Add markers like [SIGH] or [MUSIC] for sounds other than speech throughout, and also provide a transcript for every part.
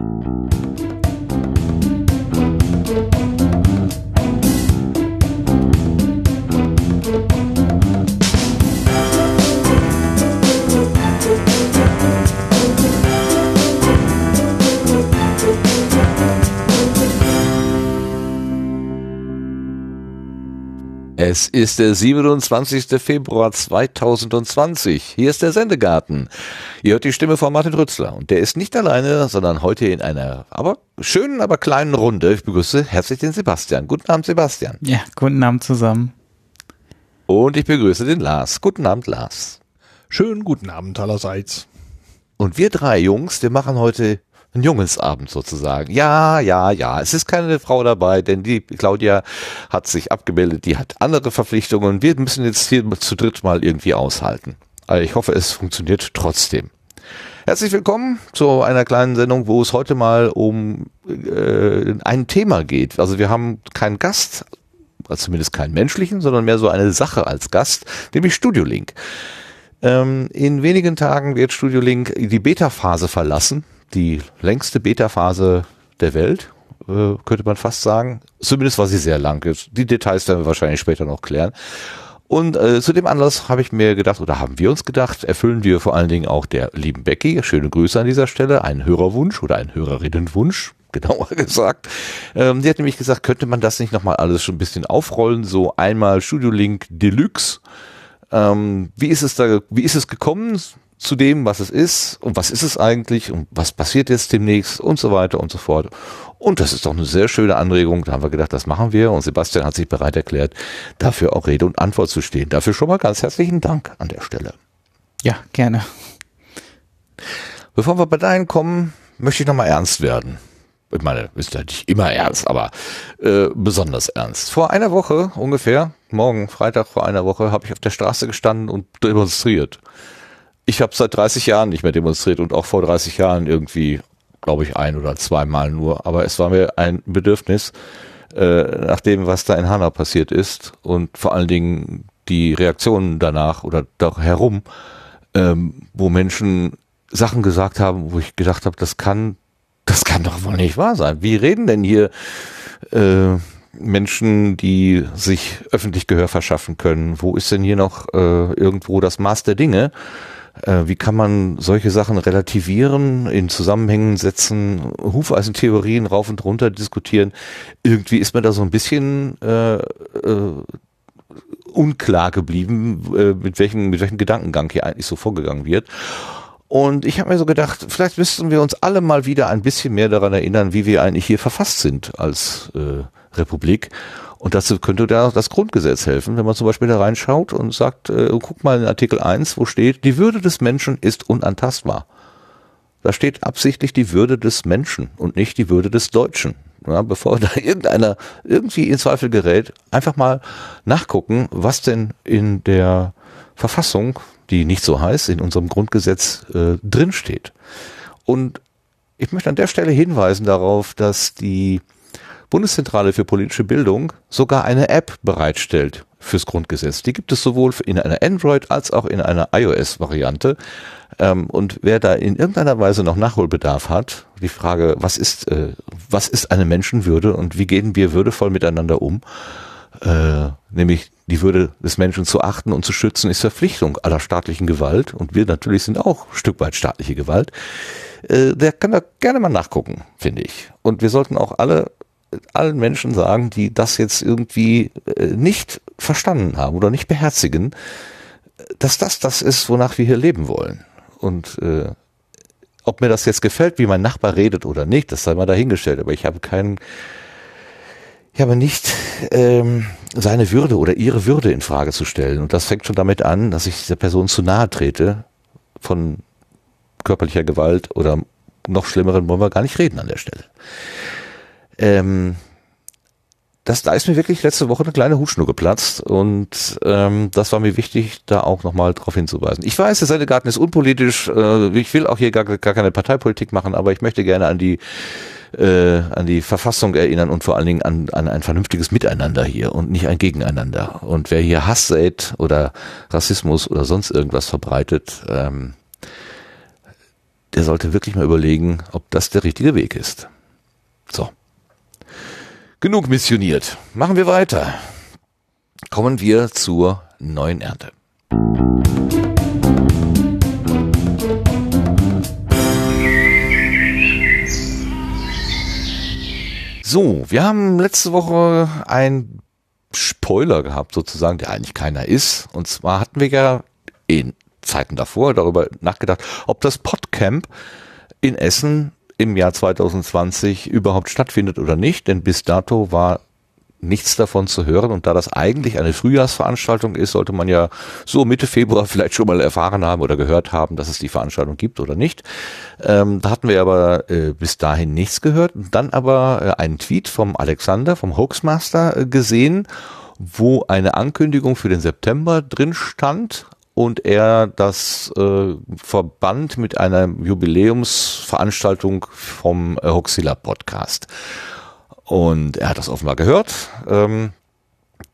Mm-hmm. Es ist der 27. Februar 2020. Hier ist der Sendegarten. Ihr hört die Stimme von Martin Rützler und der ist nicht alleine, sondern heute in einer aber schönen, aber kleinen Runde. Ich begrüße herzlich den Sebastian. Guten Abend, Sebastian. Ja, guten Abend zusammen. Und ich begrüße den Lars. Guten Abend, Lars. Schönen guten Abend allerseits. Und wir drei Jungs, wir machen heute ein Jungsabend sozusagen. Ja, ja, ja. Es ist keine Frau dabei, denn die Claudia hat sich abgemeldet, die hat andere Verpflichtungen. Wir müssen jetzt hier zu dritt mal irgendwie aushalten. Aber ich hoffe, es funktioniert trotzdem. Herzlich willkommen zu einer kleinen Sendung, wo es heute mal um äh, ein Thema geht. Also wir haben keinen Gast, also zumindest keinen menschlichen, sondern mehr so eine Sache als Gast, nämlich Studio Link. Ähm, in wenigen Tagen wird Studio Link die Beta-Phase verlassen die längste Beta-Phase der Welt, äh, könnte man fast sagen. Zumindest war sie sehr lang. Die Details werden wir wahrscheinlich später noch klären. Und äh, zu dem Anlass habe ich mir gedacht, oder haben wir uns gedacht, erfüllen wir vor allen Dingen auch der lieben Becky, schöne Grüße an dieser Stelle, einen Hörerwunsch oder einen Hörerinnenwunsch, [LAUGHS] genauer gesagt. Ähm, die hat nämlich gesagt, könnte man das nicht nochmal alles schon ein bisschen aufrollen, so einmal Studio Link Deluxe. Ähm, wie ist es da, wie ist es gekommen? zu dem, was es ist und was ist es eigentlich und was passiert jetzt demnächst und so weiter und so fort. Und das ist doch eine sehr schöne Anregung. Da haben wir gedacht, das machen wir. Und Sebastian hat sich bereit erklärt, dafür auch Rede und Antwort zu stehen. Dafür schon mal ganz herzlichen Dank an der Stelle. Ja, gerne. Bevor wir bei deinen kommen, möchte ich nochmal ernst werden. Ich meine, ist ja nicht immer ernst, aber äh, besonders ernst. Vor einer Woche ungefähr, morgen, Freitag vor einer Woche, habe ich auf der Straße gestanden und demonstriert ich habe seit 30 Jahren nicht mehr demonstriert und auch vor 30 Jahren irgendwie, glaube ich, ein oder zweimal nur. Aber es war mir ein Bedürfnis, äh, nach dem, was da in Hanau passiert ist und vor allen Dingen die Reaktionen danach oder da herum, ähm, wo Menschen Sachen gesagt haben, wo ich gedacht habe, das kann, das kann doch wohl nicht wahr sein. Wie reden denn hier äh, Menschen, die sich öffentlich Gehör verschaffen können? Wo ist denn hier noch äh, irgendwo das Maß der Dinge? Äh, wie kann man solche Sachen relativieren, in Zusammenhängen setzen, Hufeisentheorien rauf und runter diskutieren? Irgendwie ist mir da so ein bisschen äh, äh, unklar geblieben, äh, mit welchem mit welchem Gedankengang hier eigentlich so vorgegangen wird. Und ich habe mir so gedacht, vielleicht müssten wir uns alle mal wieder ein bisschen mehr daran erinnern, wie wir eigentlich hier verfasst sind als äh, Republik und dazu könnte da das Grundgesetz helfen, wenn man zum Beispiel da reinschaut und sagt, äh, guck mal in Artikel 1, wo steht, die Würde des Menschen ist unantastbar. Da steht absichtlich die Würde des Menschen und nicht die Würde des Deutschen. Ja, bevor da irgendeiner irgendwie in Zweifel gerät, einfach mal nachgucken, was denn in der Verfassung, die nicht so heißt, in unserem Grundgesetz äh, drin steht. Und ich möchte an der Stelle hinweisen darauf, dass die Bundeszentrale für politische Bildung sogar eine App bereitstellt fürs Grundgesetz. Die gibt es sowohl in einer Android als auch in einer iOS-Variante. Ähm, und wer da in irgendeiner Weise noch Nachholbedarf hat, die Frage, was ist, äh, was ist eine Menschenwürde und wie gehen wir würdevoll miteinander um, äh, nämlich die Würde des Menschen zu achten und zu schützen, ist Verpflichtung aller staatlichen Gewalt. Und wir natürlich sind auch ein Stück weit staatliche Gewalt. Äh, der kann da gerne mal nachgucken, finde ich. Und wir sollten auch alle allen Menschen sagen, die das jetzt irgendwie äh, nicht verstanden haben oder nicht beherzigen, dass das das ist, wonach wir hier leben wollen. Und äh, ob mir das jetzt gefällt, wie mein Nachbar redet oder nicht, das sei mal dahingestellt. Aber ich habe keinen, ich habe nicht ähm, seine Würde oder ihre Würde in Frage zu stellen. Und das fängt schon damit an, dass ich dieser Person zu nahe trete von körperlicher Gewalt oder noch schlimmeren wollen wir gar nicht reden an der Stelle. Ähm, das, da ist mir wirklich letzte Woche eine kleine Hutschnur geplatzt und ähm, das war mir wichtig, da auch nochmal darauf hinzuweisen. Ich weiß, der Sendegarten ist unpolitisch, äh, ich will auch hier gar, gar keine Parteipolitik machen, aber ich möchte gerne an die äh, an die Verfassung erinnern und vor allen Dingen an, an ein vernünftiges Miteinander hier und nicht ein Gegeneinander. Und wer hier Hass sät oder Rassismus oder sonst irgendwas verbreitet, ähm, der sollte wirklich mal überlegen, ob das der richtige Weg ist. So. Genug missioniert. Machen wir weiter. Kommen wir zur neuen Ernte. So, wir haben letzte Woche ein Spoiler gehabt, sozusagen, der eigentlich keiner ist. Und zwar hatten wir ja in Zeiten davor darüber nachgedacht, ob das Podcamp in Essen im Jahr 2020 überhaupt stattfindet oder nicht, denn bis dato war nichts davon zu hören. Und da das eigentlich eine Frühjahrsveranstaltung ist, sollte man ja so Mitte Februar [LAUGHS] vielleicht schon mal erfahren haben oder gehört haben, dass es die Veranstaltung gibt oder nicht. Ähm, da hatten wir aber äh, bis dahin nichts gehört. Dann aber äh, einen Tweet vom Alexander, vom Hoaxmaster äh, gesehen, wo eine Ankündigung für den September drin stand und er das äh, verband mit einer Jubiläumsveranstaltung vom äh, Hoxilla Podcast. Und er hat das offenbar gehört, ähm,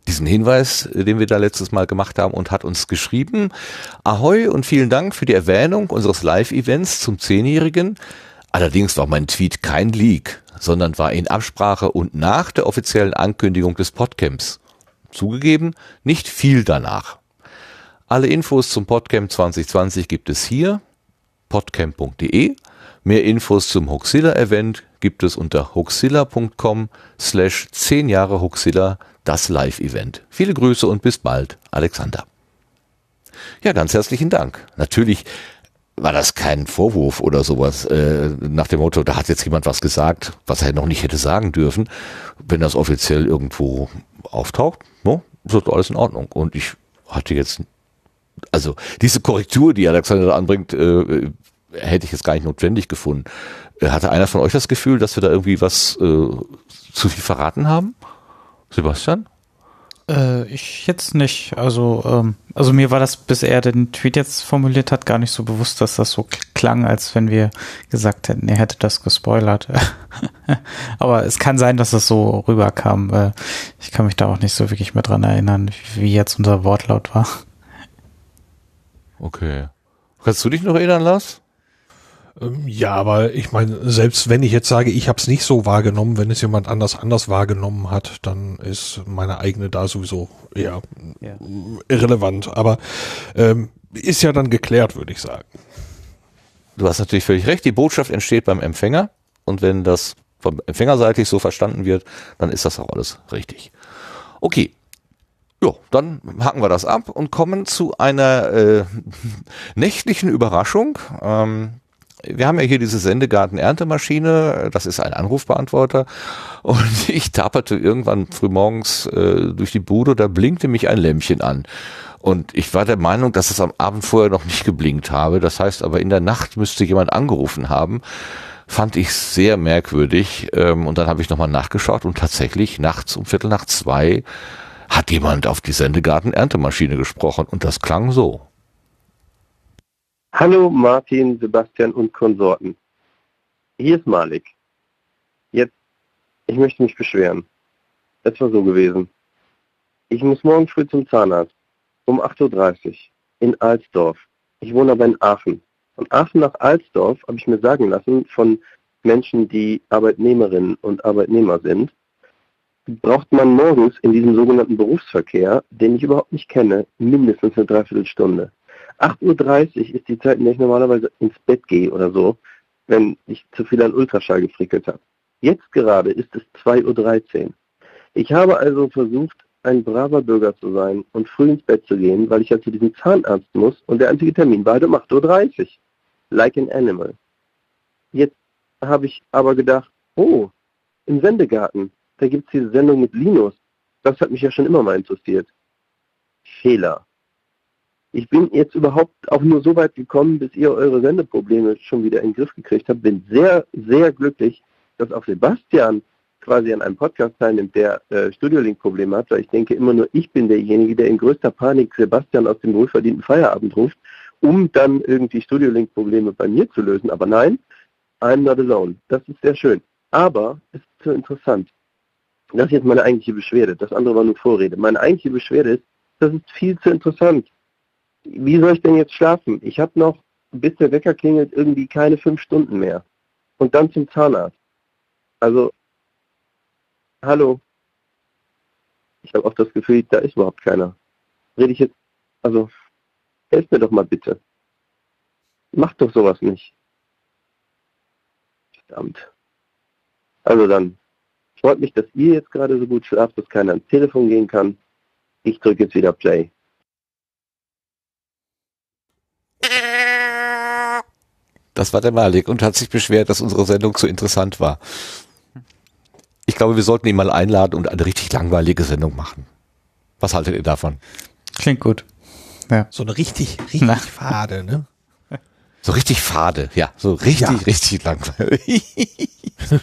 diesen Hinweis, den wir da letztes Mal gemacht haben und hat uns geschrieben, Ahoi und vielen Dank für die Erwähnung unseres Live-Events zum Zehnjährigen. Allerdings war mein Tweet kein Leak, sondern war in Absprache und nach der offiziellen Ankündigung des Podcamps. Zugegeben, nicht viel danach. Alle Infos zum Podcamp 2020 gibt es hier, podcamp.de. Mehr Infos zum Hoxilla-Event gibt es unter hoxilla.com slash 10 Jahre Hoxilla, das Live-Event. Viele Grüße und bis bald, Alexander. Ja, ganz herzlichen Dank. Natürlich war das kein Vorwurf oder sowas äh, nach dem Motto, da hat jetzt jemand was gesagt, was er noch nicht hätte sagen dürfen. Wenn das offiziell irgendwo auftaucht, no, ist das alles in Ordnung. Und ich hatte jetzt, also diese Korrektur, die Alexander da anbringt, äh, hätte ich jetzt gar nicht notwendig gefunden. Äh, hatte einer von euch das Gefühl, dass wir da irgendwie was äh, zu viel verraten haben? Sebastian? Äh, ich jetzt nicht. Also, ähm, also mir war das, bis er den Tweet jetzt formuliert hat, gar nicht so bewusst, dass das so klang, als wenn wir gesagt hätten, er hätte das gespoilert. [LAUGHS] Aber es kann sein, dass es so rüberkam. Ich kann mich da auch nicht so wirklich mehr dran erinnern, wie jetzt unser Wortlaut war. Okay. Kannst du dich noch erinnern, Lars? Ähm, ja, aber ich meine, selbst wenn ich jetzt sage, ich habe es nicht so wahrgenommen, wenn es jemand anders anders wahrgenommen hat, dann ist meine eigene da sowieso eher ja. irrelevant. Aber ähm, ist ja dann geklärt, würde ich sagen. Du hast natürlich völlig recht. Die Botschaft entsteht beim Empfänger und wenn das vom Empfängerseitig so verstanden wird, dann ist das auch alles richtig. Okay. Jo, dann haken wir das ab und kommen zu einer äh, [LAUGHS] nächtlichen Überraschung. Ähm, wir haben ja hier diese Sendegarten-Erntemaschine, das ist ein Anrufbeantworter. Und [LAUGHS] ich taperte irgendwann frühmorgens äh, durch die Bude, da blinkte mich ein Lämpchen an. Und ich war der Meinung, dass es am Abend vorher noch nicht geblinkt habe. Das heißt aber, in der Nacht müsste jemand angerufen haben. Fand ich sehr merkwürdig. Ähm, und dann habe ich nochmal nachgeschaut und tatsächlich nachts um Viertel nach zwei hat jemand auf die Sendegarten-Erntemaschine gesprochen. Und das klang so. Hallo Martin, Sebastian und Konsorten. Hier ist Malik. Jetzt, ich möchte mich beschweren. Es war so gewesen. Ich muss morgen früh zum Zahnarzt. Um 8.30 Uhr. In Alsdorf. Ich wohne aber in Aachen. Von Aachen nach Alsdorf habe ich mir sagen lassen von Menschen, die Arbeitnehmerinnen und Arbeitnehmer sind, braucht man morgens in diesem sogenannten Berufsverkehr, den ich überhaupt nicht kenne, mindestens eine Dreiviertelstunde. 8.30 Uhr ist die Zeit, in der ich normalerweise ins Bett gehe oder so, wenn ich zu viel an Ultraschall gefrickelt habe. Jetzt gerade ist es 2.13 Uhr. Ich habe also versucht, ein braver Bürger zu sein und früh ins Bett zu gehen, weil ich ja zu diesem Zahnarzt muss und der einzige Termin war halt um 8.30 Uhr. Like an animal. Jetzt habe ich aber gedacht, oh, im Sendegarten, da gibt es diese Sendung mit Linus. Das hat mich ja schon immer mal interessiert. Fehler. Ich bin jetzt überhaupt auch nur so weit gekommen, bis ihr eure Sendeprobleme schon wieder in den Griff gekriegt habt. Bin sehr, sehr glücklich, dass auch Sebastian quasi an einem Podcast teilnimmt, der äh, Studiolink-Probleme hat, weil ich denke immer nur, ich bin derjenige, der in größter Panik Sebastian aus dem wohlverdienten Feierabend ruft, um dann irgendwie Studiolink-Probleme bei mir zu lösen. Aber nein, I'm not alone. Das ist sehr schön. Aber es ist so interessant. Das ist jetzt meine eigentliche Beschwerde. Das andere war nur Vorrede. Meine eigentliche Beschwerde ist, das ist viel zu interessant wie soll ich denn jetzt schlafen? Ich habe noch bis der Wecker klingelt, irgendwie keine fünf Stunden mehr. Und dann zum Zahnarzt. Also, hallo. Ich habe auch das Gefühl, da ist überhaupt keiner. Rede ich jetzt, also, helft mir doch mal bitte. Macht doch sowas nicht. Verdammt. Also dann, freut mich, dass ihr jetzt gerade so gut schlaft, dass keiner ans Telefon gehen kann. Ich drücke jetzt wieder Play. Das war der Malik und hat sich beschwert, dass unsere Sendung zu interessant war. Ich glaube, wir sollten ihn mal einladen und eine richtig langweilige Sendung machen. Was haltet ihr davon? Klingt gut. Ja. So eine richtig, richtig Na. fade, ne? So richtig fade, ja, so richtig, ja. richtig langweilig. [LAUGHS]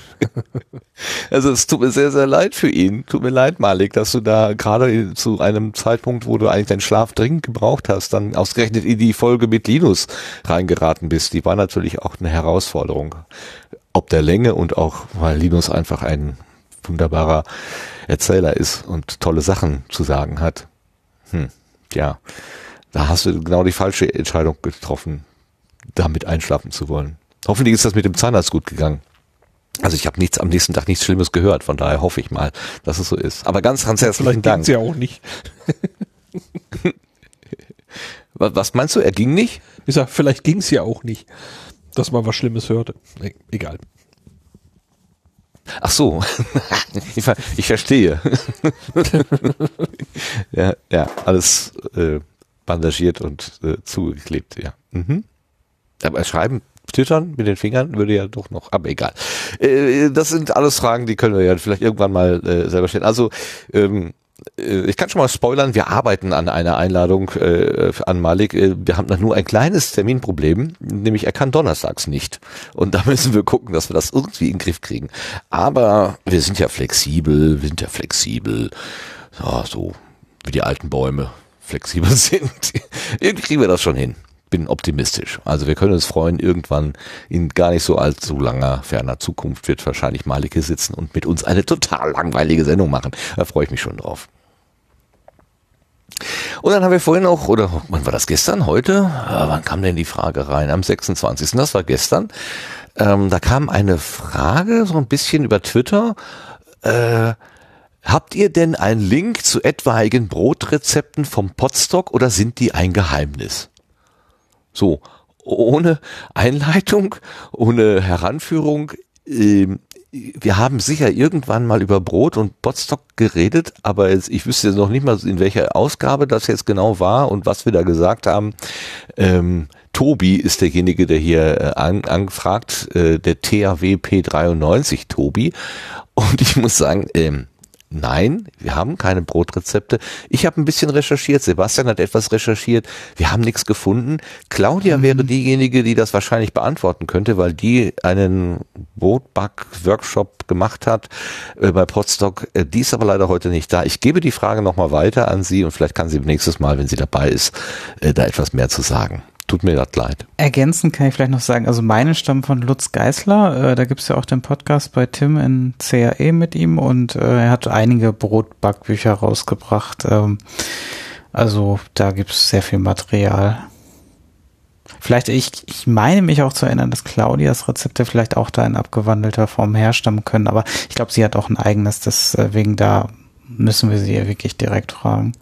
also es tut mir sehr, sehr leid für ihn. Tut mir leid, Malik, dass du da gerade zu einem Zeitpunkt, wo du eigentlich deinen Schlaf dringend gebraucht hast, dann ausgerechnet in die Folge mit Linus reingeraten bist. Die war natürlich auch eine Herausforderung. Ob der Länge und auch, weil Linus einfach ein wunderbarer Erzähler ist und tolle Sachen zu sagen hat. Hm, ja, da hast du genau die falsche Entscheidung getroffen damit einschlafen zu wollen. Hoffentlich ist das mit dem Zahnarzt gut gegangen. Also ich habe nichts am nächsten Tag nichts Schlimmes gehört, von daher hoffe ich mal, dass es so ist. Aber ganz, ganz herzlichen Dank. Vielleicht ja auch nicht. [LAUGHS] was meinst du? Er ging nicht? Ich sag, vielleicht ging es ja auch nicht, dass man was Schlimmes hörte. Nee, egal. Ach so, [LAUGHS] ich verstehe. [LAUGHS] ja, ja, alles äh, bandagiert und äh, zugeklebt, ja. Mhm. Aber schreiben, twittern mit den Fingern würde ja doch noch, aber egal. Äh, das sind alles Fragen, die können wir ja vielleicht irgendwann mal äh, selber stellen. Also, ähm, äh, ich kann schon mal spoilern, wir arbeiten an einer Einladung äh, an Malik. Äh, wir haben noch nur ein kleines Terminproblem, nämlich er kann donnerstags nicht. Und da müssen wir gucken, dass wir das irgendwie in den Griff kriegen. Aber wir sind ja flexibel, wir sind ja flexibel. Ja, so wie die alten Bäume flexibel [LAUGHS] sind. irgendwie kriegen wir das schon hin bin optimistisch. Also wir können uns freuen, irgendwann in gar nicht so allzu langer, ferner Zukunft wird wahrscheinlich Malike sitzen und mit uns eine total langweilige Sendung machen. Da freue ich mich schon drauf. Und dann haben wir vorhin auch, oder wann war das gestern? Heute? Ja, wann kam denn die Frage rein? Am 26. Das war gestern. Ähm, da kam eine Frage so ein bisschen über Twitter. Äh, habt ihr denn einen Link zu etwaigen Brotrezepten vom Potstock oder sind die ein Geheimnis? So, ohne Einleitung, ohne Heranführung. Ähm, wir haben sicher irgendwann mal über Brot und Botstock geredet, aber jetzt, ich wüsste jetzt noch nicht mal, in welcher Ausgabe das jetzt genau war und was wir da gesagt haben. Ähm, Tobi ist derjenige, der hier äh, an, angefragt, äh, der THW P93 Tobi. Und ich muss sagen, ähm, Nein, wir haben keine Brotrezepte. Ich habe ein bisschen recherchiert, Sebastian hat etwas recherchiert, wir haben nichts gefunden. Claudia mhm. wäre diejenige, die das wahrscheinlich beantworten könnte, weil die einen Brotback-Workshop gemacht hat äh, bei Potstock. Äh, die ist aber leider heute nicht da. Ich gebe die Frage nochmal weiter an sie und vielleicht kann sie nächstes Mal, wenn sie dabei ist, äh, da etwas mehr zu sagen. Tut mir das leid. Ergänzend kann ich vielleicht noch sagen, also meine stammen von Lutz Geißler. Äh, da gibt's ja auch den Podcast bei Tim in CAE mit ihm und äh, er hat einige Brotbackbücher rausgebracht. Ähm, also da gibt's sehr viel Material. Vielleicht, ich, ich meine mich auch zu erinnern, dass Claudias Rezepte vielleicht auch da in abgewandelter Form herstammen können, aber ich glaube, sie hat auch ein eigenes, deswegen da müssen wir sie ja wirklich direkt fragen.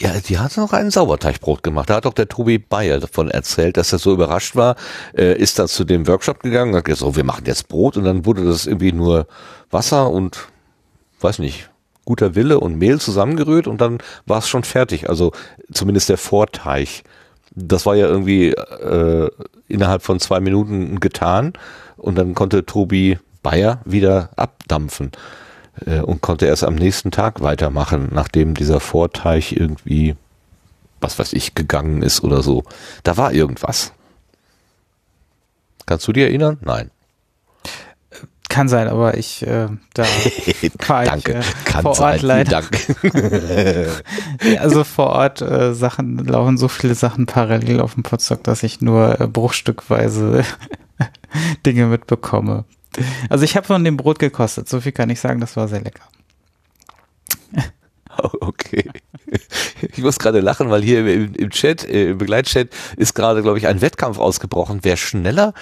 Ja, die hat noch ein Sauerteigbrot gemacht. Da hat doch der Tobi Bayer davon erzählt, dass er so überrascht war, äh, ist da zu dem Workshop gegangen und hat gesagt, so, wir machen jetzt Brot und dann wurde das irgendwie nur Wasser und, weiß nicht, guter Wille und Mehl zusammengerührt und dann war es schon fertig. Also zumindest der Vorteig. Das war ja irgendwie äh, innerhalb von zwei Minuten getan und dann konnte Tobi Bayer wieder abdampfen äh, und konnte erst am nächsten Tag weitermachen, nachdem dieser Vorteich irgendwie, was weiß ich, gegangen ist oder so. Da war irgendwas. Kannst du dir erinnern? Nein. Kann sein, aber ich äh, da [LAUGHS] war Danke. Ich, äh, Kann vor sein. Ort leider. [LAUGHS] also vor Ort äh, Sachen laufen so viele Sachen parallel auf dem Potsdok, dass ich nur äh, bruchstückweise [LAUGHS] Dinge mitbekomme. Also ich habe von dem Brot gekostet, so viel kann ich sagen, das war sehr lecker. [LAUGHS] Okay. Ich muss gerade lachen, weil hier im, im Chat, äh, im Begleitchat ist gerade, glaube ich, ein Wettkampf ausgebrochen. Wer schneller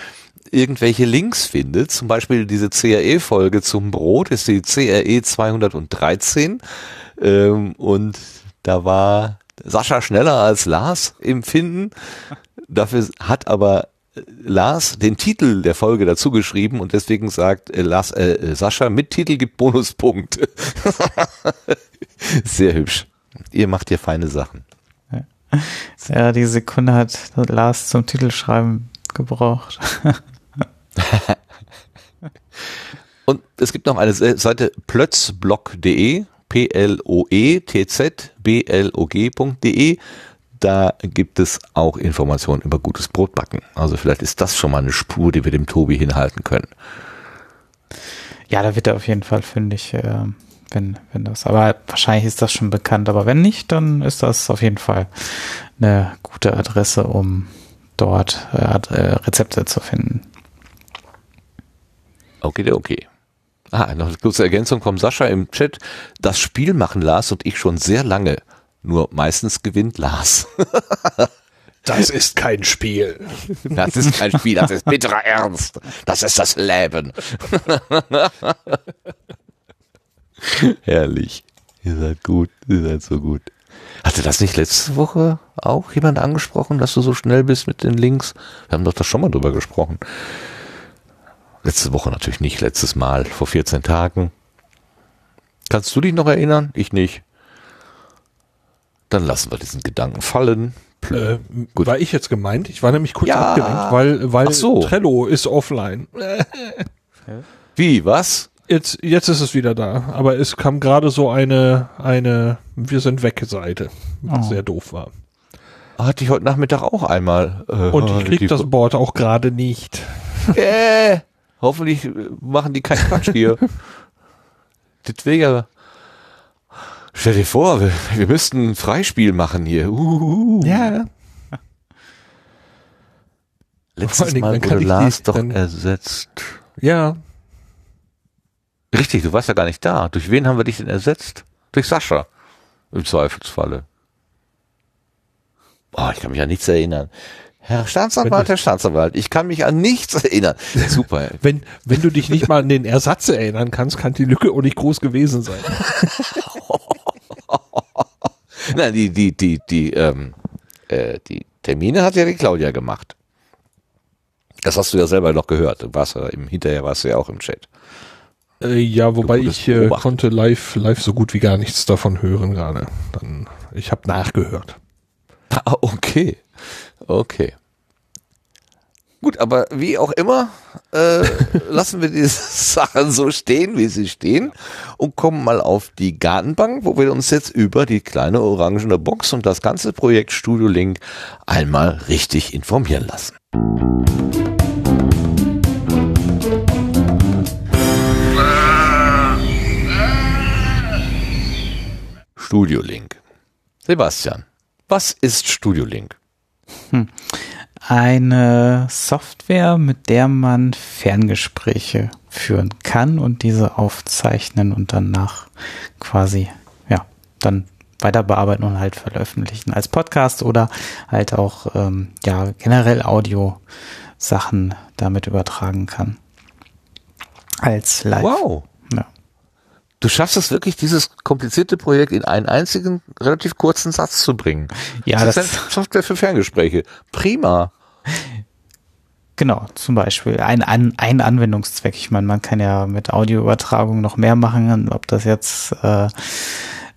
irgendwelche Links findet, zum Beispiel diese CRE-Folge zum Brot, ist die CRE 213. Ähm, und da war Sascha schneller als Lars im Finden. Dafür hat aber Lars den Titel der Folge dazu geschrieben und deswegen sagt äh, Lars, äh, Sascha, mit Titel gibt Bonuspunkte. [LAUGHS] Sehr hübsch. Ihr macht hier feine Sachen. Ja, die Sekunde hat Lars zum Titelschreiben gebraucht. [LAUGHS] und es gibt noch eine Seite plötzblog.de, p-l-o-e-t-z-b-l-o-g.de da gibt es auch Informationen über gutes Brotbacken. Also vielleicht ist das schon mal eine Spur, die wir dem Tobi hinhalten können. Ja, da wird er auf jeden Fall fündig, äh, wenn, wenn das. Aber wahrscheinlich ist das schon bekannt. Aber wenn nicht, dann ist das auf jeden Fall eine gute Adresse, um dort äh, äh Rezepte zu finden. Okay, okay. Ah, noch eine kurze Ergänzung vom Sascha im Chat. Das Spiel machen Lars und ich schon sehr lange. Nur meistens gewinnt Lars. [LAUGHS] Das ist kein Spiel. Das ist kein Spiel, das ist bitterer Ernst. Das ist das Leben. [LAUGHS] Herrlich. Ihr seid gut, ihr seid so gut. Hatte das nicht letzte Woche auch jemand angesprochen, dass du so schnell bist mit den Links? Wir haben doch da schon mal drüber gesprochen. Letzte Woche natürlich nicht, letztes Mal, vor 14 Tagen. Kannst du dich noch erinnern? Ich nicht. Dann lassen wir diesen Gedanken fallen. Äh, war ich jetzt gemeint? Ich war nämlich kurz ja. abgelenkt, weil, weil so. Trello ist offline. [LAUGHS] Wie, was? Jetzt, jetzt ist es wieder da. Aber es kam gerade so eine, eine Wir sind weg Seite, was oh. sehr doof war. Hatte ich heute Nachmittag auch einmal. Äh, Und ich krieg das Board auch gerade nicht. [LAUGHS] Äh, hoffentlich machen die keinen Quatsch hier. das wäre ja Stell dir vor, wir, wir müssten ein Freispiel machen hier. Uh, ja. Letztes Mal wurde Lars doch ersetzt. Ja. Richtig, du warst ja gar nicht da. Durch wen haben wir dich denn ersetzt? Durch Sascha. Im Zweifelsfalle. Oh, ich kann mich an nichts erinnern. Herr Staatsanwalt, Herr Staatsanwalt, ich kann mich an nichts erinnern. [LAUGHS] Super. wenn, wenn du dich nicht mal an den Ersatz erinnern kannst, kann die Lücke auch nicht groß gewesen sein. [LAUGHS] Nein, die, die, die, die, ähm, äh, die Termine hat ja die Claudia gemacht. Das hast du ja selber noch gehört. Du warst ja im, hinterher warst du ja auch im Chat. Äh, ja, wobei ich äh, konnte live, live so gut wie gar nichts davon hören gerade. Dann, ich habe nachgehört. Ah, okay. Okay. Gut, aber wie auch immer, äh, [LAUGHS] lassen wir diese Sachen so stehen, wie sie stehen und kommen mal auf die Gartenbank, wo wir uns jetzt über die kleine orangene Box und das ganze Projekt Studio Link einmal richtig informieren lassen. Studio Link. Sebastian, was ist Studio Link? Hm eine Software, mit der man Ferngespräche führen kann und diese aufzeichnen und danach quasi, ja, dann weiter bearbeiten und halt veröffentlichen als Podcast oder halt auch, ähm, ja, generell Audio-Sachen damit übertragen kann. Als Live. Wow. Du schaffst es wirklich, dieses komplizierte Projekt in einen einzigen, relativ kurzen Satz zu bringen. Ja, das, das ist eine Software für Ferngespräche. Prima. Genau, zum Beispiel ein, ein, ein Anwendungszweck. Ich meine, man kann ja mit Audioübertragung noch mehr machen, ob das jetzt äh,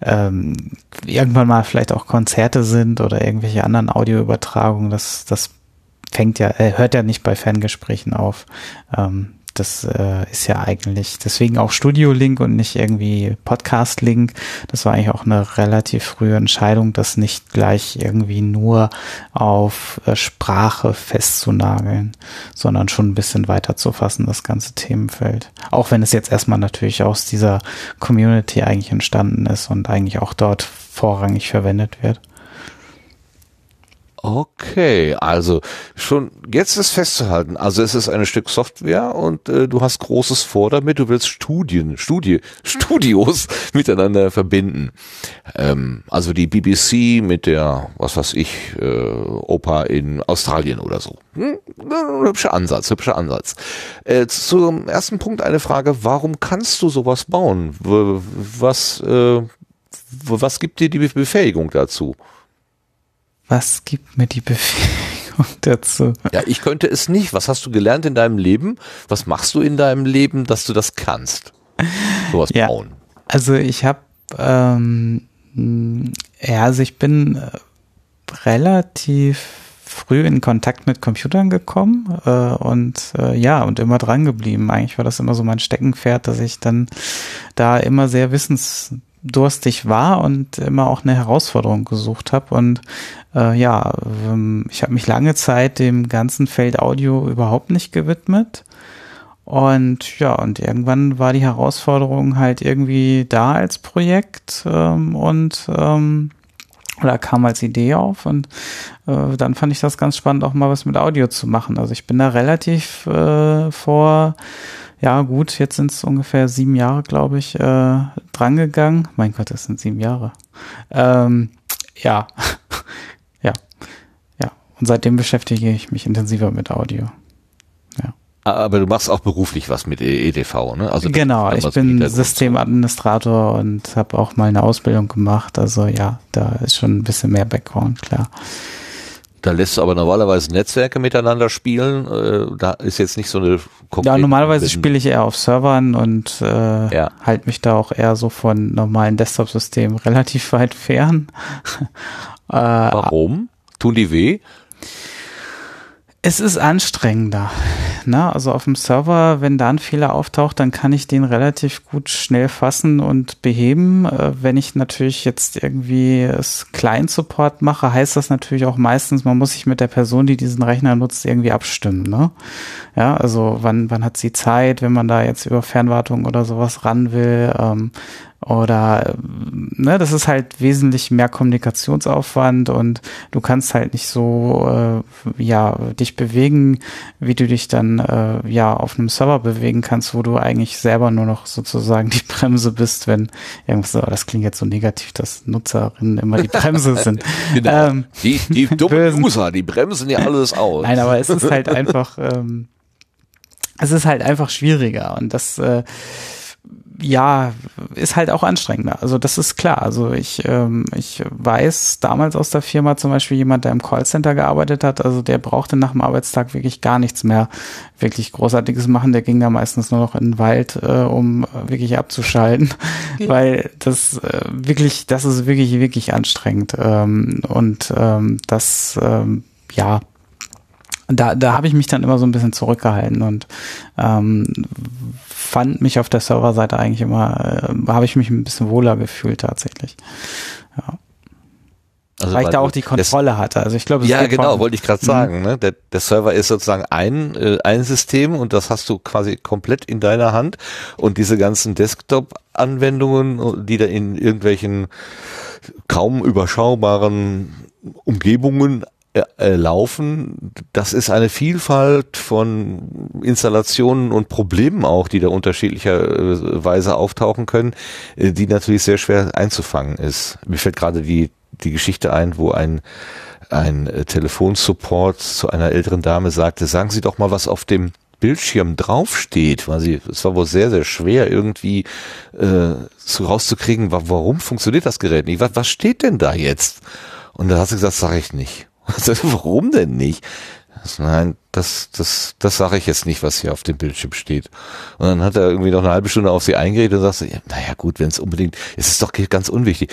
ähm, irgendwann mal vielleicht auch Konzerte sind oder irgendwelche anderen Audioübertragungen. Das, das fängt ja, äh, hört ja nicht bei Ferngesprächen auf. Ähm, das äh, ist ja eigentlich deswegen auch Studio Link und nicht irgendwie Podcast Link. Das war eigentlich auch eine relativ frühe Entscheidung, das nicht gleich irgendwie nur auf äh, Sprache festzunageln, sondern schon ein bisschen weiter zu fassen, das ganze Themenfeld. Auch wenn es jetzt erstmal natürlich aus dieser Community eigentlich entstanden ist und eigentlich auch dort vorrangig verwendet wird. Okay, also schon jetzt ist festzuhalten, also es ist ein Stück Software und äh, du hast Großes vor damit, du willst Studien, Studie, Studios [LAUGHS] miteinander verbinden. Ähm, also die BBC mit der, was weiß ich, äh, Oper in Australien oder so. Hm? Hübscher Ansatz, hübscher Ansatz. Äh, zum ersten Punkt eine Frage, warum kannst du sowas bauen? Was, äh, was gibt dir die Befähigung dazu? Was gibt mir die Befähigung [LAUGHS] dazu? Ja, ich könnte es nicht. Was hast du gelernt in deinem Leben? Was machst du in deinem Leben, dass du das kannst? Sowas ja, bauen. Also ich habe, ähm, ja, also ich bin äh, relativ früh in Kontakt mit Computern gekommen äh, und äh, ja, und immer dran geblieben. Eigentlich war das immer so mein Steckenpferd, dass ich dann da immer sehr wissens durstig war und immer auch eine Herausforderung gesucht habe. Und äh, ja, ähm, ich habe mich lange Zeit dem ganzen Feld Audio überhaupt nicht gewidmet. Und ja, und irgendwann war die Herausforderung halt irgendwie da als Projekt ähm, und ähm, oder kam als Idee auf und äh, dann fand ich das ganz spannend, auch mal was mit Audio zu machen. Also ich bin da relativ äh, vor ja gut, jetzt sind es ungefähr sieben Jahre, glaube ich, äh, drangegangen. Mein Gott, das sind sieben Jahre. Ähm, ja, [LAUGHS] ja, ja. Und seitdem beschäftige ich mich intensiver mit Audio. Ja. Aber du machst auch beruflich was mit EDV, ne? Also genau, ich bin Systemadministrator und habe auch mal eine Ausbildung gemacht. Also ja, da ist schon ein bisschen mehr Background, klar. Da lässt du aber normalerweise Netzwerke miteinander spielen. Äh, da ist jetzt nicht so eine Ja, normalerweise spiele ich eher auf Servern und äh, ja. halte mich da auch eher so von normalen Desktop-Systemen [LAUGHS] relativ weit fern. [LAUGHS] äh, Warum? Tun die weh? Es ist anstrengender. Ne? Also auf dem Server, wenn da ein Fehler auftaucht, dann kann ich den relativ gut schnell fassen und beheben. Äh, wenn ich natürlich jetzt irgendwie es Client-Support mache, heißt das natürlich auch meistens, man muss sich mit der Person, die diesen Rechner nutzt, irgendwie abstimmen. Ne? Ja, also wann, wann hat sie Zeit, wenn man da jetzt über Fernwartung oder sowas ran will? Ähm, oder ne, das ist halt wesentlich mehr Kommunikationsaufwand und du kannst halt nicht so äh, ja dich bewegen, wie du dich dann äh, ja auf einem Server bewegen kannst, wo du eigentlich selber nur noch sozusagen [LAUGHS] die Bremse bist, wenn irgendwas, oh, das klingt jetzt so negativ, dass Nutzerinnen immer die Bremse sind. [LAUGHS] genau. Ähm, die die [LAUGHS] dummen User, die bremsen ja alles aus. Nein, aber es ist halt einfach ähm, es ist halt einfach schwieriger und das äh, ja, ist halt auch anstrengender. Also das ist klar. Also ich, ähm, ich weiß damals aus der Firma zum Beispiel jemand, der im Callcenter gearbeitet hat, also der brauchte nach dem Arbeitstag wirklich gar nichts mehr wirklich Großartiges machen. Der ging da meistens nur noch in den Wald, äh, um wirklich abzuschalten, ja. [LAUGHS] weil das äh, wirklich, das ist wirklich, wirklich anstrengend. Ähm, und ähm, das, ähm, ja, da, da habe ich mich dann immer so ein bisschen zurückgehalten und ähm, fand mich auf der Serverseite eigentlich immer, äh, habe ich mich ein bisschen wohler gefühlt tatsächlich. Ja. Also weil ich da auch die Kontrolle das, hatte. Also ich glaube, ja, genau, wollte ich gerade sagen. Mhm. Ne? Der, der Server ist sozusagen ein äh, ein System und das hast du quasi komplett in deiner Hand und diese ganzen Desktop-Anwendungen, die da in irgendwelchen kaum überschaubaren Umgebungen äh, äh, laufen. Das ist eine Vielfalt von Installationen und Problemen auch, die da unterschiedlicherweise auftauchen können, äh, die natürlich sehr schwer einzufangen ist. Mir fällt gerade die, die Geschichte ein, wo ein, ein Telefonsupport zu einer älteren Dame sagte, sagen Sie doch mal, was auf dem Bildschirm draufsteht, weil sie, es war wohl sehr, sehr schwer irgendwie äh, so rauszukriegen, warum funktioniert das Gerät nicht? Was, was steht denn da jetzt? Und da hat sie gesagt, sage ich nicht. Warum denn nicht? Nein, das, das, das sage ich jetzt nicht, was hier auf dem Bildschirm steht. Und dann hat er irgendwie noch eine halbe Stunde auf sie eingeredet und sagte, ja, naja gut, wenn es unbedingt, es ist doch ganz unwichtig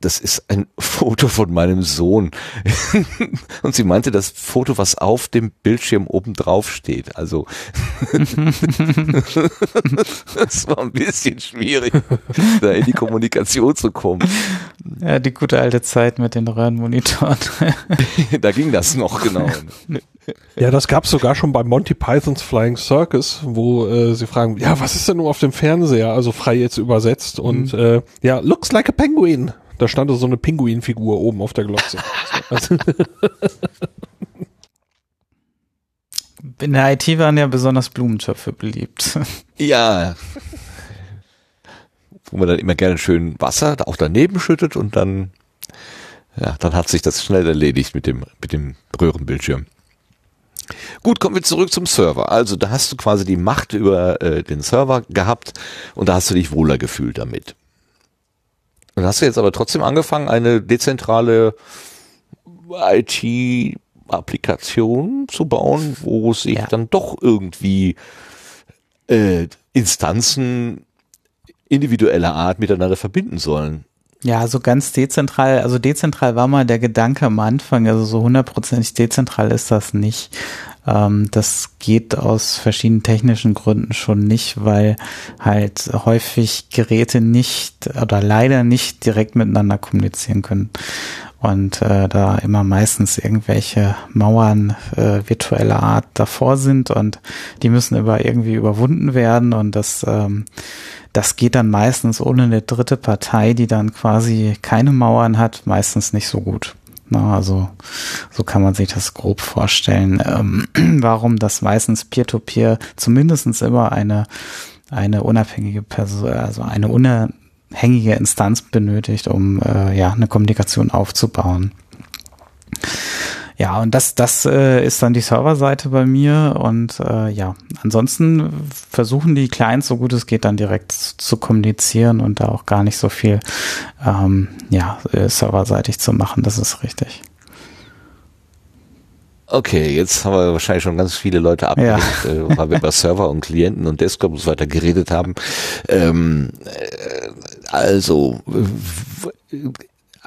das ist ein [LAUGHS] Foto von meinem Sohn. [LAUGHS] Und sie meinte das Foto, was auf dem Bildschirm oben drauf steht. Also [LAUGHS] das war ein bisschen schwierig, da in die Kommunikation zu kommen. Ja, die gute alte Zeit mit den Röhrenmonitoren. da ging das noch, genau. Ja, das gab es sogar schon bei Monty Pythons Flying Circus, wo äh, sie fragen, ja, was ist denn nur auf dem Fernseher? Also frei jetzt übersetzt. Und mhm. äh, ja, looks like a penguin. Da stand so eine Pinguinfigur oben auf der Glotze. Also [LAUGHS] In der IT waren ja besonders Blumentöpfe beliebt. Ja. Wo man dann immer gerne schön Wasser auch daneben schüttet und dann, ja, dann hat sich das schnell erledigt mit dem, mit dem Röhrenbildschirm. Gut, kommen wir zurück zum Server. Also da hast du quasi die Macht über äh, den Server gehabt und da hast du dich wohler gefühlt damit. Und hast du jetzt aber trotzdem angefangen, eine dezentrale IT-Applikation zu bauen, wo sich Ja. dann doch irgendwie äh, Instanzen individueller Art miteinander verbinden sollen. Ja, so ganz dezentral, also dezentral war mal der Gedanke am Anfang, also so hundertprozentig dezentral ist das nicht. Ähm, das geht aus verschiedenen technischen Gründen schon nicht, weil halt häufig Geräte nicht oder leider nicht direkt miteinander kommunizieren können. Und äh, da immer meistens irgendwelche Mauern äh, virtueller Art davor sind und die müssen aber irgendwie überwunden werden und das ähm, das geht dann meistens ohne eine dritte Partei, die dann quasi keine Mauern hat, meistens nicht so gut. Na, also so kann man sich das grob vorstellen, ähm, [CLEARS THROAT] warum das meistens Peer-to-Peer zumindestens immer eine, eine unabhängige Person, also eine unabhängige Instanz benötigt, um äh, ja eine Kommunikation aufzubauen. Ja, und das, das äh, ist dann die Serverseite bei mir und äh, ja, ansonsten versuchen die Clients so gut es geht dann direkt zu, zu kommunizieren und da auch gar nicht so viel ähm, ja, äh, serverseitig zu machen, das ist richtig. Okay, jetzt haben wir wahrscheinlich schon ganz viele Leute abgelenkt, äh, weil wir über Server und Klienten und Desktop und so weiter geredet haben. Ähm, äh, also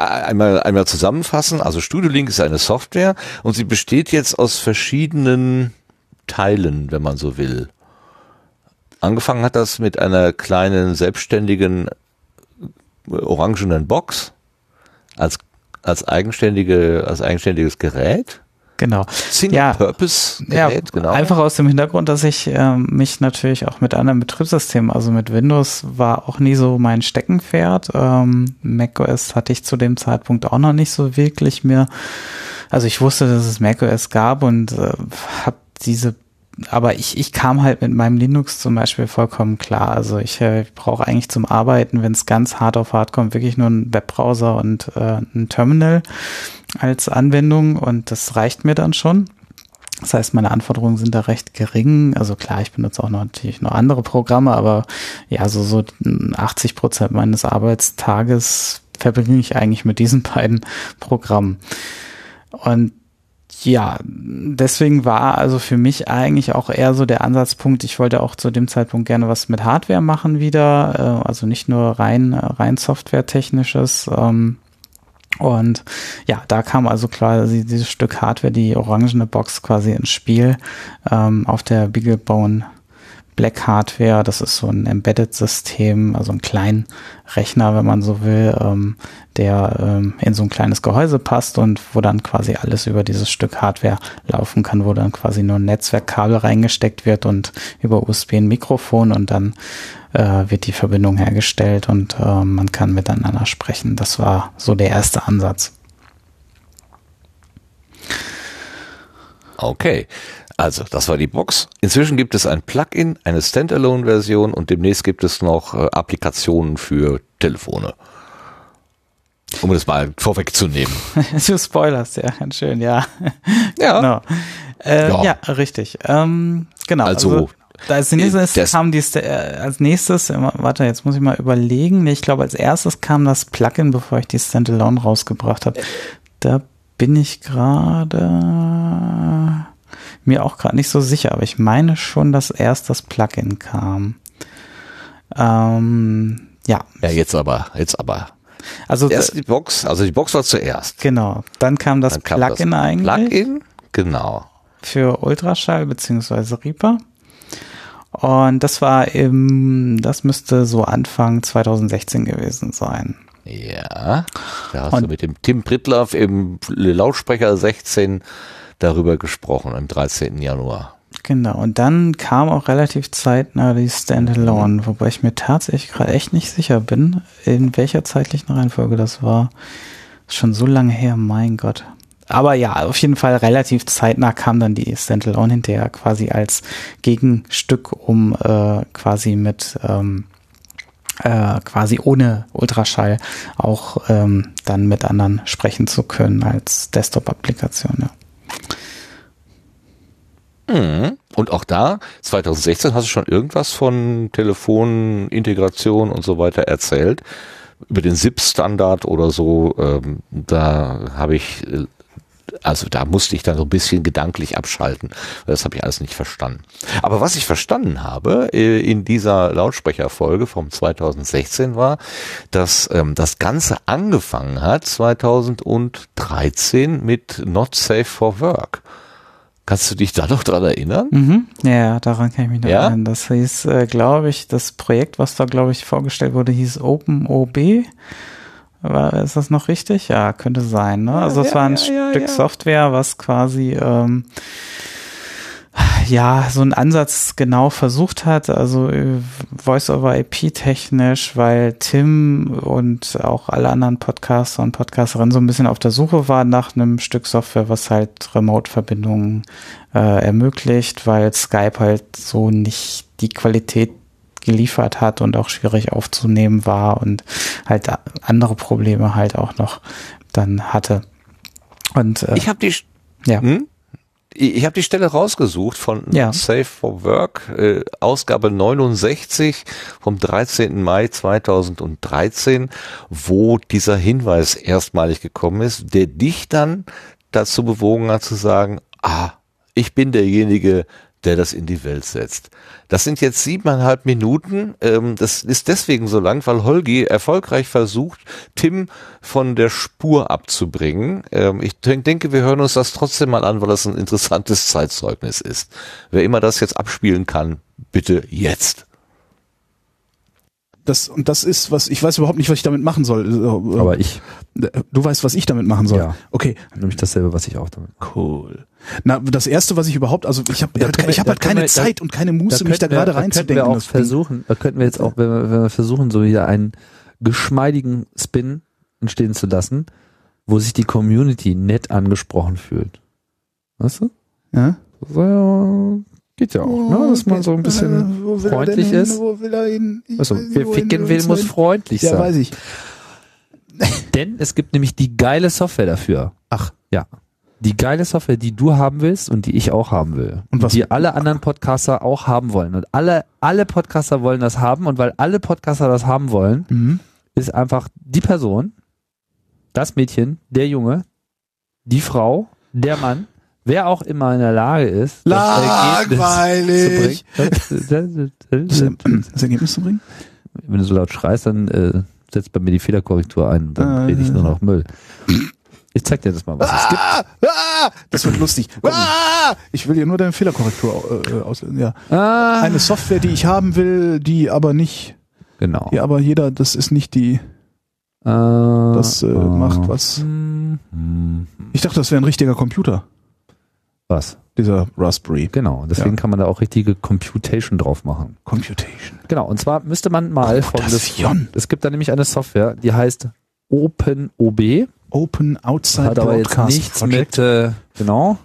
einmal einmal zusammenfassen. Also StudioLink ist eine Software und sie besteht jetzt aus verschiedenen Teilen, wenn man so will. Angefangen hat das mit einer kleinen selbstständigen äh, orangenen Box als als eigenständige als eigenständiges Gerät. Genau. Single Ja. Purpose Ja, genau. einfach aus dem Hintergrund, dass ich ähm, mich natürlich auch mit anderen Betriebssystemen, also mit Windows war auch nie so mein Steckenpferd. Ähm, macOS hatte ich zu dem Zeitpunkt auch noch nicht so wirklich mehr. Also ich wusste, dass es macOS gab und äh, habe diese aber ich, ich kam halt mit meinem Linux zum Beispiel vollkommen klar. Also ich äh, brauche eigentlich zum Arbeiten, wenn es ganz hart auf hart kommt, wirklich nur einen Webbrowser und äh, ein Terminal als Anwendung und das reicht mir dann schon. Das heißt, meine Anforderungen sind da recht gering. Also klar, ich benutze auch noch natürlich noch andere Programme, aber ja, so, so 80 Prozent meines Arbeitstages verbringe ich eigentlich mit diesen [LAUGHS] beiden Programmen. Und ja, deswegen war also für mich eigentlich auch eher so der Ansatzpunkt, ich wollte auch zu dem Zeitpunkt gerne was mit Hardware machen wieder, äh, also nicht nur rein, rein Software-technisches. Ähm, und ja, da kam also quasi dieses Stück Hardware, die orangene Box quasi ins Spiel ähm, auf der BeagleBone Black Hardware. Das ist so ein Embedded-System, also ein kleinen Rechner, wenn man so will, ähm, der ähm, in so ein kleines Gehäuse passt und wo dann quasi alles über dieses Stück Hardware laufen kann, wo dann quasi nur ein Netzwerkkabel reingesteckt wird und über USB ein Mikrofon und dann äh, wird die Verbindung hergestellt und äh, man kann miteinander sprechen. Das war so der erste Ansatz. Okay. Also, das war die Box. Inzwischen gibt es ein Plugin, eine Standalone-Version und demnächst gibt es noch äh, Applikationen für Telefone. Um das mal vorwegzunehmen. [LAUGHS] du spoilerst, ja, ganz schön, ja. Ja. [LAUGHS] Genau. Äh, Ja. ja. richtig. Ähm, genau. Also, als nächstes kam die, äh, als nächstes, äh, warte, jetzt muss ich mal überlegen. Nee, ich glaube, als erstes kam das Plugin, bevor ich die Standalone rausgebracht habe. Da bin ich gerade mir auch gerade nicht so sicher, aber ich meine schon, dass erst das Plugin kam. Ähm, ja, Ja, jetzt aber, jetzt aber. also Erst die Box, also die Box war zuerst. genau. Dann kam das Dann kam Plugin das eigentlich. Plugin, genau. für Ultraschall beziehungsweise Reaper. Und das war im, das müsste so Anfang 2016 gewesen sein. Ja, da hast Und- du mit dem Tim Pritloff im Lautsprecher 16 darüber gesprochen, am 13. Januar. Genau, und dann kam auch relativ zeitnah die Standalone, wobei ich mir tatsächlich gerade echt nicht sicher bin, in welcher zeitlichen Reihenfolge das war. Schon so lange her, mein Gott. Aber ja, auf jeden Fall relativ zeitnah kam dann die Standalone hinterher quasi als Gegenstück, um äh, quasi mit ähm, äh, quasi ohne Ultraschall auch ähm, dann mit anderen sprechen zu können als Desktop-Applikation. Ja. Mhm. Und auch da, 2016 hast du schon irgendwas von Telefonintegration und so weiter erzählt. Über den SIP-Standard oder so, ähm, da habe ich, äh, also da musste ich dann so ein bisschen gedanklich abschalten. Das habe ich alles nicht verstanden. Aber was ich verstanden habe äh, in dieser Lautsprecherfolge vom 2016 war, dass ähm, das Ganze angefangen hat 2013 mit Not Safe for Work. Kannst du dich da noch dran erinnern? Mhm. Ja, daran kann ich mich noch Ja? erinnern. Das hieß, äh, glaube ich, das Projekt, was da, glaube ich, vorgestellt wurde, hieß OpenOB. War, ist das noch richtig? Ja, könnte sein. Ne? also es ja, war ein Stück. Software, was quasi ähm, ja so einen Ansatz genau versucht hat, also äh, Voice-over-IP technisch, weil Tim und auch alle anderen Podcaster und Podcasterinnen so ein bisschen auf der Suche waren nach einem Stück Software, was halt Remote-Verbindungen äh, ermöglicht, weil Skype halt so nicht die Qualität geliefert hat und auch schwierig aufzunehmen war und halt andere Probleme halt auch noch dann hatte. Und äh, Ich habe die ja. Hm? Ich habe die Stelle rausgesucht von Ja. Safe for Work, äh, Ausgabe 69 vom 13. Mai 2013, wo dieser Hinweis erstmalig gekommen ist, der dich dann dazu bewogen hat zu sagen, ah, ich bin derjenige, der das in die Welt setzt. Das sind jetzt siebeneinhalb Minuten. Ähm, das ist deswegen so lang, weil Holgi erfolgreich versucht, Tim von der Spur abzubringen. Ähm, ich denk- denke, wir hören uns das trotzdem mal an, weil das ein interessantes Zeitzeugnis ist. Wer immer das jetzt abspielen kann, bitte jetzt. Das, und das ist, was, ich weiß überhaupt nicht, was ich damit machen soll. So, äh, Aber ich, du weißt, was ich damit machen soll. Ja. Okay, nämlich dasselbe, was ich auch damit mache. cool. Na, das erste, was ich überhaupt, also ich habe Da halt, ich hab da halt keine wir- da- Zeit und keine Muße, mich da gerade da könnten reinzudenken. wir auch versuchen, da könnten wir jetzt auch, wenn wir, wenn wir versuchen, so wieder einen geschmeidigen Spin entstehen zu lassen, wo sich die Community nett angesprochen fühlt. Weißt du? Ja? So, ja, geht ja auch, ne? Dass man so ein bisschen Äh, freundlich denn hin? ist. Wo will er hin? Ich Also, wer ficken will, muss freundlich Ja, sein. weiß ich. [LAUGHS] Denn es gibt nämlich die geile Software dafür. Ach. Ja. Die geile Software, die du haben willst und die ich auch haben will. Und was- Die alle anderen Podcaster auch haben wollen. Und alle, alle Podcaster wollen das haben. Und weil alle Podcaster das haben wollen, Mhm. ist einfach die Person, das Mädchen, der Junge, die Frau, der Mann, wer auch immer in der Lage ist, das Langweilig. Ergebnis zu bringen. Das, das Ergebnis zu bringen? Wenn du so laut schreist, dann äh, setzt bei mir die Fehlerkorrektur ein. Dann Ah, rede ich ja. nur noch Müll. Ich zeig dir das mal, was es gibt. Ah, ah, das wird lustig. Ah, ich will dir nur deine Fehlerkorrektur äh, auslösen. Ja. Ah, Eine Software, die ich haben will, die aber nicht, genau. die aber jeder, das ist nicht die, Äh, das äh, macht was. hm, hm. Ich dachte, das wäre ein richtiger Computer, Was? dieser Raspberry. Genau. Deswegen Ja. kann man da auch richtige Computation drauf machen. Computation. Genau. Und zwar müsste man mal folgendes. Es gibt da nämlich eine Software, die heißt OpenOB. Open Outside Hat aber jetzt Broadcast nichts Project. mit, äh, genau.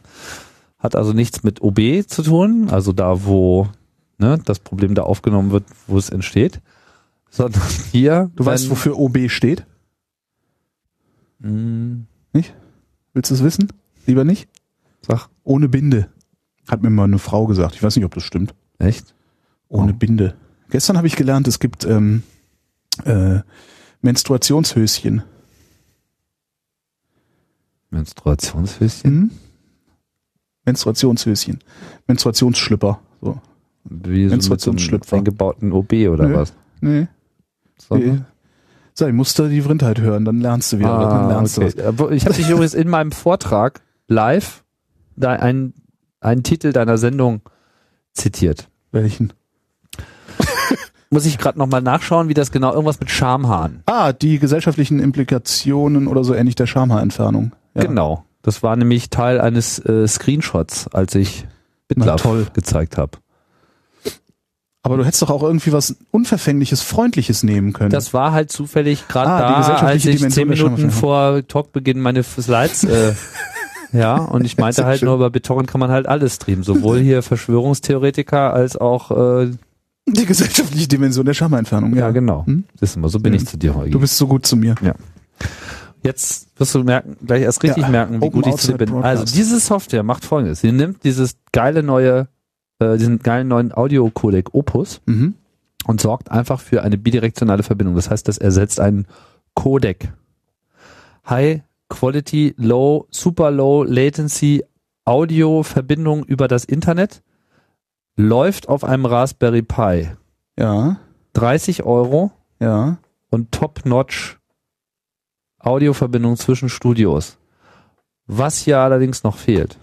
Hat also nichts mit OB zu tun. Also da, wo ne, das Problem da aufgenommen wird, wo es entsteht. Sondern [LAUGHS] hier. Du weißt, wofür OB steht? Hm, Willst du es wissen? Lieber nicht? sag, Ohne Binde. Hat mir mal eine Frau gesagt. Ich weiß nicht, ob das stimmt. echt? Ohne Oh. Binde. Gestern habe ich gelernt, es gibt ähm, äh, Menstruationshöschen. Menstruationshöschen? Mhm. Menstruationshöschen. Menstruationsschlüpper. So. Wie so so Menstruationsschlüpfer. eingebauten OB oder Nö. was? Nee. Sondern- So, ich musste die Vrindheit hören, dann lernst du wieder. dann Ah, lernst okay. du was. Aber Ich habe dich übrigens in meinem Vortrag live einen, einen Titel deiner Sendung zitiert. Welchen? [LAUGHS] Muss ich gerade nochmal nachschauen, wie das genau irgendwas mit Schamhahn. Ah, die gesellschaftlichen Implikationen oder so ähnlich der Schamhaarentfernung. Ja. Genau. Das war nämlich Teil eines äh, Screenshots, als ich toll. gezeigt habe. Aber du hättest doch auch irgendwie was Unverfängliches, Freundliches nehmen können. Das war halt zufällig gerade Ah, da, als ich Dimension zehn Minuten vor Talkbeginn meine Slides äh, [LAUGHS] ja, und ich meinte halt schön. nur, über BitTorrent kann man halt alles streamen. Sowohl hier Verschwörungstheoretiker als auch äh, die gesellschaftliche Dimension der Schamentfernung. ja, genau. Hm? Das ist immer, so bin Ja. ich zu dir heute. Du bist so gut zu mir. Jetzt wirst du merken, gleich erst richtig Ja, merken, wie gut ich zu dir bin. Also Broadcast. diese Software macht folgendes. Sie nimmt dieses geile neue, äh, diesen geilen neuen Audio-Codec Opus Mhm. und sorgt einfach für eine bidirektionale Verbindung. Das heißt, das ersetzt einen Codec. High Quality, Low, Super Low Latency Audio Verbindung über das Internet läuft auf einem Raspberry Pi. Ja, 30 Euro ja. und Top-Notch Audioverbindung zwischen Studios. Was hier allerdings noch fehlt.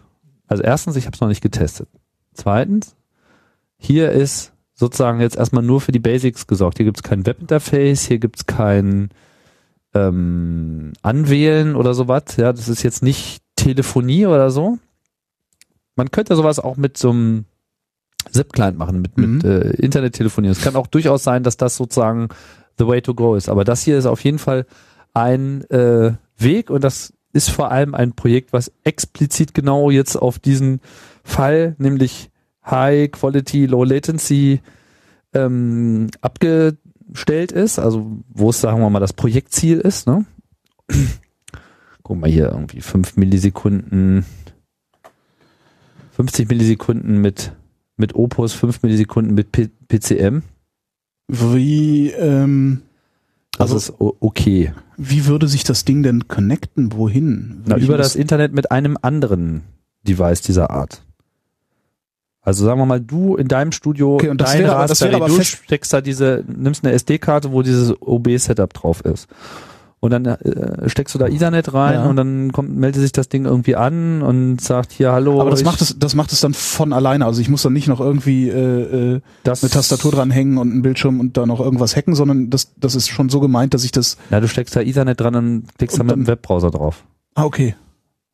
Also erstens, ich habe es noch nicht getestet. Zweitens, hier ist sozusagen jetzt erstmal nur für die Basics gesorgt. Hier gibt es kein Webinterface, hier gibt es kein ähm, Anwählen oder sowas. Ja, das ist jetzt nicht Telefonie oder so. Man könnte sowas auch mit so einem ZIP-Client machen, mit, mit Mhm. äh, Internettelefonie. Es kann auch durchaus sein, dass das sozusagen the way to go ist. Aber das hier ist auf jeden Fall ein äh, Weg und das ist vor allem ein Projekt, was explizit genau jetzt auf diesen Fall, nämlich High Quality, Low Latency, ähm, abgestellt ist. Also wo es, sagen wir mal, das Projektziel ist. Ne? Guck mal hier, irgendwie 5 Millisekunden, 50 Millisekunden mit, mit Opus, 5 Millisekunden mit P PCM. Wie, ähm, Das Also- ist okay. wie würde sich das Ding denn connecten? Wohin? Na, über das Internet mit einem anderen Device dieser Art. Also sagen wir mal, du in deinem Studio, Okay, und das dein wäre aber- das Raspberry, wäre aber du fest- steckst da diese, nimmst eine SD-Karte, wo dieses OB-Setup drauf ist. Und dann äh, steckst du da Ethernet rein Ja. und dann kommt, meldet sich das Ding irgendwie an und sagt hier Hallo. Aber das macht es, das macht es dann von alleine. Also ich muss dann nicht noch irgendwie äh, äh, das, eine Tastatur dranhängen und einen Bildschirm und da noch irgendwas hacken, sondern das, das ist schon so gemeint, dass ich das. Ja, du steckst da Ethernet dran und klickst Und dann mit dem Webbrowser drauf. Ah, okay.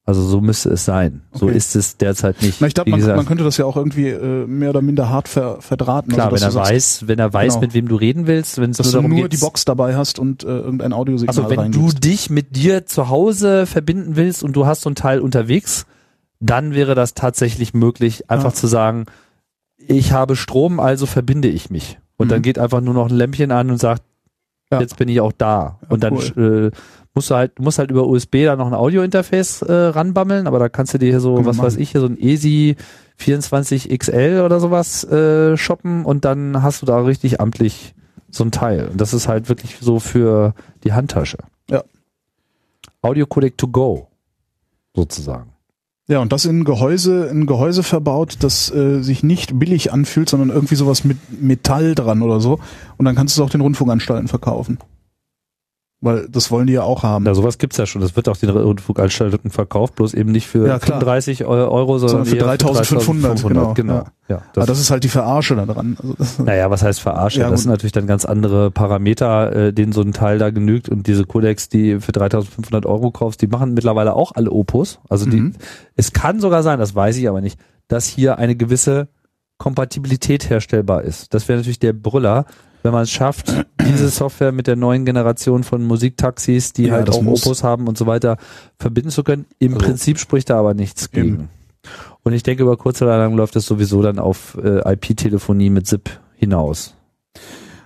Also so müsste es sein. So Okay. ist es derzeit nicht. Na, ich glaube, man, man könnte das ja auch irgendwie äh, mehr oder minder hart ver, verdrahten. klar, also, wenn dass er du sagst, weiß, wenn er weiß, Genau. mit wem du reden willst, wenn es dass du darum nur geht, die Box dabei hast und äh, irgendein Audiosignal Also wenn du dich mit dir zu Hause verbinden willst und du hast so ein Teil unterwegs, dann wäre das tatsächlich möglich, einfach Ja. zu sagen, ich habe Strom, also verbinde ich mich. Und Mhm. dann geht einfach nur noch ein Lämpchen an und sagt, Ja. jetzt bin ich auch da. Ja, und dann cool. äh, musst du halt, du musst halt über USB da noch ein Audiointerface äh, ranbammeln, aber da kannst du dir hier so, man was weiß ich, hier so ein ESI 24 XL oder sowas äh, shoppen und dann hast du da richtig amtlich so ein Teil. Und das ist halt wirklich so für die Handtasche. Ja. Audio Codec to go, sozusagen. Ja, und das in ein Gehäuse, in ein Gehäuse verbaut, das äh, sich nicht billig anfühlt, sondern irgendwie sowas mit Metall dran oder so. Und dann kannst du es auch den Rundfunkanstalten verkaufen. Weil das wollen die ja auch haben. Na, sowas gibt's ja schon. Das wird auch den Rundfunkanstalten verkauft, bloß eben nicht für Ja, klar. 35 Euro, sondern, Sondern für eher 3500, genau, genau. ja. Ja, Aber das ist halt die Verarsche da dran. Also das, Naja, was heißt verarsche? Ja, das sind natürlich dann ganz andere Parameter, äh, denen so ein Teil da genügt. Und diese Codecs, die für 3500 Euro kaufst, die machen mittlerweile auch alle Opus. Also die, Mhm. es kann sogar sein, das weiß ich aber nicht, dass hier eine gewisse Kompatibilität herstellbar ist. Das wäre natürlich der Brüller, wenn man es schafft, diese [CLEARS THROAT] Software mit der neuen Generation von Musiktaxis, die Ja, halt das auch muss. Opus haben und so weiter, verbinden zu können. Im Also- Prinzip spricht da aber nichts Eben. gegen. Und ich denke, über kurz oder lang läuft es sowieso dann auf äh, IP-Telefonie mit SIP hinaus.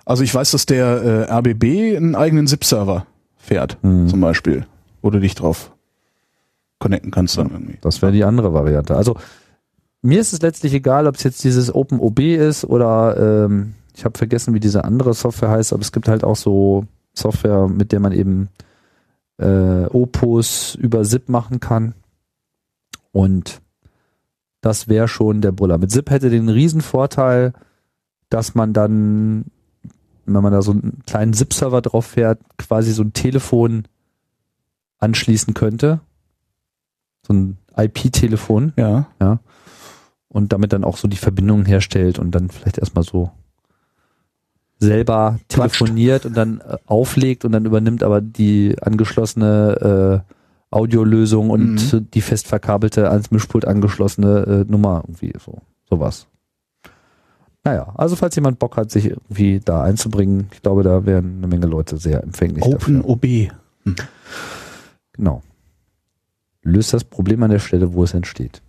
also ich weiß, dass der äh, RBB einen eigenen ZIP-Server fährt, Hm. zum Beispiel, wo du dich drauf connecten kannst dann irgendwie. Das wäre die andere Variante. Also mir ist es letztlich egal, ob es jetzt dieses OpenOB ist oder ähm, ich habe vergessen, wie diese andere Software heißt, aber es gibt halt auch so Software, mit der man eben äh, Opus über SIP machen kann. Und das wäre schon der Brüller. Mit SIP hätte den riesen Vorteil, dass man dann, wenn man da so einen kleinen SIP-Server drauf fährt, quasi so ein Telefon anschließen könnte. So ein IP-Telefon Ja. und damit dann auch so die Verbindung herstellt und dann vielleicht erstmal so selber telefoniert und dann äh, auflegt und dann übernimmt aber die angeschlossene äh, Audiolösung und Mhm. die fest verkabelte ans Mischpult angeschlossene äh, Nummer irgendwie so. Sowas. Naja, also falls jemand Bock hat, sich irgendwie da einzubringen, ich glaube, da wären eine Menge Leute sehr empfänglich Open dafür. OB. Genau. Löst das Problem an der Stelle, wo es entsteht.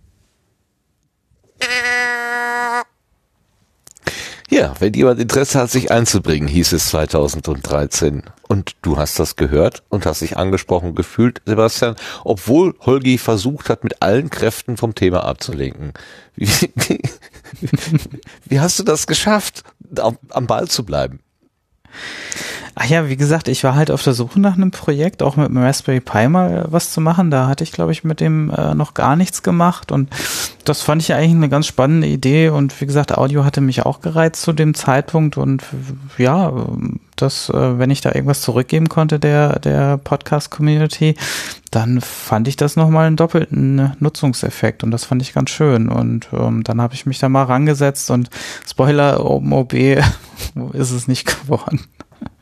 Ja, wenn jemand Interesse hat, sich einzubringen, hieß es 2013. Und du hast das gehört und hast dich angesprochen gefühlt, Sebastian, obwohl Holgi versucht hat, mit allen Kräften vom Thema abzulenken. Wie, [LAUGHS] wie, wie hast du das geschafft, am, am Ball zu bleiben? Ach ja, wie gesagt, ich war halt auf der Suche nach einem Projekt, auch mit dem Raspberry Pi mal was zu machen. Da hatte ich, glaube ich, mit dem äh, noch gar nichts gemacht. Und das fand ich eigentlich eine ganz spannende Idee. Und wie gesagt, Audio hatte mich auch gereizt zu dem Zeitpunkt. Und ja, das, äh, wenn ich da irgendwas zurückgeben konnte der, der Podcast-Community, dann fand ich das nochmal einen doppelten Nutzungseffekt und das fand ich ganz schön und ähm, dann habe ich mich da mal rangesetzt und Spoiler, OpenOB [LAUGHS] ist es nicht geworden.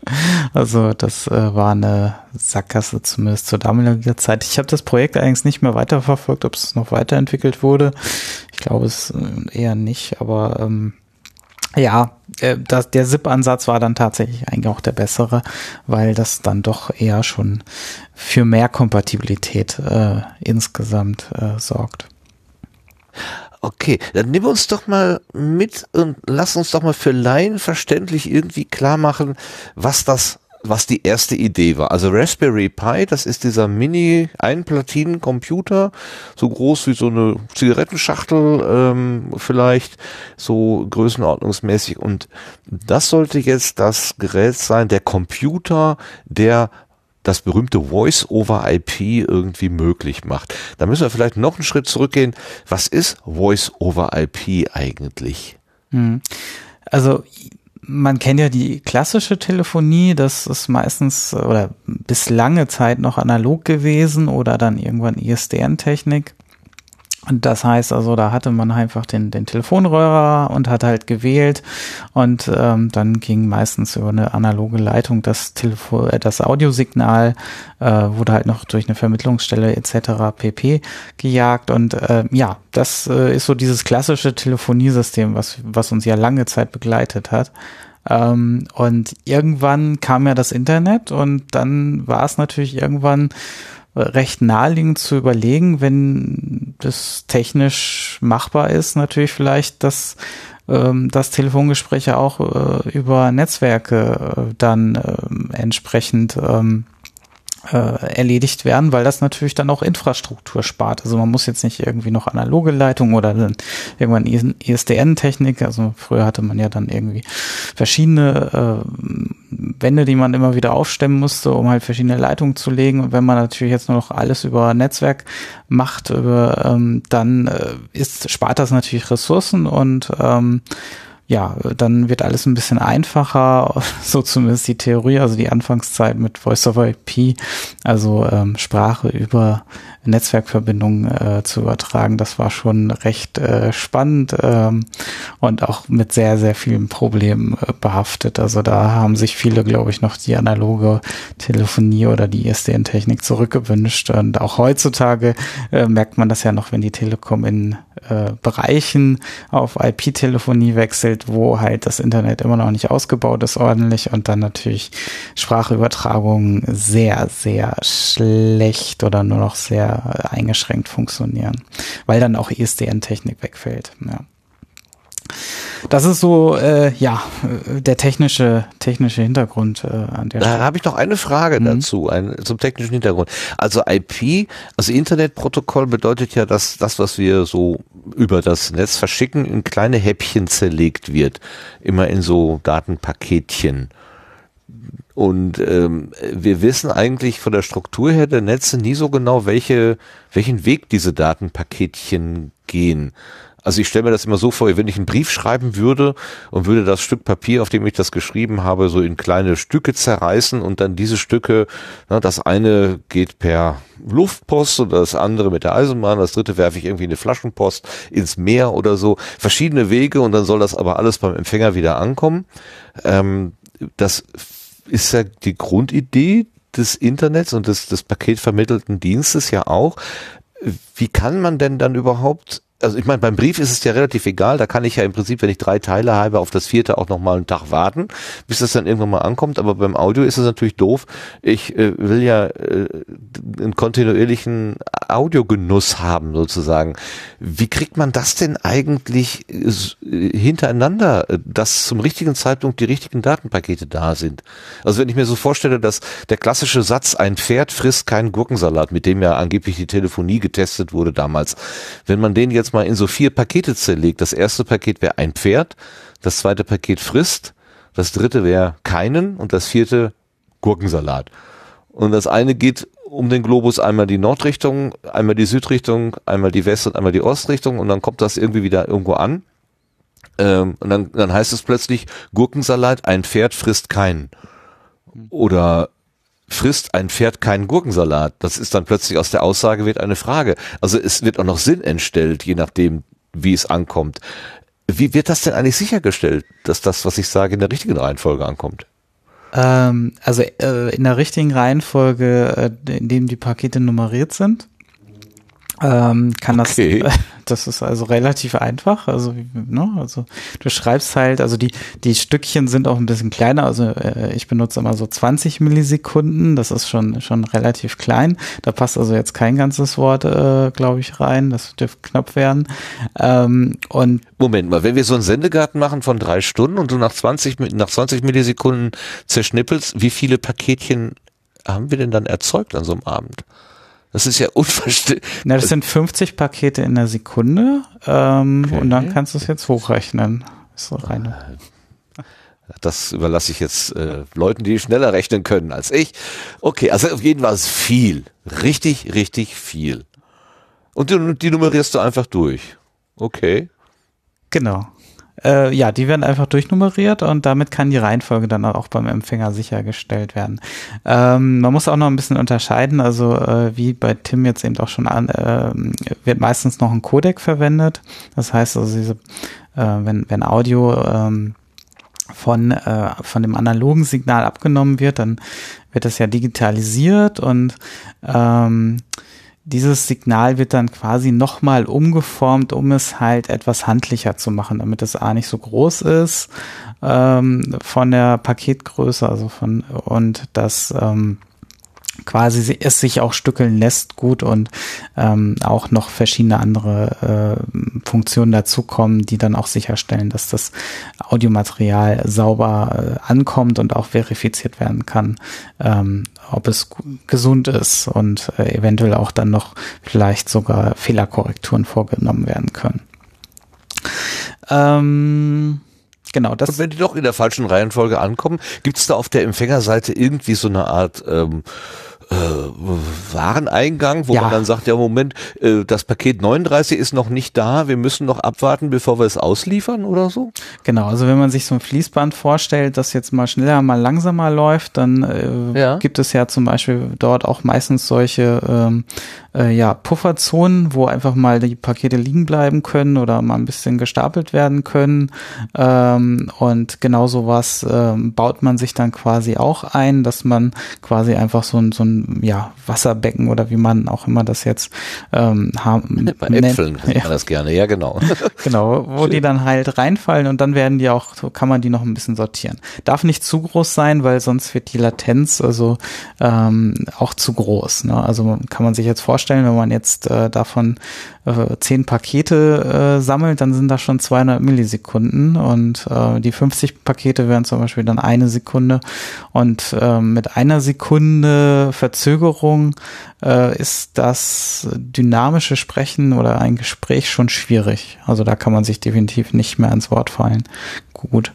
[LAUGHS] Also das äh, war eine Sackgasse zumindest zur damaligen Zeit. Ich habe das Projekt allerdings nicht mehr weiterverfolgt, ob es noch weiterentwickelt wurde. Ich glaube es äh, eher nicht, aber ähm, ja, äh, das, der SIP-Ansatz war dann tatsächlich eigentlich auch der bessere, weil das dann doch eher schon für mehr Kompatibilität äh, insgesamt äh, sorgt. Okay, dann nimm uns doch mal mit und lass uns doch mal für Laien verständlich irgendwie klar machen, was das, was die erste Idee war. Also Raspberry Pi, das ist dieser mini Einplatinen-Computer, so groß wie so eine Zigarettenschachtel ähm, vielleicht, so größenordnungsmäßig. Und das sollte jetzt das Gerät sein, der Computer, der das berühmte Voice over IP irgendwie möglich macht. Da müssen wir vielleicht noch einen Schritt zurückgehen. Was ist Voice over IP eigentlich? Hm. Also man kennt ja die klassische Telefonie, das ist meistens oder bis lange Zeit noch analog gewesen oder dann irgendwann ISDN-Technik. Und das heißt also, da hatte man einfach den, den Telefonröhrer und hat halt gewählt und ähm, dann ging meistens über eine analoge Leitung das Telefon, äh, das Audiosignal äh, wurde halt noch durch eine Vermittlungsstelle etc. pp. gejagt und äh, ja, das äh, ist so dieses klassische Telefoniesystem, was was uns ja lange Zeit begleitet hat. Ähm, und irgendwann kam ja das Internet und dann war es natürlich irgendwann recht naheliegend zu überlegen, wenn das technisch machbar ist, natürlich vielleicht, dass ähm, dass Telefongespräche auch äh, über Netzwerke äh, dann äh, entsprechend ähm, äh, erledigt werden, weil das natürlich dann auch Infrastruktur spart. Also man muss jetzt nicht irgendwie noch analoge Leitungen oder dann irgendwann ISDN-Technik, also früher hatte man ja dann irgendwie verschiedene äh, Wände, die man immer wieder aufstemmen musste, um halt verschiedene Leitungen zu legen. Und wenn man natürlich jetzt nur noch alles über Netzwerk macht, über, ähm, dann äh, ist, spart das natürlich Ressourcen und ähm, ja, dann wird alles ein bisschen einfacher, [LAUGHS] so zumindest die Theorie, also die Anfangszeit mit Voice over IP, also ähm, Sprache über Netzwerkverbindungen äh, zu übertragen. Das war schon recht äh, spannend ähm, und auch mit sehr, sehr vielen Problemen äh, behaftet. Also da haben sich viele, glaube ich, noch die analoge Telefonie oder die ISDN-Technik zurückgewünscht. Und auch heutzutage äh, merkt man das ja noch, wenn die Telekom in äh, Bereichen auf IP-Telefonie wechselt, wo halt das Internet immer noch nicht ausgebaut ist ordentlich und dann natürlich Sprachübertragungen sehr, sehr schlecht oder nur noch sehr eingeschränkt funktionieren, weil dann auch ISDN-Technik wegfällt. Ja. Das ist so, äh, ja, der technische, technische Hintergrund äh, an der Da habe ich noch eine Frage mhm. dazu, ein, zum technischen Hintergrund. Also IP, also Internetprotokoll bedeutet ja, dass das, was wir so über das Netz verschicken, in kleine Häppchen zerlegt wird. Immer in so Datenpaketchen. Und ähm, wir wissen eigentlich von der Struktur her der Netze nie so genau, welche, welchen Weg diese Datenpaketchen gehen. Also ich stelle mir das immer so vor, wenn ich einen Brief schreiben würde und würde das Stück Papier, auf dem ich das geschrieben habe, so in kleine Stücke zerreißen und dann diese Stücke, na, das eine geht per Luftpost und das andere mit der Eisenbahn, das dritte werfe ich irgendwie eine Flaschenpost ins Meer oder so, verschiedene Wege und dann soll das aber alles beim Empfänger wieder ankommen. Ähm, das ist ja die Grundidee des Internets und des, des paketvermittelten Dienstes ja auch. Wie kann man denn dann überhaupt also ich meine, beim Brief ist es ja relativ egal, da kann ich ja im Prinzip, wenn ich drei Teile habe, auf das vierte auch nochmal einen Tag warten, bis das dann irgendwann mal ankommt, aber beim Audio ist es natürlich doof. Ich äh, will ja äh, einen kontinuierlichen Audiogenuss haben, sozusagen. Wie kriegt man das denn eigentlich äh, hintereinander, äh, dass zum richtigen Zeitpunkt die richtigen Datenpakete da sind? Also wenn ich mir so vorstelle, dass der klassische Satz, ein Pferd frisst keinen Gurkensalat, mit dem ja angeblich die Telefonie getestet wurde damals, wenn man den jetzt mal in so vier Pakete zerlegt, das erste Paket wäre ein Pferd, das zweite Paket frisst, das dritte wäre keinen und das vierte Gurkensalat. Und das eine geht um den Globus einmal die Nordrichtung, einmal die Südrichtung, einmal die West- und einmal die Ostrichtung und dann kommt das irgendwie wieder irgendwo an. Ähm, und dann, dann heißt es plötzlich, Gurkensalat, ein Pferd frisst keinen. Oder frisst ein Pferd keinen Gurkensalat? Das ist dann plötzlich aus der Aussage wird eine Frage. Also es wird auch noch Sinn entstellt, je nachdem, wie es ankommt. Wie wird das denn eigentlich sichergestellt, dass das, was ich sage, in der richtigen Reihenfolge ankommt? Ähm, also äh, in der richtigen Reihenfolge, äh, in dem die Pakete nummeriert sind ähm, kann okay. das, [LAUGHS] das ist also relativ einfach. Also, ne, also du schreibst halt, also die, die Stückchen sind auch ein bisschen kleiner. Also äh, ich benutze immer so 20 Millisekunden. Das ist schon, schon relativ klein. Da passt also jetzt kein ganzes Wort, äh, glaube ich, rein. Das dürfte knapp werden. Ähm, und Moment mal, wenn wir so einen Sendegarten machen von drei Stunden und du nach 20, nach 20 Millisekunden zerschnippelst, wie viele Paketchen haben wir denn dann erzeugt an so einem Abend? Das ist ja unverständlich. Na, das sind 50 Pakete in der Sekunde ähm, okay. und dann kannst du es jetzt hochrechnen. So rein. Das überlasse ich jetzt äh, Leuten, die schneller rechnen können als ich. Okay, also auf jeden Fall ist viel. Richtig, richtig viel. Und die, die nummerierst du einfach durch. Okay. Genau. Äh, ja, die werden einfach durchnummeriert und damit kann die Reihenfolge dann auch beim Empfänger sichergestellt werden. Ähm, man muss auch noch ein bisschen unterscheiden, also äh, wie bei Tim jetzt eben auch schon an, äh, wird meistens noch ein Codec verwendet. Das heißt also, diese, äh, wenn, wenn Audio ähm, von, äh, von dem analogen Signal abgenommen wird, dann wird das ja digitalisiert und ähm, dieses Signal wird dann quasi nochmal umgeformt, um es halt etwas handlicher zu machen, damit es A nicht so groß ist ähm, von der Paketgröße, also von und das ähm, quasi es sich auch stückeln lässt gut und ähm, auch noch verschiedene andere äh, Funktionen dazukommen, die dann auch sicherstellen, dass das Audiomaterial sauber äh, ankommt und auch verifiziert werden kann, ähm, ob es gesund ist und äh, eventuell auch dann noch vielleicht sogar Fehlerkorrekturen vorgenommen werden können. Ähm, genau, das. Und wenn die doch in der falschen Reihenfolge ankommen, gibt es da auf der Empfängerseite irgendwie so eine Art ähm, äh, Wareneingang, wo ja. man dann sagt, ja Moment, äh, das Paket 39 ist noch nicht da, wir müssen noch abwarten, bevor wir es ausliefern oder so? Genau, also wenn man sich so ein Fließband vorstellt, das jetzt mal schneller, mal langsamer läuft, dann äh, ja. gibt es ja zum Beispiel dort auch meistens solche ähm, äh, ja, Pufferzonen, wo einfach mal die Pakete liegen bleiben können oder mal ein bisschen gestapelt werden können. Ähm, und genau sowas ähm, baut man sich dann quasi auch ein, dass man quasi einfach so ein, so ein ja, Wasserbecken oder wie man auch immer das jetzt ähm, haben. Bei Äpfeln nennt man das gerne, ja genau. [LAUGHS] genau, wo Schön. die dann halt reinfallen und dann werden die auch, so kann man die noch ein bisschen sortieren. Darf nicht zu groß sein, weil sonst wird die Latenz also ähm, auch zu groß. Ne? Also kann man sich jetzt vorstellen, vorstellen, wenn man jetzt äh, davon äh, zehn Pakete äh, sammelt, dann sind das schon 200 Millisekunden und äh, die 50 Pakete wären zum Beispiel dann eine Sekunde und äh, mit einer Sekunde Verzögerung äh, ist das dynamische Sprechen oder ein Gespräch schon schwierig. Also da kann man sich definitiv nicht mehr ins Wort fallen. Gut.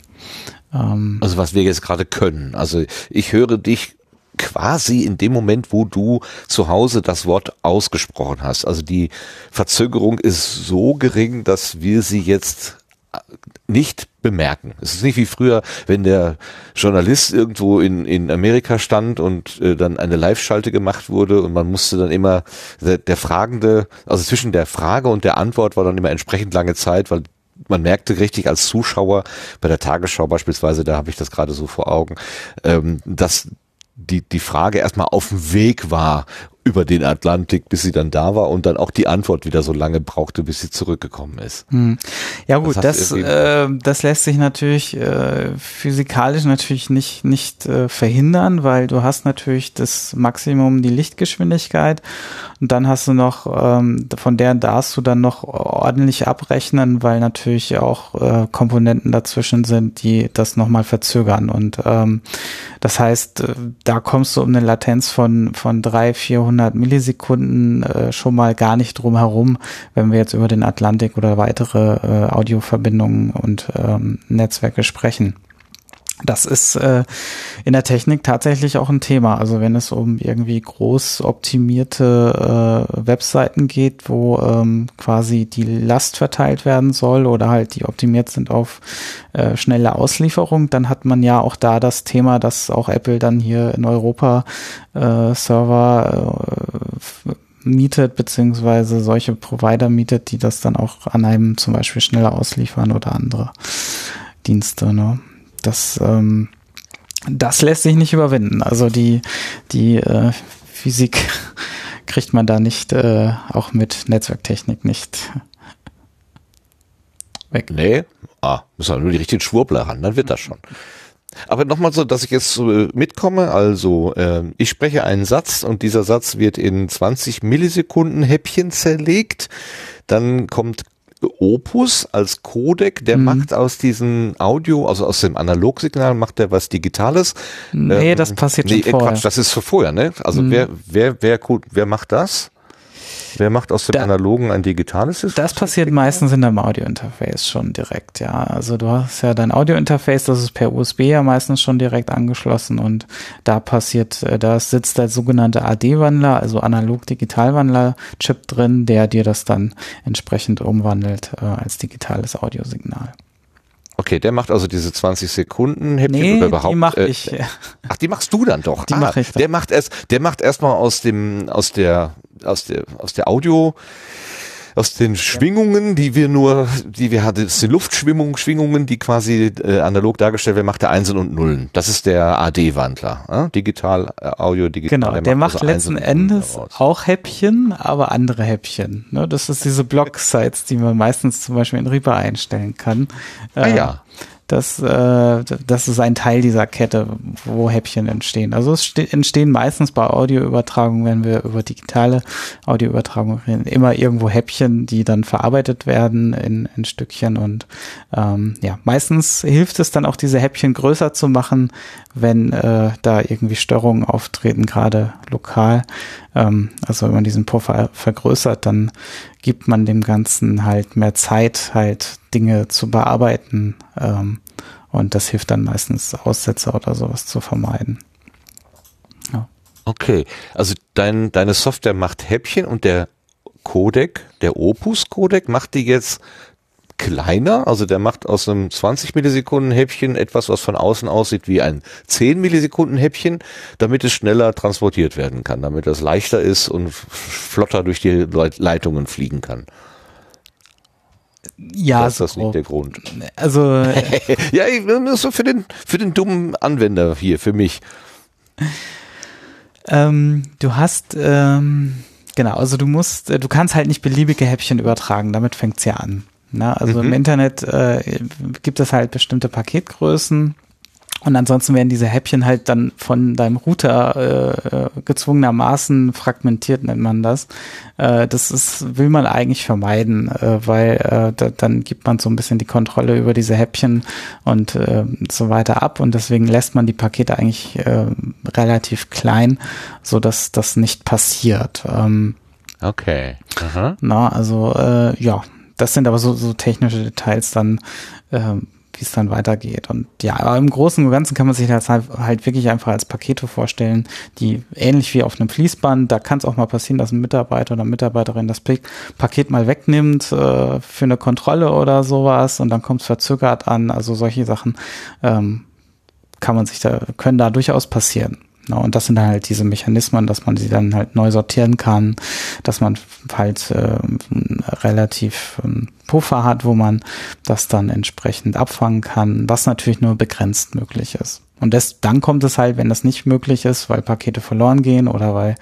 Ähm, also was wir jetzt gerade können. Also ich höre dich quasi in dem Moment, wo du zu Hause das Wort ausgesprochen hast. Also die Verzögerung ist so gering, dass wir sie jetzt nicht bemerken. Es ist nicht wie früher, wenn der Journalist irgendwo in, in Amerika stand und äh, dann eine Live-Schalte gemacht wurde und man musste dann immer der, der Fragende, also zwischen der Frage und der Antwort war dann immer entsprechend lange Zeit, weil man merkte richtig als Zuschauer bei der Tagesschau beispielsweise, da habe ich das gerade so vor Augen, ähm, dass die, die Frage erstmal auf dem Weg war, über den Atlantik, bis sie dann da war und dann auch die Antwort wieder so lange brauchte, bis sie zurückgekommen ist. Hm. Ja gut, Das das, äh, das lässt sich natürlich äh, physikalisch natürlich nicht, nicht äh, verhindern, weil du hast natürlich das Maximum, die Lichtgeschwindigkeit und dann hast du noch, ähm, von der darfst du dann noch ordentlich abrechnen, weil natürlich auch äh, Komponenten dazwischen sind, die das nochmal verzögern und ähm, das heißt, äh, da kommst du um eine Latenz von, von 300, 400 Millisekunden äh, schon mal gar nicht drum herum, wenn wir jetzt über den Atlantik oder weitere äh, Audioverbindungen und ähm, Netzwerke sprechen. Das ist äh, in der Technik tatsächlich auch ein Thema. Also wenn es um irgendwie groß optimierte äh, Webseiten geht, wo ähm, quasi die Last verteilt werden soll oder halt die optimiert sind auf äh, schnelle Auslieferung, dann hat man ja auch da das Thema, dass auch Apple dann hier in Europa äh, Server äh, mietet, beziehungsweise solche Provider mietet, die das dann auch an einem zum Beispiel schneller ausliefern oder andere Dienste. Ne? Das, ähm, das lässt sich nicht überwinden. Also die, die äh, Physik [LAUGHS] kriegt man da nicht, äh, auch mit Netzwerktechnik nicht weg. Nee, ah, müssen wir nur die richtigen Schwurbler ran, dann wird das schon. Aber nochmal so, dass ich jetzt äh, mitkomme, also äh, ich spreche einen Satz und dieser Satz wird in 20 Millisekunden Häppchen zerlegt, dann kommt Opus als Codec, der Mhm. macht aus diesem Audio, also aus dem Analogsignal, macht er was Digitales. Nee, Ähm, das passiert nee, schon vorher. Quatsch, das ist für vorher, ne? Also Mhm. wer, wer, wer, wer macht das? Wer macht aus dem Da- Analogen ein digitales System? Das passiert meistens in deinem Audiointerface schon direkt, ja. Also du hast ja dein Audiointerface, das ist per USB ja meistens schon direkt angeschlossen und da passiert, äh, da sitzt der sogenannte AD-Wandler, also Analog-Digital-Wandler-Chip drin, der dir das dann entsprechend umwandelt äh, als digitales Audiosignal. Okay, der macht also diese 20 Sekunden Häppchen Nee, oder überhaupt. die mache äh, ich. Ach, die machst du dann doch. Die ah, mach ich dann. Der macht erst, der macht erstmal aus dem, aus der, aus der, aus der Audio, aus den Schwingungen, die wir nur, die wir hatten, das sind Luftschwingungen, Schwingungen, die quasi äh, analog dargestellt werden, macht der Einsen und Nullen. Das ist der AD-Wandler, äh? digital, äh, Audio, digital. Genau, der, macht also letzten Endes daraus. auch Häppchen, aber andere Häppchen. Ne, das ist diese Block-Sites, die man meistens zum Beispiel in Reaper einstellen kann. Ah Äh, ja. Das, äh, das ist ein Teil dieser Kette, wo Häppchen entstehen. Also es ste- entstehen meistens bei Audioübertragungen, wenn wir über digitale Audioübertragung reden, immer irgendwo Häppchen, die dann verarbeitet werden in, in Stückchen. Und ähm, ja, meistens hilft es dann auch, diese Häppchen größer zu machen, wenn äh, da irgendwie Störungen auftreten, gerade lokal. Ähm, also wenn man diesen Puffer vergrößert, dann gibt man dem Ganzen halt mehr Zeit, halt Dinge zu bearbeiten. Ähm, und das hilft dann meistens, Aussetzer oder sowas zu vermeiden. Okay, also dein, deine Software macht Häppchen und der Codec, der Opus-Codec, macht die jetzt kleiner, also der macht aus einem 20 Millisekunden Häppchen etwas, was von außen aussieht wie ein 10 Millisekunden Häppchen, damit es schneller transportiert werden kann, damit es leichter ist und flotter durch die Leit- Leitungen fliegen kann. Ja, das ist das nicht der Grund. Also [LAUGHS] ja, so für den, für den dummen Anwender hier, für mich. Ähm, du hast, ähm, genau, also du musst, äh, du kannst halt nicht beliebige Häppchen übertragen, damit fängt's ja an. Na, also im Mhm. Internet äh, gibt es halt bestimmte Paketgrößen und ansonsten werden diese Häppchen halt dann von deinem Router äh, äh, gezwungenermaßen fragmentiert, nennt man das. Äh, das ist, will man eigentlich vermeiden, äh, weil äh, da, dann gibt man so ein bisschen die Kontrolle über diese Häppchen und äh, so weiter ab und deswegen lässt man die Pakete eigentlich äh, relativ klein, so dass das nicht passiert. Ähm, Okay. Aha. na, also äh, ja, das sind aber so, so technische Details dann, ähm, wie es dann weitergeht. Und ja, aber im Großen und Ganzen kann man sich das halt, halt wirklich einfach als Pakete vorstellen, die ähnlich wie auf einem Fließband, da kann es auch mal passieren, dass ein Mitarbeiter oder Mitarbeiterin das Pak- Paket mal wegnimmt äh, für eine Kontrolle oder sowas und dann kommt es verzögert an. Also solche Sachen ähm, kann man sich da, können da durchaus passieren. Ja, und das sind halt diese Mechanismen, dass man sie dann halt neu sortieren kann, dass man halt äh, relativ ähm, Puffer hat, wo man das dann entsprechend abfangen kann, was natürlich nur begrenzt möglich ist. Und das, dann kommt es halt, wenn das nicht möglich ist, weil Pakete verloren gehen oder weil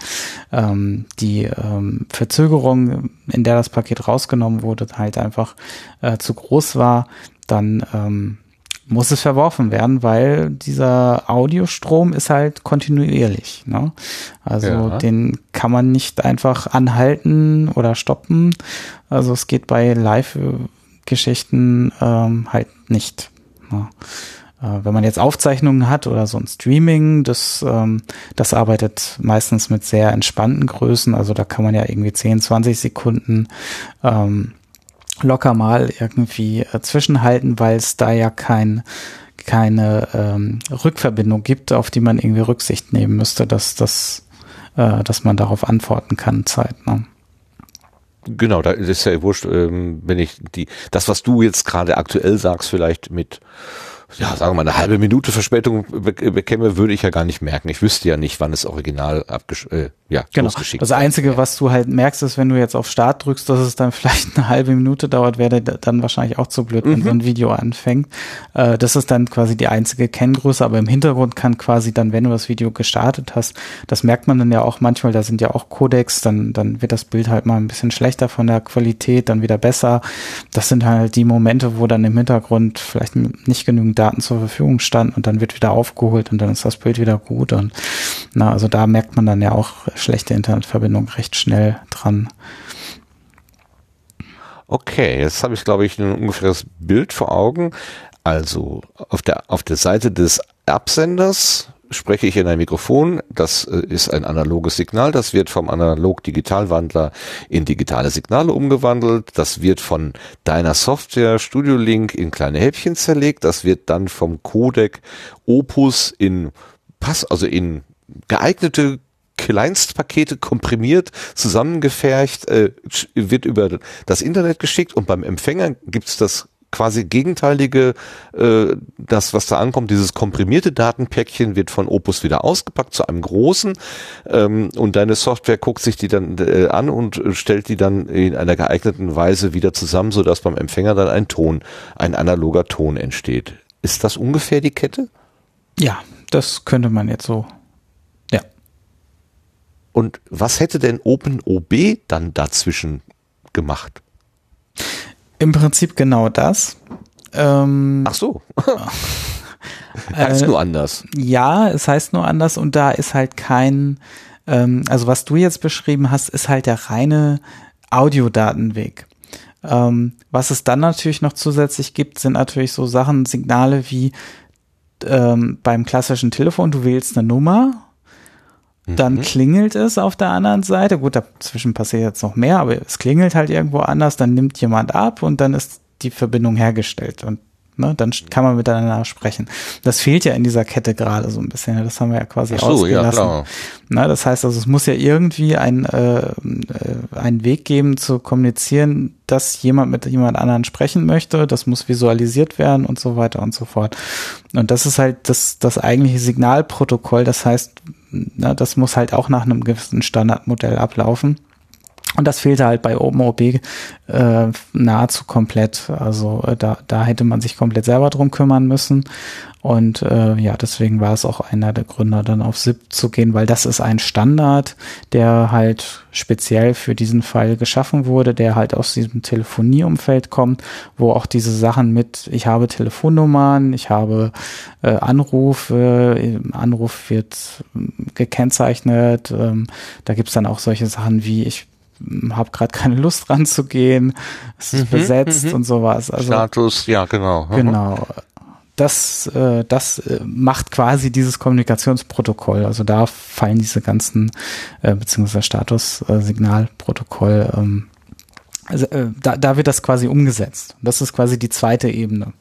ähm, die ähm, Verzögerung, in der das Paket rausgenommen wurde, halt einfach äh, zu groß war, dann ähm, muss es verworfen werden, weil dieser Audiostrom ist halt kontinuierlich. Ne? Also ja. den kann man nicht einfach anhalten oder stoppen. Also es geht bei Live-Geschichten ähm, halt nicht. Ne? Äh, wenn man jetzt Aufzeichnungen hat oder so ein Streaming, das, ähm, das arbeitet meistens mit sehr entspannten Größen. Also da kann man ja irgendwie 10, 20 Sekunden ähm, locker mal irgendwie äh, zwischenhalten, weil es da ja kein keine ähm, Rückverbindung gibt, auf die man irgendwie Rücksicht nehmen müsste, dass das, äh, dass man darauf antworten kann zeitnah. Genau, da ist ja wurscht, ähm, wenn ich die, das, was du jetzt gerade aktuell sagst, vielleicht mit ja, sagen wir mal, eine halbe Minute Verspätung bekäme, würde ich ja gar nicht merken. Ich wüsste ja nicht, wann es original abgesch äh, ja, genau. losgeschickt Das Einzige, ja. was du halt merkst, ist, wenn du jetzt auf Start drückst, dass es dann [LAUGHS] vielleicht eine halbe Minute dauert, wäre dann wahrscheinlich auch zu blöd, wenn mhm. so ein Video anfängt. Äh, das ist dann quasi die einzige Kenngröße, aber im Hintergrund kann quasi dann, wenn du das Video gestartet hast, das merkt man dann ja auch manchmal, da sind ja auch Codecs, dann, dann wird das Bild halt mal ein bisschen schlechter von der Qualität, dann wieder besser. Das sind halt die Momente, wo dann im Hintergrund vielleicht nicht genügend Daten zur Verfügung standen und dann wird wieder aufgeholt und dann ist das Bild wieder gut und na, also da merkt man dann ja auch schlechte Internetverbindung recht schnell dran. Okay, jetzt habe ich, glaube ich, ein ungefähres Bild vor Augen. Also auf der, auf der Seite des Absenders spreche ich in ein Mikrofon. Das äh, ist ein analoges Signal. Das wird vom Analog-Digitalwandler in digitale Signale umgewandelt. Das wird von deiner Software Studio Link in kleine Häppchen zerlegt. Das wird dann vom Codec Opus in Pass, also in geeignete Kleinstpakete komprimiert, zusammengefercht, äh, wird über das Internet geschickt und beim Empfänger gibt's das quasi gegenteilige, äh, das, was da ankommt, dieses komprimierte Datenpäckchen wird von Opus wieder ausgepackt zu einem großen ähm, und deine Software guckt sich die dann äh, an und stellt die dann in einer geeigneten Weise wieder zusammen, sodass beim Empfänger dann ein Ton, ein analoger Ton entsteht. Ist das ungefähr die Kette? Ja, das könnte man jetzt so und was hätte denn OpenOB dann dazwischen gemacht? Im Prinzip genau das. Ähm, Ach so. [LAUGHS] heißt äh, nur anders. Ja, es heißt nur anders und da ist halt kein, ähm, also was du jetzt beschrieben hast, ist halt der reine Audiodatenweg. Ähm, was es dann natürlich noch zusätzlich gibt, sind natürlich so Sachen, Signale wie ähm, beim klassischen Telefon, du wählst eine Nummer dann mhm. klingelt es auf der anderen Seite. Gut, dazwischen passiert jetzt noch mehr, aber es klingelt halt irgendwo anders, dann nimmt jemand ab und dann ist die Verbindung hergestellt. Und Ne, dann kann man miteinander sprechen. Das fehlt ja in dieser Kette gerade so ein bisschen. Das haben wir ja quasi Ach so, ausgelassen. Ja, klar. Ne, das heißt also, es muss ja irgendwie ein, äh, äh, einen Weg geben zu kommunizieren, dass jemand mit jemand anderen sprechen möchte. Das muss visualisiert werden und so weiter und so fort. Und das ist halt das, das eigentliche Signalprotokoll. Das heißt, ne, das muss halt auch nach einem gewissen Standardmodell ablaufen. Und das fehlte halt bei OpenOB äh, nahezu komplett. Also äh, da, da hätte man sich komplett selber drum kümmern müssen. Und äh, ja, deswegen war es auch einer der Gründer, dann auf SIP zu gehen, weil das ist ein Standard, der halt speziell für diesen Fall geschaffen wurde, der halt aus diesem Telefonieumfeld kommt, wo auch diese Sachen mit, ich habe Telefonnummern, ich habe äh, Anrufe, Anruf wird gekennzeichnet, ähm, da gibt's dann auch solche Sachen wie, ich habe gerade keine Lust [LAUGHS] ranzugehen, es ist mhm, besetzt mhm. und sowas. Also, Status, ja, genau. Genau. Das, äh, das äh, macht quasi dieses Kommunikationsprotokoll. Also da fallen diese ganzen, äh, beziehungsweise Status-Signalprotokoll, ähm, also, äh, da, da wird das quasi umgesetzt. Das ist quasi die zweite Ebene.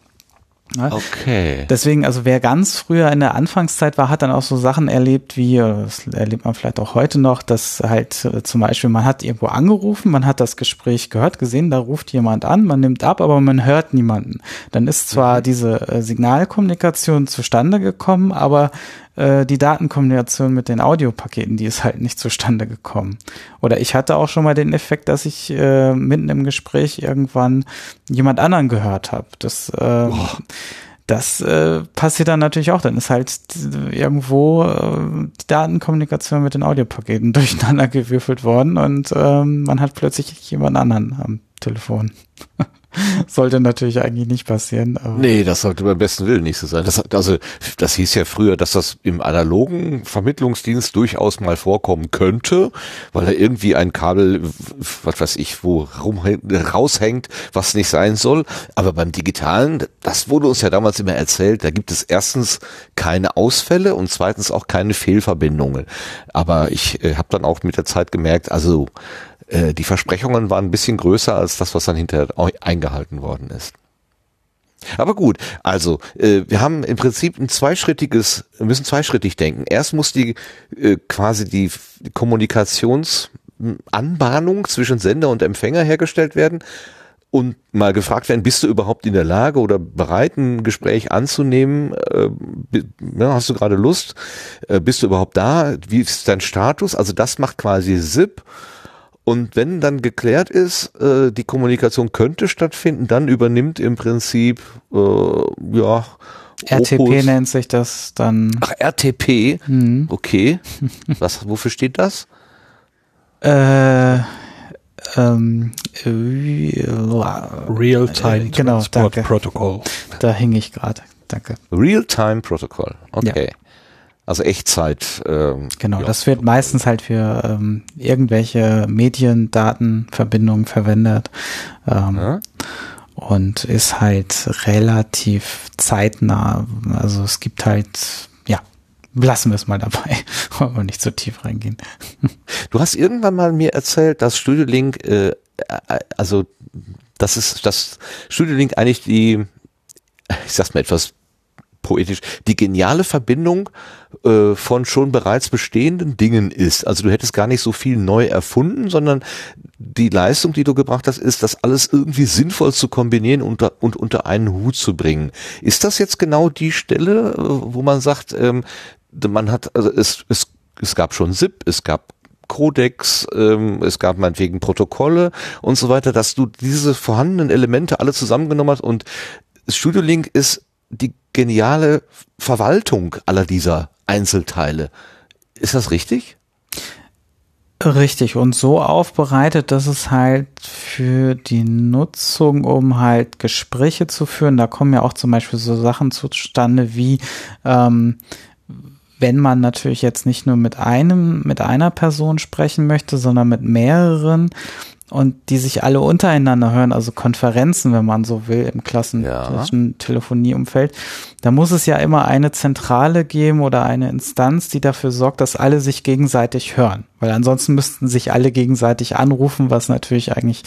Ne? Okay. Deswegen, also wer ganz früher in der Anfangszeit war, hat dann auch so Sachen erlebt, wie, äh, das erlebt man vielleicht auch heute noch, dass halt äh, zum Beispiel man hat irgendwo angerufen, man hat das Gespräch gehört, gesehen, da ruft jemand an, man nimmt ab, aber man hört niemanden. Dann ist zwar mhm. diese äh, Signalkommunikation zustande gekommen, aber äh, die Datenkombination mit den Audiopaketen, die ist halt nicht zustande gekommen. Oder ich hatte auch schon mal den Effekt, dass ich äh, mitten im Gespräch irgendwann jemand anderen gehört habe. Das äh, das äh, passiert dann natürlich auch. Dann ist halt irgendwo äh, die Datenkommunikation mit den Audiopaketen [LAUGHS] durcheinander gewürfelt worden und ähm, man hat plötzlich jemand anderen am Telefon. [LAUGHS] [LAUGHS] sollte natürlich eigentlich nicht passieren. Aber nee, das sollte beim besten Willen nicht so sein. Das, also, das hieß ja früher, dass das im analogen Vermittlungsdienst durchaus mal vorkommen könnte, weil da irgendwie ein Kabel, was weiß ich, wo rum, raushängt, was nicht sein soll. Aber beim digitalen, das wurde uns ja damals immer erzählt, da gibt es erstens keine Ausfälle und zweitens auch keine Fehlverbindungen. Aber ich äh, habe dann auch mit der Zeit gemerkt, also äh, die Versprechungen waren ein bisschen größer als das, was dann hinterher eingehalten worden ist. Aber gut, also äh, wir haben im Prinzip ein zweischrittiges, müssen zweischrittig denken. Erst muss die äh, quasi die, Kommunikationsanbahnung zwischen Sender und Empfänger hergestellt werden und mal gefragt werden, bist du überhaupt in der Lage oder bereit, ein Gespräch anzunehmen? Äh, ja, hast du gerade Lust? Äh, bist du überhaupt da? Wie ist dein Status? Also das macht quasi SIP und wenn dann geklärt ist, äh, die Kommunikation könnte stattfinden, dann übernimmt im Prinzip, äh, ja, RTP Opus. nennt sich das dann. Ach, RTP? Mhm. Okay. [LAUGHS] Was, wofür steht das? Äh, ähm, äh, Real-Time genau, Transport danke. Protocol. Da hing ich gerade. Danke. Real-Time Protocol. Okay. Ja. Also Echtzeit. Ähm, genau, ja. das wird meistens halt für ähm, irgendwelche Mediendatenverbindungen verwendet. Ähm, ja. Und ist halt relativ zeitnah. Also es gibt halt, ja, lassen wir es mal dabei, [LAUGHS] wollen wir nicht so tief reingehen. [LAUGHS] Du hast irgendwann mal mir erzählt, dass Studio Link, äh, äh, also das ist, dass Studio Link eigentlich die, ich sag's mal etwas poetisch, die geniale Verbindung äh, von schon bereits bestehenden Dingen ist. Also du hättest gar nicht so viel neu erfunden, sondern die Leistung, die du gebracht hast, ist, das alles irgendwie sinnvoll zu kombinieren und, und unter einen Hut zu bringen. Ist das jetzt genau die Stelle, äh, wo man sagt, ähm, man hat, also es, es, es gab schon SIP, es gab Codex, ähm, es gab meinetwegen Protokolle und so weiter, dass du diese vorhandenen Elemente alle zusammengenommen hast und Studio Link ist die geniale Verwaltung aller dieser Einzelteile. Ist das richtig? Richtig und so aufbereitet, dass es halt für die Nutzung, um halt Gespräche zu führen, da kommen ja auch zum Beispiel so Sachen zustande wie ähm, wenn man natürlich jetzt nicht nur mit einem, mit einer Person sprechen möchte, sondern mit mehreren, und die sich alle untereinander hören, also Konferenzen, wenn man so will, im klassischen ja. Telefonieumfeld, da muss es ja immer eine Zentrale geben oder eine Instanz, die dafür sorgt, dass alle sich gegenseitig hören. Weil ansonsten müssten sich alle gegenseitig anrufen, was natürlich eigentlich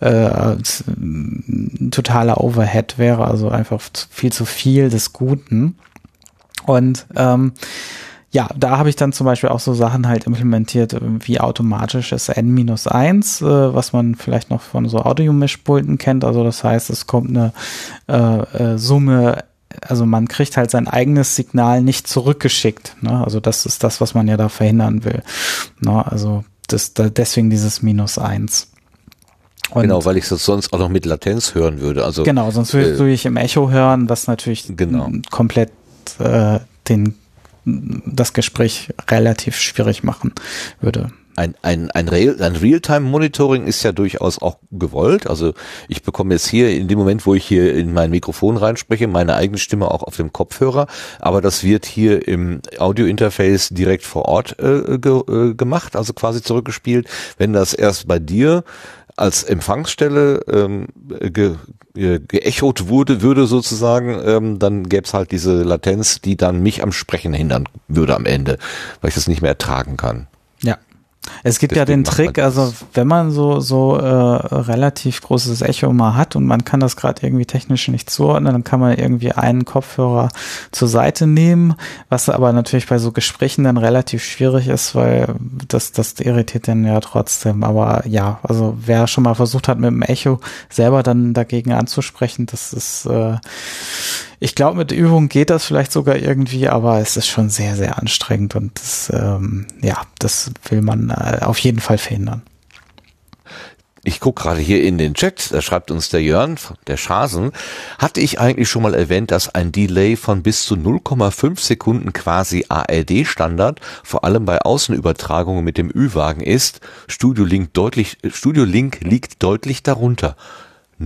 äh, ein totaler Overhead wäre, also einfach viel zu viel des Guten. Und ähm, ja, da habe ich dann zum Beispiel auch so Sachen halt implementiert, äh, wie automatisches N-1, äh, was man vielleicht noch von so Audio-Mischpulten kennt. Also das heißt, es kommt eine äh, äh, Summe, also man kriegt halt sein eigenes Signal nicht zurückgeschickt. Ne? Also das ist das, was man ja da verhindern will. Ne? Also das, da, deswegen dieses Minus eins. Und genau, weil ich es sonst auch noch mit Latenz hören würde. Also genau, sonst würde äh, ich im Echo hören, was natürlich genau. komplett äh, den das Gespräch relativ schwierig machen würde. Ein, ein, ein, Real, ein Realtime-Monitoring ist ja durchaus auch gewollt. Also ich bekomme jetzt hier in dem Moment, wo ich hier in mein Mikrofon reinspreche, meine eigene Stimme auch auf dem Kopfhörer. Aber das wird hier im Audio-Interface direkt vor Ort äh, ge, äh, gemacht, also quasi zurückgespielt. Wenn das erst bei dir als Empfangsstelle ähm, ge, ge, geechot wurde, würde sozusagen, ähm, dann gäbe es halt diese Latenz, die dann mich am Sprechen hindern würde am Ende, weil ich das nicht mehr ertragen kann. Ja, es gibt ja den Trick, also wenn man so so äh, relativ großes Echo mal hat und man kann das gerade irgendwie technisch nicht zuordnen, dann kann man irgendwie einen Kopfhörer zur Seite nehmen, was aber natürlich bei so Gesprächen dann relativ schwierig ist, weil das das irritiert dann ja trotzdem. Aber ja, also wer schon mal versucht hat mit dem Echo selber dann dagegen anzusprechen, das ist äh, ich glaube, mit Übung geht das vielleicht sogar irgendwie, aber es ist schon sehr, sehr anstrengend und das, ähm, ja, das will man äh, auf jeden Fall verhindern. ich gucke gerade hier in den Chat, da schreibt uns der Jörn, der Schasen, hatte ich eigentlich schon mal erwähnt, dass ein Delay von bis zu 0,5 Sekunden quasi ARD-Standard, vor allem bei Außenübertragungen mit dem Ü-Wagen ist. Studio Link deutlich, Studio Link liegt deutlich darunter.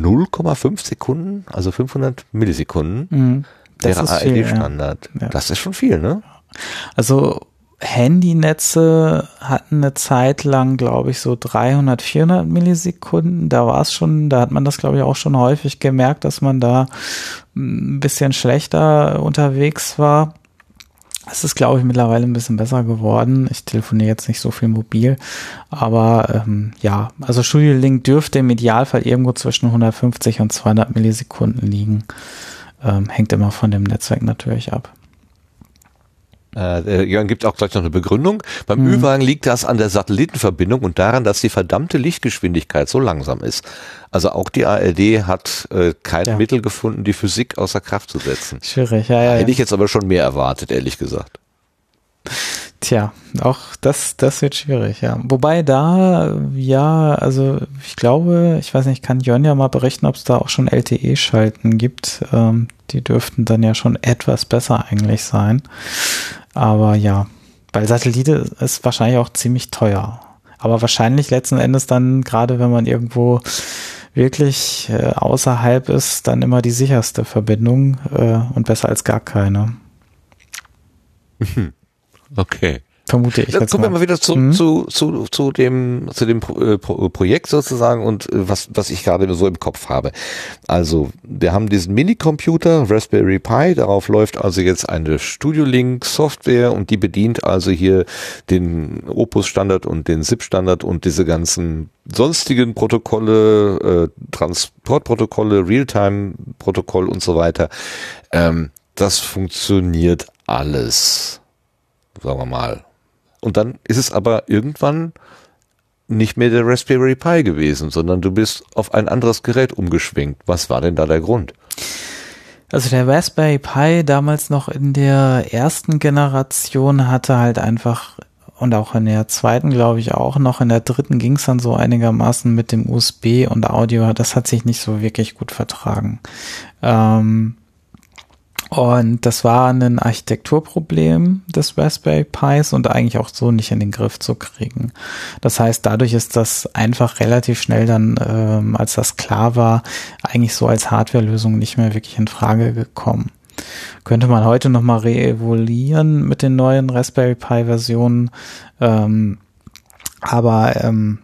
0,5 Sekunden, also 500 Millisekunden, Mhm. Wäre ja. ARD-Standard. Ja. Das ist schon viel, ne? Also Handynetze hatten eine Zeit lang, glaube ich, so 300, 400 Millisekunden. Da war es schon, da hat man das, glaube ich, auch schon häufig gemerkt, dass man da ein bisschen schlechter unterwegs war. Es ist, glaube ich, mittlerweile ein bisschen besser geworden. Ich telefoniere jetzt nicht so viel mobil, aber ähm, ja, also Studio Link dürfte im Idealfall irgendwo zwischen 150 und 200 Millisekunden liegen. Ähm, hängt immer von dem Netzwerk natürlich ab. Äh, der Jörn gibt auch gleich noch eine Begründung. Beim Mhm. Ü-Wagen liegt das an der Satellitenverbindung und daran, dass die verdammte Lichtgeschwindigkeit so langsam ist. Also auch die ARD hat äh, kein Ja. Mittel gefunden, die Physik außer Kraft zu setzen. Schwierig, ja. ja. Hätte ich jetzt aber schon mehr erwartet, ehrlich gesagt. Tja, auch das, das wird schwierig, ja. Wobei da, ja, also ich glaube, ich weiß nicht, kann Jörn ja mal berichten, ob es da auch schon LTE-Schalten gibt. Ähm, die dürften dann ja schon etwas besser eigentlich sein. Aber ja, weil Satellite ist wahrscheinlich auch ziemlich teuer. Aber wahrscheinlich letzten Endes dann, gerade wenn man irgendwo wirklich äh, außerhalb ist, dann immer die sicherste Verbindung äh, und besser als gar keine. Okay. Vermute ich Dann jetzt kommen wir mal. wieder zu, Mhm. zu, zu, zu dem, zu dem Pro, äh, Pro, Projekt sozusagen und äh, was, was ich gerade so im Kopf habe. Also, wir haben diesen Minicomputer, Raspberry Pi, darauf läuft also jetzt eine Studio Link Software und die bedient also hier den Opus Standard und den SIP Standard und diese ganzen sonstigen Protokolle, äh, Transportprotokolle, Realtime Protokoll und so weiter. Ähm, das funktioniert alles sagen wir mal. Und dann ist es aber irgendwann nicht mehr der Raspberry Pi gewesen, sondern du bist auf ein anderes Gerät umgeschwenkt. Was war denn da der Grund? Also der Raspberry Pi damals noch in der ersten Generation hatte halt einfach und auch in der zweiten glaube ich auch noch, in der dritten ging es dann so einigermaßen mit dem USB und Audio, das hat sich nicht so wirklich gut vertragen. Ähm, und das war ein Architekturproblem des Raspberry Pis und eigentlich auch so nicht in den Griff zu kriegen. Das heißt, dadurch ist das einfach relativ schnell dann, ähm, als das klar war, eigentlich so als Hardwarelösung nicht mehr wirklich in Frage gekommen. Könnte man heute nochmal reevaluieren mit den neuen Raspberry Pi Versionen. Ähm, aber ähm,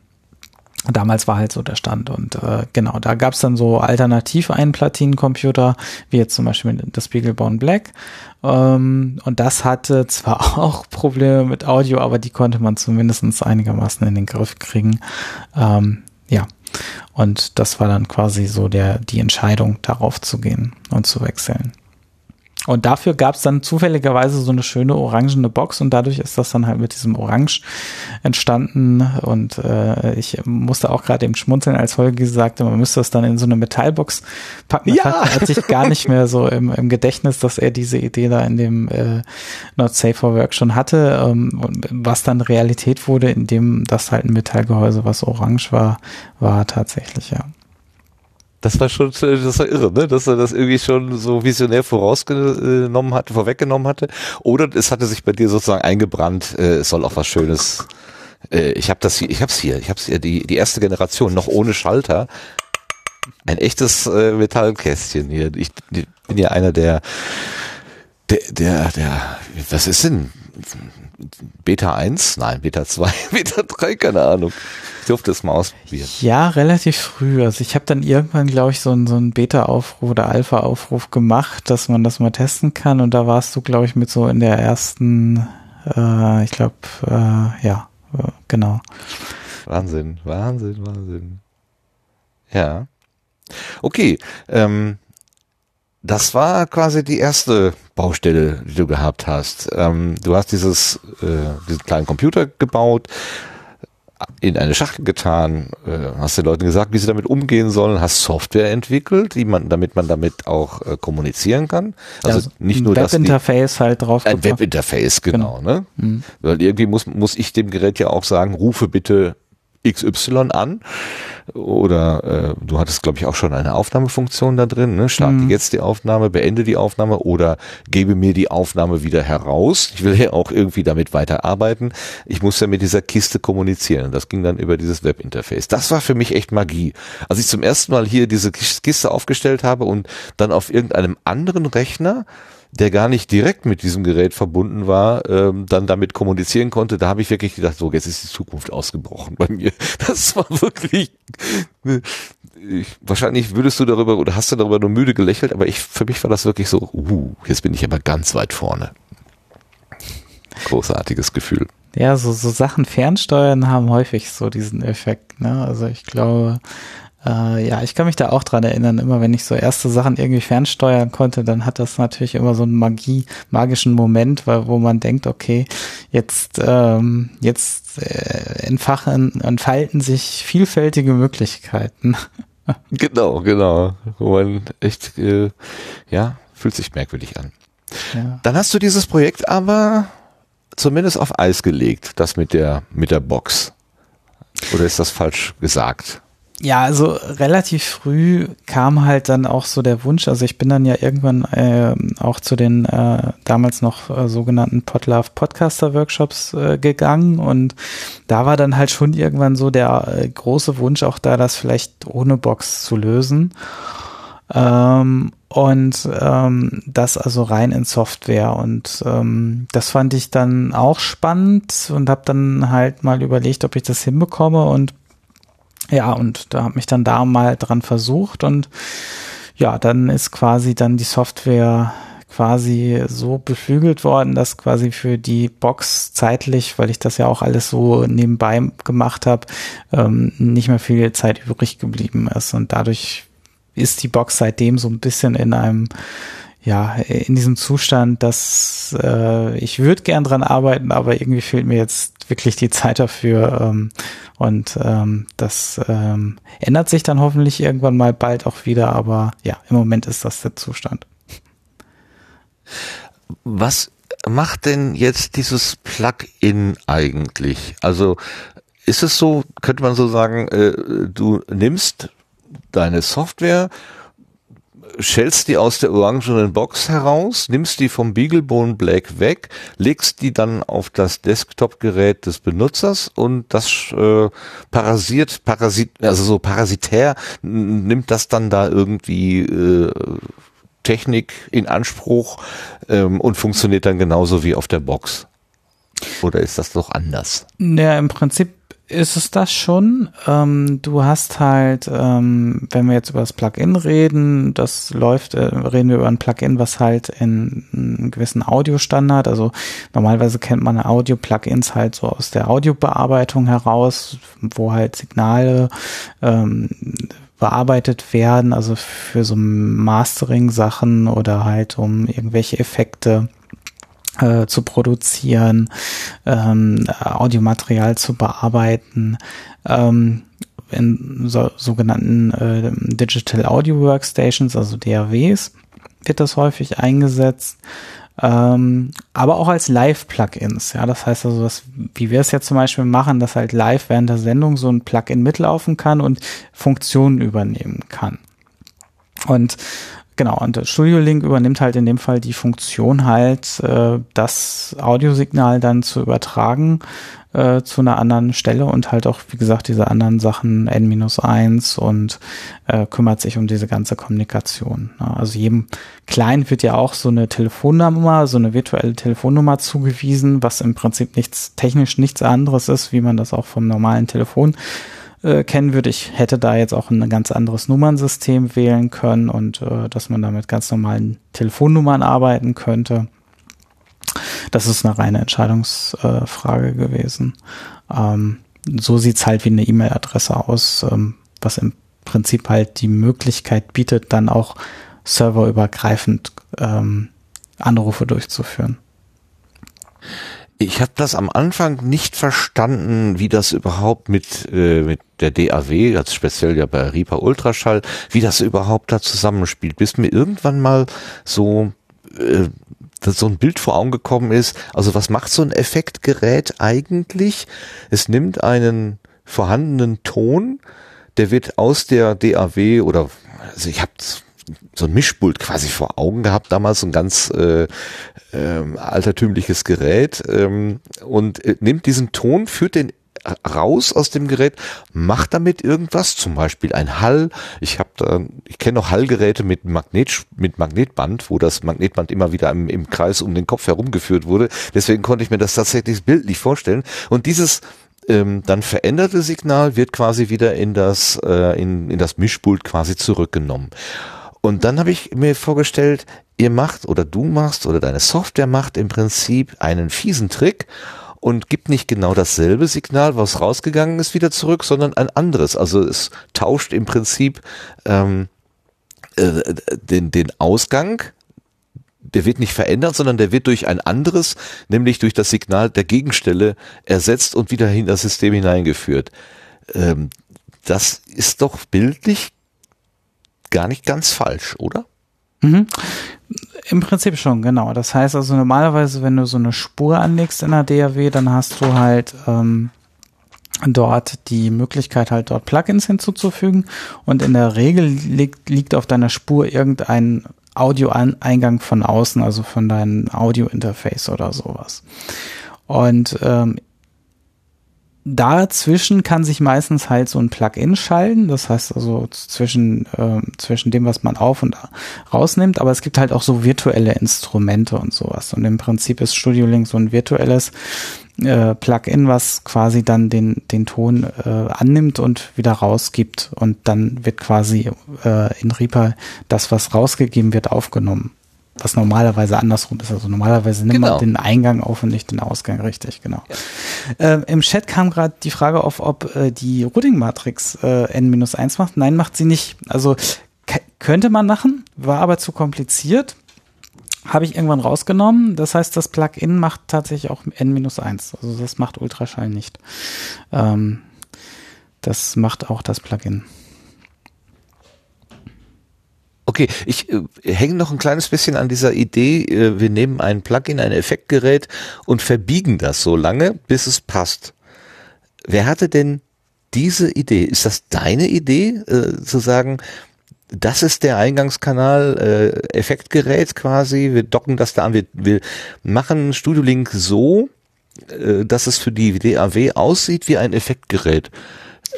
Damals war halt so der Stand und äh, genau, da gab es dann so alternativ einen Platinencomputer, wie jetzt zum Beispiel das Beaglebone Black. Ähm, und das hatte zwar [LAUGHS] auch Probleme mit Audio, aber die konnte man zumindest einigermaßen in den Griff kriegen. Ähm, ja, und das war dann quasi so der die Entscheidung, darauf zu gehen und zu wechseln. Und dafür gab es dann zufälligerweise so eine schöne orangene Box und dadurch ist das dann halt mit diesem Orange entstanden. Und äh, ich musste auch gerade eben schmunzeln, als Holger sagte, man müsste das dann in so eine Metallbox packen. Das Ja. hat, hat sich gar nicht mehr so im, im Gedächtnis, dass er diese Idee da in dem äh, Not Safe for Work schon hatte. Ähm, und was dann Realität wurde, indem das halt ein Metallgehäuse, was orange war, war tatsächlich, ja. Das war schon, das war irre, ne? dass er das irgendwie schon so visionär vorausgenommen hatte, vorweggenommen hatte. Oder es hatte sich bei dir sozusagen eingebrannt, äh, es soll auch was Schönes. Äh, ich habe das hier, ich hab's hier, ich hab's hier, die, die erste Generation, noch ohne Schalter. Ein echtes äh, Metallkästchen hier. Ich, ich bin ja einer der, der, der, der, was ist denn? Beta 1? Nein, Beta 2, [LAUGHS] Beta 3, keine Ahnung. Ich durfte es mal ausprobieren. Ja, relativ früh. Also ich habe dann irgendwann, glaube ich, so einen so einen Beta-Aufruf oder Alpha-Aufruf gemacht, dass man das mal testen kann. Und da warst du, glaube ich, mit so in der ersten, äh, ich glaube, äh, ja, äh, genau. Wahnsinn, Wahnsinn, Wahnsinn. Ja. Okay, ähm, das war quasi die erste Baustelle, die du gehabt hast. Ähm, du hast dieses, äh, diesen kleinen Computer gebaut, in eine Schachtel getan, äh, hast den Leuten gesagt, wie sie damit umgehen sollen, hast Software entwickelt, die man, damit man damit auch äh, kommunizieren kann. Also, Also nicht nur das. Webinterface halt drauf. Ein. Webinterface, genau, ne? Mhm. Weil irgendwie muss, muss ich dem Gerät ja auch sagen, rufe bitte XY an oder äh, du hattest, glaube ich, auch schon eine Aufnahmefunktion da drin. Ne? Starte Mhm. jetzt die Aufnahme, beende die Aufnahme oder gebe mir die Aufnahme wieder heraus. Ich will ja auch irgendwie damit weiterarbeiten. Ich muss ja mit dieser Kiste kommunizieren. Das ging dann über dieses Webinterface. Das war für mich echt Magie. Als ich zum ersten Mal hier diese Kiste aufgestellt habe und dann auf irgendeinem anderen Rechner der gar nicht direkt mit diesem Gerät verbunden war, ähm, dann damit kommunizieren konnte, da habe ich wirklich gedacht, so, jetzt ist die Zukunft ausgebrochen bei mir. [LAUGHS] Das war wirklich, ich, wahrscheinlich würdest du darüber oder hast du darüber nur müde gelächelt, aber ich, für mich war das wirklich so, uh, jetzt bin ich aber ganz weit vorne. Großartiges Gefühl. Ja, so, so Sachen fernsteuern haben häufig so diesen Effekt. Ne? Also ich glaube, äh, ja, ich kann mich da auch dran erinnern, immer wenn ich so erste Sachen irgendwie fernsteuern konnte, dann hat das natürlich immer so einen Magie, magischen Moment, weil, wo man denkt, okay, jetzt, ähm, jetzt äh, entfachen, entfalten sich vielfältige Möglichkeiten. [LAUGHS] Genau, genau. Wo man echt, äh, ja, fühlt sich merkwürdig an. Ja. Dann hast du dieses Projekt aber zumindest auf Eis gelegt, das mit der, mit der Box. Oder ist das falsch gesagt? Ja, also relativ früh kam halt dann auch so der Wunsch, also ich bin dann ja irgendwann äh, auch zu den äh, damals noch äh, sogenannten Podlove Podcaster Workshops äh, gegangen. Und da war dann halt schon irgendwann so der äh, große Wunsch auch da, das vielleicht ohne Box zu lösen. Ähm, und ähm, das also rein in Software. Und ähm, das fand ich dann auch spannend und habe dann halt mal überlegt, ob ich das hinbekomme. Und ja, und da habe mich dann da mal dran versucht und ja, dann ist quasi dann die Software quasi so beflügelt worden, dass quasi für die Box zeitlich, weil ich das ja auch alles so nebenbei gemacht habe, ähm, nicht mehr viel Zeit übrig geblieben ist. Und dadurch ist die Box seitdem so ein bisschen in einem ja, in diesem Zustand, dass äh, ich würde gern dran arbeiten, aber irgendwie fehlt mir jetzt wirklich die Zeit dafür. Ähm, und ähm, das ähm, ändert sich dann hoffentlich irgendwann mal bald auch wieder, aber ja, im Moment ist das der Zustand. Was macht denn jetzt dieses Plugin eigentlich? Also ist es so, könnte man so sagen, äh, du nimmst deine Software, schälst die aus der orangenen Box heraus, nimmst die vom Beaglebone Black weg, legst die dann auf das Desktop-Gerät des Benutzers und das äh, parasiert, parasit, also so parasitär nimmt das dann da irgendwie äh, Technik in Anspruch ähm, und funktioniert dann genauso wie auf der Box. Oder ist das doch anders? Ja, im Prinzip ist es das schon. Ähm, du hast halt, ähm, wenn wir jetzt über das Plugin reden, das läuft, äh, reden wir über ein Plugin, was halt in einem gewissen Audiostandard, also normalerweise kennt man Audio-Plugins halt so aus der Audiobearbeitung heraus, wo halt Signale ähm, bearbeitet werden, also für so Mastering-Sachen oder halt um irgendwelche Effekte äh, zu produzieren, ähm, Audiomaterial zu bearbeiten, ähm, in so, sogenannten äh, Digital Audio Workstations, also DAWs, wird das häufig eingesetzt. Ähm, aber auch als Live-Plugins. Ja, das heißt also, dass, wie wir es jetzt zum Beispiel machen, dass halt live während der Sendung so ein Plugin mitlaufen kann und Funktionen übernehmen kann. Und genau, und Studio Link übernimmt halt in dem Fall die Funktion halt, äh, das Audiosignal dann zu übertragen äh, zu einer anderen Stelle und halt auch, wie gesagt, diese anderen Sachen N-1 und äh, kümmert sich um diese ganze Kommunikation. Ja, also jedem Client wird ja auch so eine Telefonnummer, so eine virtuelle Telefonnummer zugewiesen, was im Prinzip nichts, technisch nichts anderes ist, wie man das auch vom normalen Telefon äh, kennen würde. Ich hätte da jetzt auch ein ganz anderes Nummernsystem wählen können und äh, dass man da mit ganz normalen Telefonnummern arbeiten könnte. Das ist eine reine Entscheidungsfrage äh, gewesen. Ähm, so sieht's halt wie eine E-Mail-Adresse aus, ähm, was im Prinzip halt die Möglichkeit bietet, dann auch serverübergreifend ähm, Anrufe durchzuführen. Ich habe das am Anfang nicht verstanden, wie das überhaupt mit, äh, mit der DAW, also speziell ja bei Reaper Ultraschall, wie das überhaupt da zusammenspielt, bis mir irgendwann mal so äh, so ein Bild vor Augen gekommen ist. Also was macht so ein Effektgerät eigentlich? Es nimmt einen vorhandenen Ton, der wird aus der DAW oder also ich habe so ein Mischpult quasi vor Augen gehabt, damals so ein ganz äh, äh, altertümliches Gerät ähm, und äh, nimmt diesen Ton, führt den raus aus dem Gerät, macht damit irgendwas, zum Beispiel ein Hall. Ich habe da, ich kenne noch Hallgeräte mit Magnet, mit Magnetband, wo das Magnetband immer wieder im, im Kreis um den Kopf herumgeführt wurde. Deswegen konnte ich mir das tatsächlich bildlich vorstellen. Und dieses ähm, dann veränderte Signal wird quasi wieder in das, äh, in, in das Mischpult quasi zurückgenommen. Und dann habe ich mir vorgestellt, ihr macht oder du machst oder deine Software macht im Prinzip einen fiesen Trick und gibt nicht genau dasselbe Signal, was rausgegangen ist, wieder zurück, sondern ein anderes. Also es tauscht im Prinzip ähm, äh, den, den Ausgang, der wird nicht verändert, sondern der wird durch ein anderes, nämlich durch das Signal der Gegenstelle ersetzt und wieder in das System hineingeführt. Ähm, das ist doch bildlich gar nicht ganz falsch, oder? Mhm. Im Prinzip schon, genau. Das heißt also normalerweise, wenn du so eine Spur anlegst in der DAW, dann hast du halt ähm, dort die Möglichkeit halt dort Plugins hinzuzufügen und in der Regel liegt, liegt auf deiner Spur irgendein Audioeingang von außen, also von deinem Audio-Interface oder sowas. Und ähm, dazwischen kann sich meistens halt so ein Plugin schalten, das heißt also zwischen, äh, zwischen dem, was man auf und rausnimmt, aber es gibt halt auch so virtuelle Instrumente und sowas. Und im Prinzip ist Studio Link so ein virtuelles äh, Plugin, was quasi dann den, den Ton äh, annimmt und wieder rausgibt. Und dann wird quasi äh, in Reaper das, was rausgegeben wird, aufgenommen was normalerweise andersrum ist. Also normalerweise nimmt genau. man den Eingang auf und nicht den Ausgang, richtig, genau. Ja. Äh, Im Chat kam gerade die Frage auf, ob äh, die Routing-Matrix äh, N-1 macht. Nein, macht sie nicht. Also könnte man machen, war aber zu kompliziert. Habe ich irgendwann rausgenommen. Das heißt, das Plugin macht tatsächlich auch N-1. Also das macht Ultraschall nicht. Ähm, das macht auch das Plugin. Okay, ich äh, hänge noch ein kleines bisschen an dieser Idee, äh, wir nehmen ein Plugin, ein Effektgerät und verbiegen das so lange, bis es passt. Wer hatte denn diese Idee? Ist das deine Idee, äh, zu sagen, das ist der Eingangskanal, äh, Effektgerät quasi, wir docken das da an, wir, wir machen Studio Link so, äh, dass es für die DAW aussieht wie ein Effektgerät.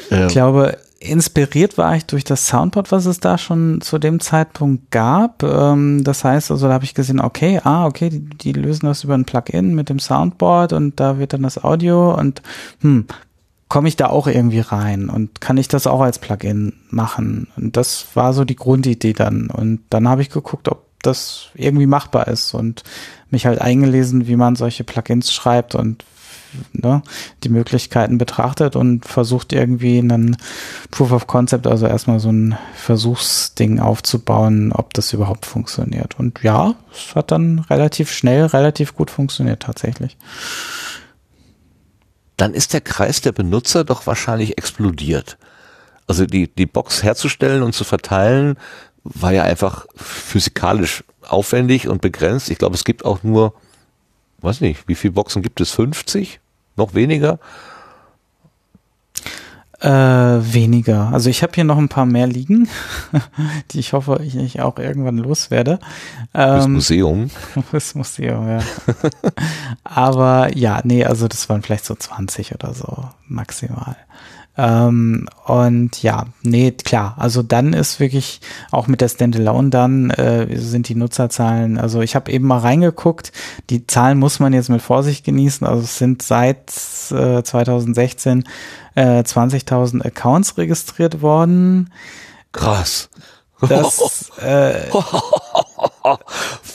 Ähm, ich glaube, inspiriert war ich durch das Soundboard, was es da schon zu dem Zeitpunkt gab. Ähm, das heißt, also da habe ich gesehen, okay, ah, okay, die, die lösen das über ein Plugin mit dem Soundboard und da wird dann das Audio und hm, komme ich da auch irgendwie rein und kann ich das auch als Plugin machen? Und das war so die Grundidee dann. Und dann habe ich geguckt, ob das irgendwie machbar ist und mich halt eingelesen, wie man solche Plugins schreibt und ne, die Möglichkeiten betrachtet und versucht irgendwie einen Proof of Concept, also erstmal so ein Versuchsding aufzubauen, ob das überhaupt funktioniert. Und ja, es hat dann relativ schnell, relativ gut funktioniert tatsächlich. Dann ist der Kreis der Benutzer doch wahrscheinlich explodiert. Also die, die Box herzustellen und zu verteilen, war ja einfach physikalisch aufwendig und begrenzt. Ich glaube, es gibt auch nur weiß nicht, wie viele Boxen gibt es? 50? Noch weniger? Äh, weniger. Also ich habe hier noch ein paar mehr liegen, [LAUGHS] die ich hoffe, ich, ich auch irgendwann loswerde. Ähm, das Museum. [LAUGHS] Das Museum, ja. Aber ja, nee, also das waren vielleicht so 20 oder so maximal. Ähm, und ja, nee, klar. Also dann ist wirklich auch mit der Standalone dann äh, sind die Nutzerzahlen. Also ich habe eben mal reingeguckt. Die Zahlen muss man jetzt mit Vorsicht genießen. Also es sind seit äh, 2016 äh, 20.000 Accounts registriert worden. Krass. Das, [LAUGHS] äh,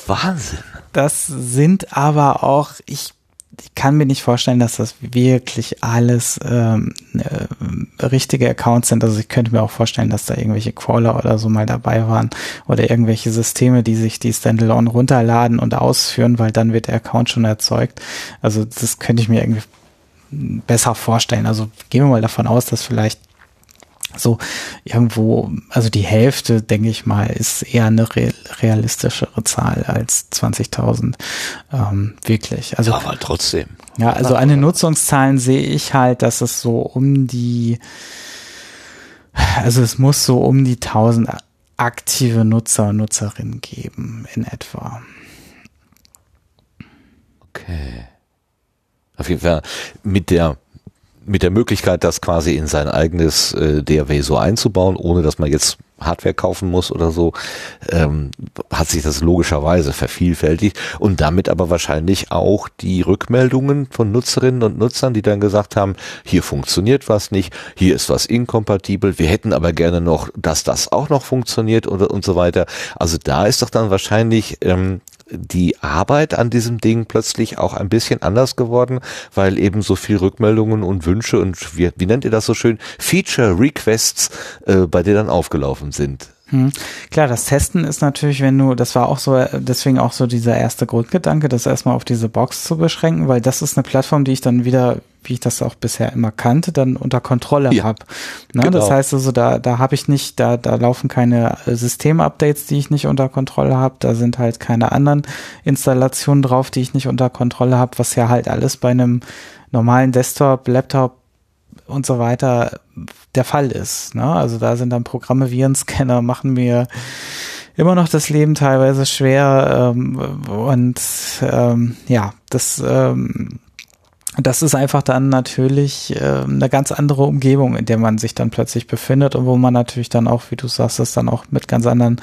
Wahnsinn. Das sind aber auch, ich ich kann mir nicht vorstellen, dass das wirklich alles ähm, äh, richtige Accounts sind. Also ich könnte mir auch vorstellen, dass da irgendwelche Crawler oder so mal dabei waren oder irgendwelche Systeme, die sich die Standalone runterladen und ausführen, weil dann wird der Account schon erzeugt. Also das könnte ich mir irgendwie besser vorstellen. Also gehen wir mal davon aus, dass vielleicht so irgendwo, also die Hälfte, denke ich mal, ist eher eine realistischere Zahl als 20.000 ähm, wirklich. Also, ja, aber trotzdem. Ja, also an den Nutzungszahlen sehe ich halt, dass es so um die, also es muss so um die 1000 aktive Nutzer und Nutzerinnen geben in etwa. Okay. Auf jeden Fall mit der mit der Möglichkeit, das quasi in sein eigenes äh, DAW so einzubauen, ohne dass man jetzt Hardware kaufen muss oder so, ähm, hat sich das logischerweise vervielfältigt und damit aber wahrscheinlich auch die Rückmeldungen von Nutzerinnen und Nutzern, die dann gesagt haben, hier funktioniert was nicht, hier ist was inkompatibel, wir hätten aber gerne noch, dass das auch noch funktioniert und, und so weiter. Also da ist doch dann wahrscheinlich ähm, die Arbeit an diesem Ding plötzlich auch ein bisschen anders geworden, weil eben so viel Rückmeldungen und Wünsche und wie, wie nennt ihr das so schön? Feature Requests äh, bei dir dann aufgelaufen sind. Hm. Klar, das Testen ist natürlich, wenn du, das war auch so, deswegen auch so dieser erste Grundgedanke, das erstmal auf diese Box zu beschränken, weil das ist eine Plattform, die ich dann wieder, wie ich das auch bisher immer kannte, dann unter Kontrolle ja, habe. Ne? Genau. Das heißt also, da, da habe ich nicht, da, da laufen keine Systemupdates, die ich nicht unter Kontrolle habe, da sind halt keine anderen Installationen drauf, die ich nicht unter Kontrolle habe, was ja halt alles bei einem normalen Desktop, Laptop und so weiter der Fall ist. Ne? Also da sind dann Programme, Virenscanner machen mir immer noch das Leben teilweise schwer ähm, und ähm, ja, das ähm, das ist einfach dann natürlich äh, eine ganz andere Umgebung, in der man sich dann plötzlich befindet und wo man natürlich dann auch, wie du sagst, das dann auch mit ganz anderen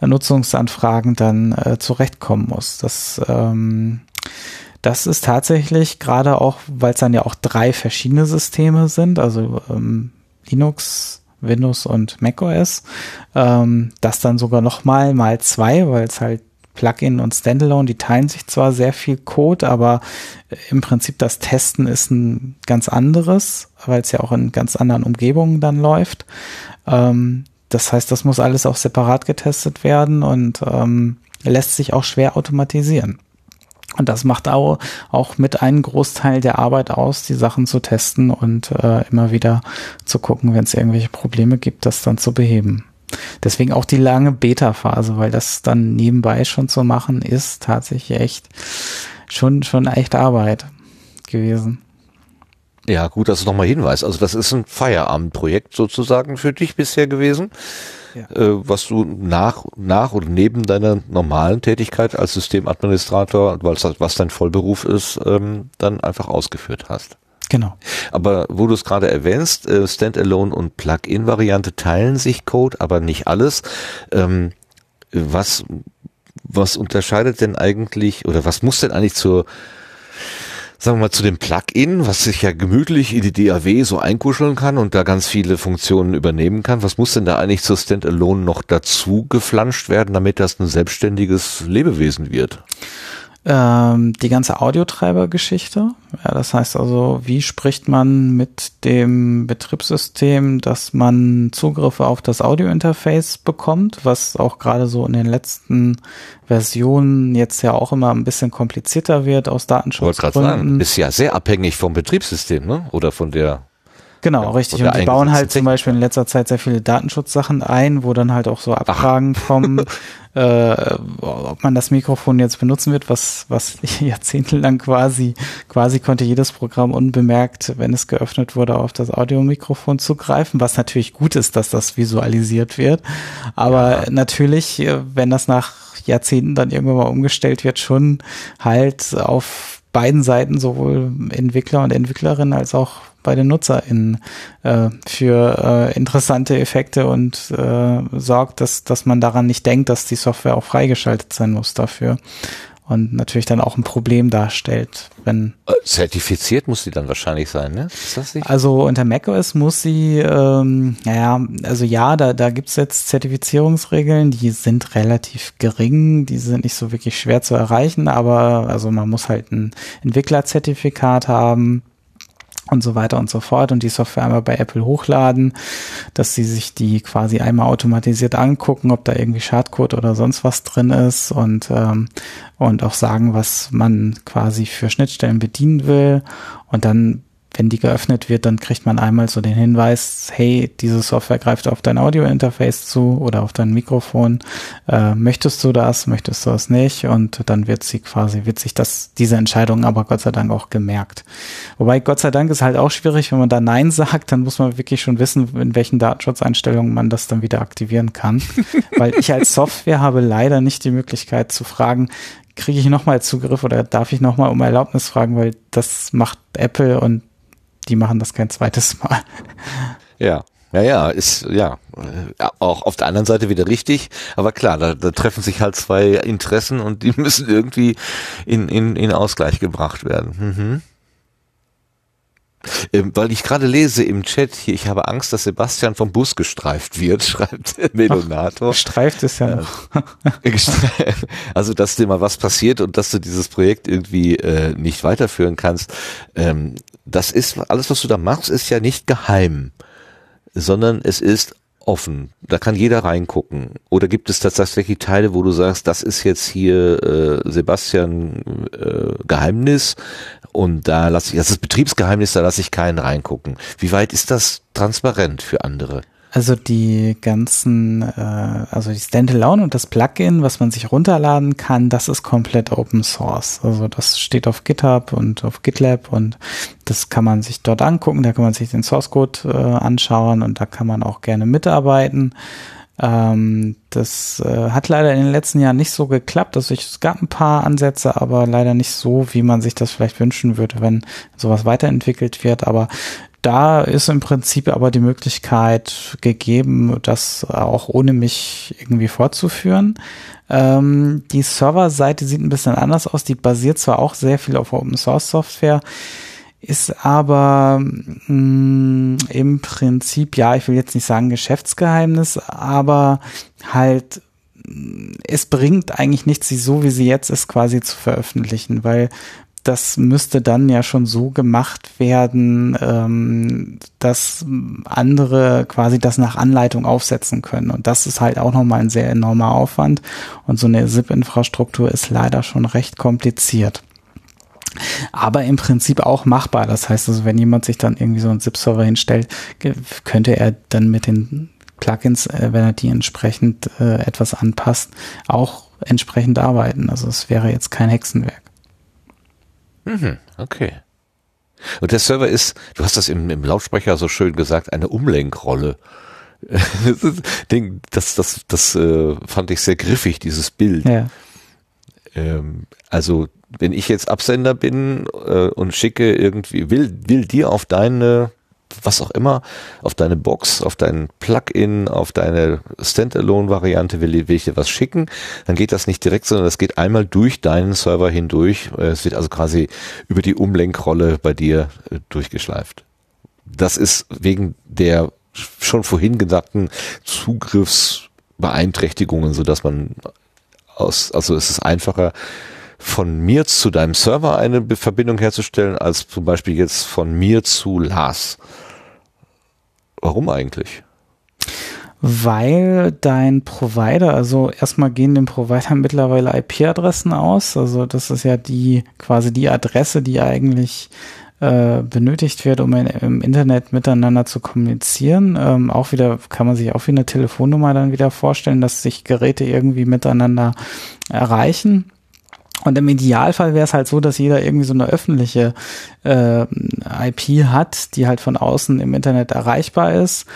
Nutzungsanfragen dann äh, zurechtkommen muss. Das ähm, das ist tatsächlich gerade auch, weil es dann ja auch drei verschiedene Systeme sind, also ähm, Linux, Windows und macOS, ähm, das dann sogar noch mal mal zwei, weil es halt Plugin und Standalone, die teilen sich zwar sehr viel Code, aber im Prinzip das Testen ist ein ganz anderes, weil es ja auch in ganz anderen Umgebungen dann läuft. Ähm, das heißt, das muss alles auch separat getestet werden und ähm, lässt sich auch schwer automatisieren. Und das macht auch, auch mit einem Großteil der Arbeit aus, die Sachen zu testen und äh, immer wieder zu gucken, wenn es irgendwelche Probleme gibt, das dann zu beheben. Deswegen auch die lange Beta-Phase, weil das dann nebenbei schon zu machen ist tatsächlich echt schon, schon echt Arbeit gewesen. Ja, gut, dass du nochmal hinweist. Also das ist ein Feierabendprojekt sozusagen für dich bisher gewesen ja. äh, was du nach, nach oder neben deiner normalen Tätigkeit als Systemadministrator, weil was dein Vollberuf ist, ähm, dann einfach ausgeführt hast. Genau. Aber wo du es gerade erwähnst, äh, Standalone und Plugin-Variante teilen sich Code, aber nicht alles. Ähm, was, was unterscheidet denn eigentlich oder was muss denn eigentlich zur sagen wir mal, zu dem Plugin, was sich ja gemütlich in die DAW so einkuscheln kann und da ganz viele Funktionen übernehmen kann. Was muss denn da eigentlich zur Standalone noch dazu geflanscht werden, damit das ein selbstständiges Lebewesen wird? Ähm, die ganze Audiotreiber-Geschichte. Ja, das heißt also, wie spricht man mit dem Betriebssystem, dass man Zugriffe auf das Audio-Interface bekommt, was auch gerade so in den letzten Versionen jetzt ja auch immer ein bisschen komplizierter wird aus Datenschutzgründen. Ich wollte gerade sagen, ist ja sehr abhängig vom Betriebssystem, ne? Oder von der Genau, ja, richtig. Und die bauen halt zum Beispiel in letzter Zeit sehr viele Datenschutzsachen ein, wo dann halt auch so Abfragen Ach. kommen, [LAUGHS] äh, ob man das Mikrofon jetzt benutzen wird, was, was [LAUGHS] jahrzehntelang quasi, quasi konnte jedes Programm unbemerkt, wenn es geöffnet wurde, auf das Audiomikrofon zugreifen, was natürlich gut ist, dass das visualisiert wird. Aber ja. natürlich, äh, wenn das nach Jahrzehnten dann irgendwann mal umgestellt wird, schon halt auf beiden Seiten, sowohl Entwickler und Entwicklerinnen als auch bei den NutzerInnen äh, für äh, interessante Effekte und äh, sorgt, dass, dass man daran nicht denkt, dass die Software auch freigeschaltet sein muss dafür. Und natürlich dann auch ein Problem darstellt, wenn. Äh, zertifiziert muss sie dann wahrscheinlich sein, ne? Ist das nicht? Also unter macOS muss sie, ähm, naja, also ja, da, da gibt's jetzt Zertifizierungsregeln, die sind relativ gering, die sind nicht so wirklich schwer zu erreichen, aber also man muss halt ein Entwicklerzertifikat haben und so weiter und so fort und die Software einmal bei Apple hochladen, dass sie sich die quasi einmal automatisiert angucken, ob da irgendwie Schadcode oder sonst was drin ist und ähm, und auch sagen, was man quasi für Schnittstellen bedienen will. Und dann wenn die geöffnet wird, dann kriegt man einmal so den Hinweis, hey, diese Software greift auf dein Audio-Interface zu oder auf dein Mikrofon. Äh, möchtest du das, möchtest du das nicht? Und dann wird sie quasi, wird sich das, diese Entscheidung aber Gott sei Dank auch gemerkt. Wobei Gott sei Dank ist halt auch schwierig, wenn man da Nein [LAUGHS] sagt, dann muss man wirklich schon wissen, in welchen Datenschutzeinstellungen man das dann wieder aktivieren kann. [LAUGHS] Weil ich als Software habe leider nicht die Möglichkeit zu fragen, kriege ich nochmal Zugriff oder darf ich nochmal um Erlaubnis fragen, weil das macht Apple und die machen das kein zweites Mal. Ja. Ja, ja, ist ja auch auf der anderen Seite wieder richtig, aber klar, da, da treffen sich halt zwei Interessen und die [LAUGHS] müssen irgendwie in, in, in Ausgleich gebracht werden. Mhm. Ähm, weil ich gerade lese im Chat hier, ich habe Angst, dass Sebastian vom Bus gestreift wird, [LAUGHS] schreibt Melonato. Gestreift ist ja noch. [LAUGHS] also, dass dir mal was passiert und dass du dieses Projekt irgendwie äh, nicht weiterführen kannst. Ähm, das ist, alles was du da machst, ist ja nicht geheim, sondern es ist offen. Da kann jeder reingucken. Oder gibt es tatsächlich Teile, wo du sagst, das ist jetzt hier äh, Sebastian äh, Geheimnis und da lasse ich, das ist Betriebsgeheimnis, da lasse ich keinen reingucken. Wie weit ist das transparent für andere? Also die ganzen, äh, also die Standalone und das Plugin, was man sich runterladen kann, das ist komplett Open Source. Also das steht auf GitHub und auf GitLab und das kann man sich dort angucken. Da kann man sich den Source Code äh, anschauen und da kann man auch gerne mitarbeiten. Ähm, das äh, hat leider in den letzten Jahren nicht so geklappt. Also ich, es gab ein paar Ansätze, aber leider nicht so, wie man sich das vielleicht wünschen würde, wenn sowas weiterentwickelt wird. Aber da ist im Prinzip aber die Möglichkeit gegeben, das auch ohne mich irgendwie fortzuführen. Ähm, die Serverseite sieht ein bisschen anders aus. Die basiert zwar auch sehr viel auf Open Source Software, ist aber mh, mm, im Prinzip, ja, ich will jetzt nicht sagen Geschäftsgeheimnis, aber halt es bringt eigentlich nichts, sie so wie sie jetzt ist quasi zu veröffentlichen, weil das müsste dann ja schon so gemacht werden, ähm, dass andere quasi das nach Anleitung aufsetzen können. Und das ist halt auch nochmal ein sehr enormer Aufwand. Und so eine SIP-Infrastruktur ist leider schon recht kompliziert. Aber im Prinzip auch machbar. Das heißt also, wenn jemand sich dann irgendwie so einen ZIP-Server hinstellt, könnte er dann mit den Plugins, äh, wenn er die entsprechend äh, etwas anpasst, auch entsprechend arbeiten. Also es wäre jetzt kein Hexenwerk. Mhm, okay. Und der Server ist, du hast das im, im Lautsprecher so schön gesagt, eine Umlenkrolle. [LAUGHS] das, das, das äh, fand ich sehr griffig, dieses Bild. Ja. Ähm, also, wenn ich jetzt Absender bin äh, und schicke irgendwie, will, will dir auf deine was auch immer, auf deine Box, auf dein Plugin, auf deine Standalone-Variante will, will ich dir was schicken, dann geht das nicht direkt, sondern das geht einmal durch deinen Server hindurch. Es wird also quasi über die Umlenkrolle bei dir äh, durchgeschleift. Das ist wegen der schon vorhin gesagten Zugriffsbeeinträchtigungen, so dass man aus, also es ist einfacher, von mir zu deinem Server eine Verbindung herzustellen, als zum Beispiel jetzt von mir zu Lars. Warum eigentlich? Weil dein Provider, also erstmal gehen dem Provider [LAUGHS] mittlerweile IP-Adressen aus. Also das ist ja die quasi die Adresse, die eigentlich äh, benötigt wird, um im Internet miteinander zu kommunizieren. Ähm, auch wieder kann man sich auch wie eine Telefonnummer dann wieder vorstellen, dass sich Geräte irgendwie miteinander erreichen. Und im Idealfall wäre es halt so, dass jeder irgendwie so eine öffentliche äh, IP hat, die halt von außen im Internet erreichbar ist.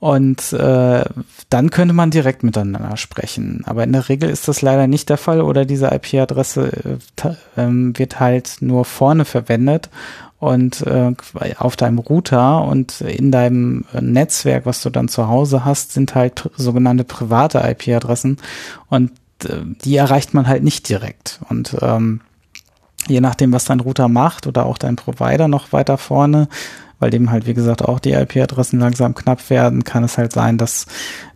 Und äh, dann könnte man direkt miteinander sprechen. Aber in der Regel ist das leider nicht der Fall oder diese IP-Adresse äh, ähm, wird halt nur vorne verwendet und äh, auf deinem Router und in deinem Netzwerk, was du dann zu Hause hast, sind halt sogenannte private IP-Adressen und die erreicht man halt nicht direkt. Und ähm, je nachdem, was dein Router macht oder auch dein Provider noch weiter vorne, weil dem halt, wie gesagt, auch die IP-Adressen langsam knapp werden, kann es halt sein, dass,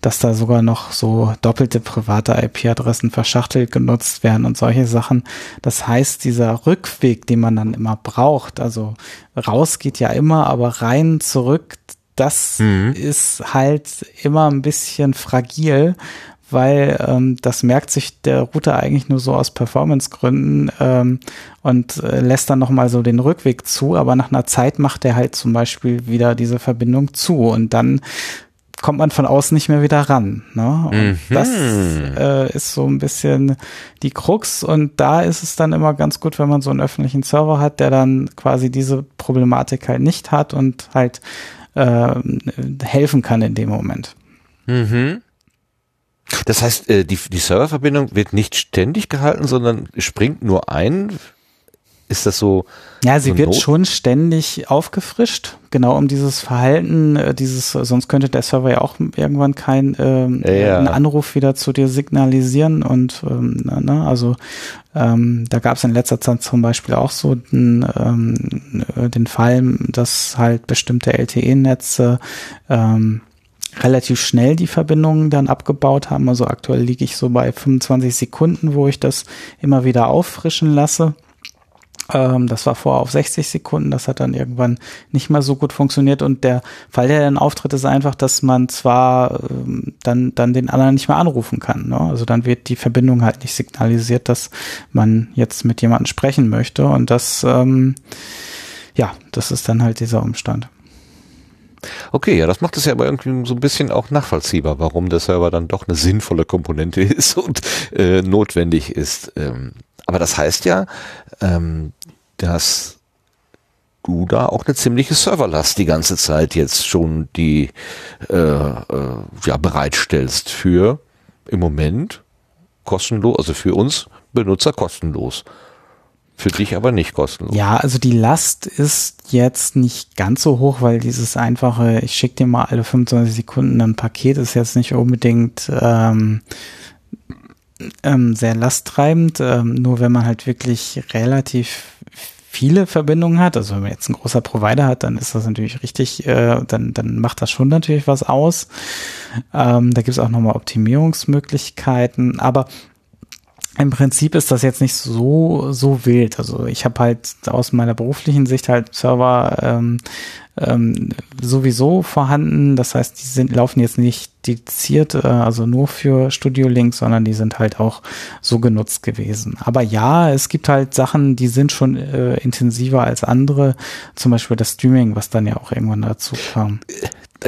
dass da sogar noch so doppelte private IP-Adressen verschachtelt genutzt werden und solche Sachen. Das heißt, dieser Rückweg, den man dann immer braucht, also raus geht ja immer, aber rein zurück, das mhm. ist halt immer ein bisschen fragil, weil ähm, das merkt sich der Router eigentlich nur so aus Performance-Gründen ähm, und äh, lässt dann nochmal so den Rückweg zu, aber nach einer Zeit macht er halt zum Beispiel wieder diese Verbindung zu und dann kommt man von außen nicht mehr wieder ran. Ne? Und Mhm. das äh, ist so ein bisschen die Krux und da ist es dann immer ganz gut, wenn man so einen öffentlichen Server hat, der dann quasi diese Problematik halt nicht hat und halt äh, helfen kann in dem Moment. Mhm. Das heißt, äh, die, die Serververbindung wird nicht ständig gehalten, sondern springt nur ein. Ist das so? Ja, sie So wird Not- schon ständig aufgefrischt, genau um dieses Verhalten, äh, dieses, sonst könnte der Server ja auch irgendwann kein ähm, Ja, Anruf wieder zu dir signalisieren und ähm, ne, also ähm, da gab es in letzter Zeit zum Beispiel auch so den, ähm, äh, den Fall, dass halt bestimmte LTE-Netze ähm, relativ schnell die Verbindungen dann abgebaut haben. Also aktuell liege ich so bei 25 Sekunden, wo ich das immer wieder auffrischen lasse. Ähm, das war vorher auf 60 Sekunden, das hat dann irgendwann nicht mehr so gut funktioniert und der Fall, der dann auftritt, ist einfach, dass man zwar ähm, dann, dann den anderen nicht mehr anrufen kann. Ne? Also dann wird die Verbindung halt nicht signalisiert, dass man jetzt mit jemandem sprechen möchte und das, ähm, ja, das ist dann halt dieser Umstand. Okay, ja, das macht es ja aber irgendwie so ein bisschen auch nachvollziehbar, warum der Server dann doch eine sinnvolle Komponente [LAUGHS] ist und äh, notwendig ist. Ähm, aber das heißt ja, ähm, dass du da auch eine ziemliche Serverlast die ganze Zeit jetzt schon die äh, äh, ja bereitstellst für im Moment kostenlos, also für uns Benutzer kostenlos. Für dich aber nicht kostenlos. Ja, also die Last ist jetzt nicht ganz so hoch, weil dieses einfache, ich schicke dir mal alle 25 Sekunden ein Paket, ist jetzt nicht unbedingt ähm, ähm, sehr lasttreibend. Ähm, nur wenn man halt wirklich relativ viele Verbindungen hat, also wenn man jetzt ein großer Provider hat, dann ist das natürlich richtig, äh, dann, dann macht das schon natürlich was aus. Ähm, da gibt es auch nochmal Optimierungsmöglichkeiten, aber im Prinzip ist das jetzt nicht so so wild. Also ich habe halt aus meiner beruflichen Sicht halt Server ähm, ähm, sowieso vorhanden. Das heißt, die sind laufen jetzt nicht dediziert, äh, also nur für Studio Link, sondern die sind halt auch so genutzt gewesen. Aber ja, es gibt halt Sachen, die sind schon äh, intensiver als andere. Zum Beispiel das Streaming, was dann ja auch irgendwann dazu kam.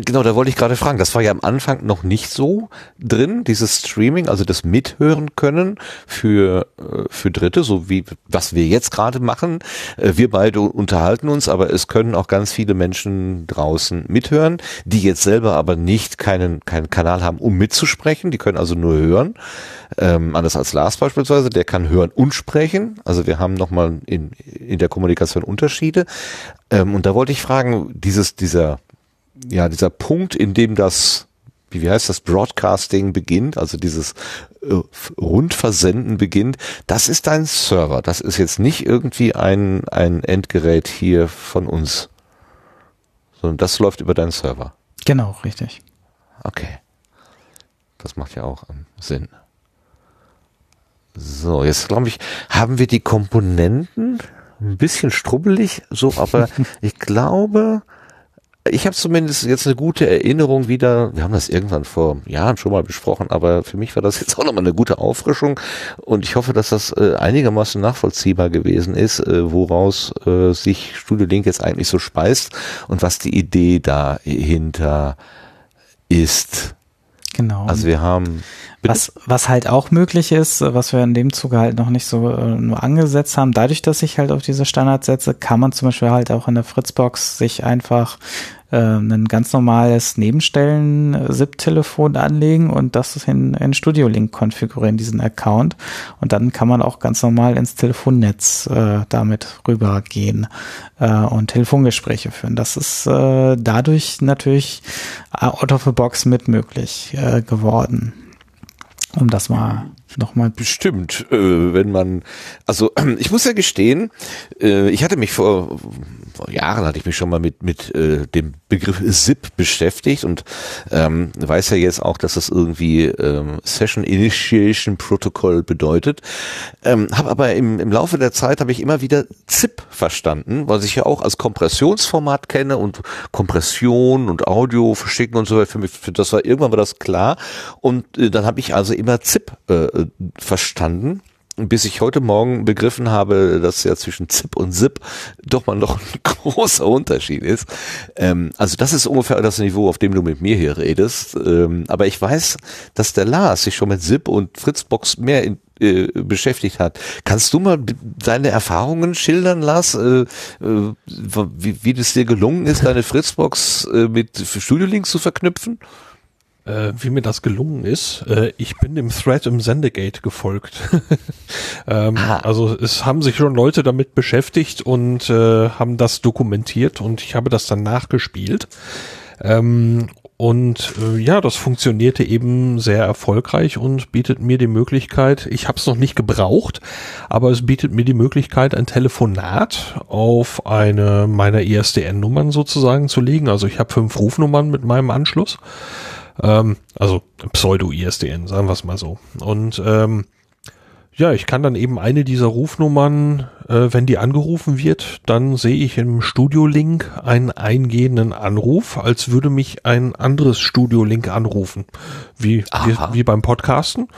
Genau, da wollte ich gerade fragen. Das war ja am Anfang noch nicht so drin, dieses Streaming, also das Mithören können für, äh, für Dritte, so wie was wir jetzt gerade machen. Äh, Wir beide unterhalten uns, aber es können auch ganz viele Menschen draußen mithören, die jetzt selber aber nicht keinen, keinen Kanal haben, um mitzusprechen. Die können also nur hören. Ähm, anders als Lars beispielsweise, der kann hören und sprechen. Also wir haben nochmal in, in der Kommunikation Unterschiede. Ähm, und da wollte ich fragen, dieses, dieser, ja, dieser Punkt, in dem das, wie, wie heißt das, Broadcasting beginnt, also dieses äh, Rundversenden beginnt, das ist dein Server. Das ist jetzt nicht irgendwie ein, ein Endgerät hier von uns, sondern das läuft über deinen Server. Genau, richtig. Okay. Das macht ja auch Sinn. So, jetzt glaube ich, haben wir die Komponenten ein bisschen strubbelig, so, aber [LAUGHS] ich glaube, ich habe zumindest jetzt eine gute Erinnerung wieder. Wir haben das irgendwann vor Jahren schon mal besprochen, aber für mich war das jetzt auch nochmal eine gute Auffrischung und ich hoffe, dass das äh, einigermaßen nachvollziehbar gewesen ist, äh, woraus äh, sich Studio Link jetzt eigentlich so speist und was die Idee dahinter ist. Genau. Also wir haben? Was, was halt auch möglich ist, äh, was wir in dem Zuge halt noch nicht so äh, nur angesetzt haben, dadurch, dass ich halt auf diese Standards setze, kann man zum Beispiel halt auch in der Fritzbox sich einfach äh, ein ganz normales Nebenstellen-SIP-Telefon anlegen und das in, in Studio Link konfigurieren, diesen Account. Und dann kann man auch ganz normal ins Telefonnetz äh, damit rübergehen äh, und Telefongespräche führen. Das ist äh, dadurch natürlich out of the box mit möglich äh, geworden um das mal nochmal. Bestimmt, äh, wenn man, also [CLEARS THROAT] ich muss ja gestehen, äh, ich hatte mich vor, vor Jahren hatte ich mich schon mal mit mit äh, dem Begriff SIP beschäftigt und ähm, weiß ja jetzt auch, dass das irgendwie ähm, Session Initiation Protocol bedeutet. Ähm, habe aber im, im Laufe der Zeit habe ich immer wieder ZIP verstanden, was ich ja auch als Kompressionsformat kenne und Kompression und Audio verschicken und so. Für mich, für das war irgendwann war das klar und äh, dann habe ich also immer ZIP äh, verstanden bis ich heute Morgen begriffen habe, dass ja zwischen ZIP und ZIP doch mal noch ein [LAUGHS] großer Unterschied ist. Ähm, also das ist ungefähr das Niveau, auf dem du mit mir hier redest. Ähm, aber ich weiß, dass der Lars sich schon mit ZIP und Fritzbox mehr in, äh, beschäftigt hat. Kannst du mal deine Erfahrungen schildern, Lars, äh, äh, wie, wie es dir gelungen ist, deine Fritzbox äh, mit Studiolink zu verknüpfen? Äh, wie mir das gelungen ist. Äh, ich bin dem Thread im Sendegate gefolgt. [LAUGHS] ähm, ah. Also es haben sich schon Leute damit beschäftigt und äh, haben das dokumentiert und ich habe das dann nachgespielt. Ähm, und äh, ja, das funktionierte eben sehr erfolgreich und bietet mir die Möglichkeit, ich habe es noch nicht gebraucht, aber es bietet mir die Möglichkeit, ein Telefonat auf eine meiner ISDN-Nummern sozusagen zu legen. Also ich habe fünf Rufnummern mit meinem Anschluss. Ähm, also Pseudo-ISDN, sagen wir es mal so. Und ähm, ja, ich kann dann eben eine dieser Rufnummern, äh, wenn die angerufen wird, dann sehe ich im Studio-Link einen eingehenden Anruf, als würde mich ein anderes Studio-Link anrufen, wie, wie, wie, beim Podcasten.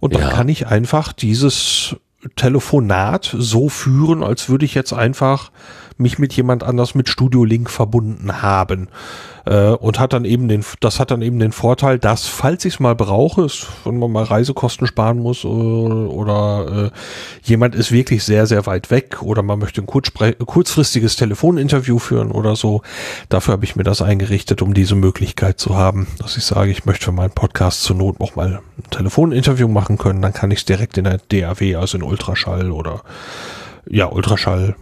Und dann ja. kann ich einfach dieses Telefonat so führen, als würde ich jetzt einfach mich mit jemand anders mit Studio Link verbunden haben. Äh, und hat dann eben den, das hat dann eben den Vorteil, dass, falls ich es mal brauche, wenn man mal Reisekosten sparen muss oder, oder äh, jemand ist wirklich sehr, sehr weit weg oder man möchte ein kurzfristiges Telefoninterview führen oder so, dafür habe ich mir das eingerichtet, um diese Möglichkeit zu haben, dass ich sage, ich möchte für meinen Podcast zur Not auch mal ein Telefoninterview machen können, dann kann ich es direkt in der DAW, also in Ultraschall oder ja, Ultraschall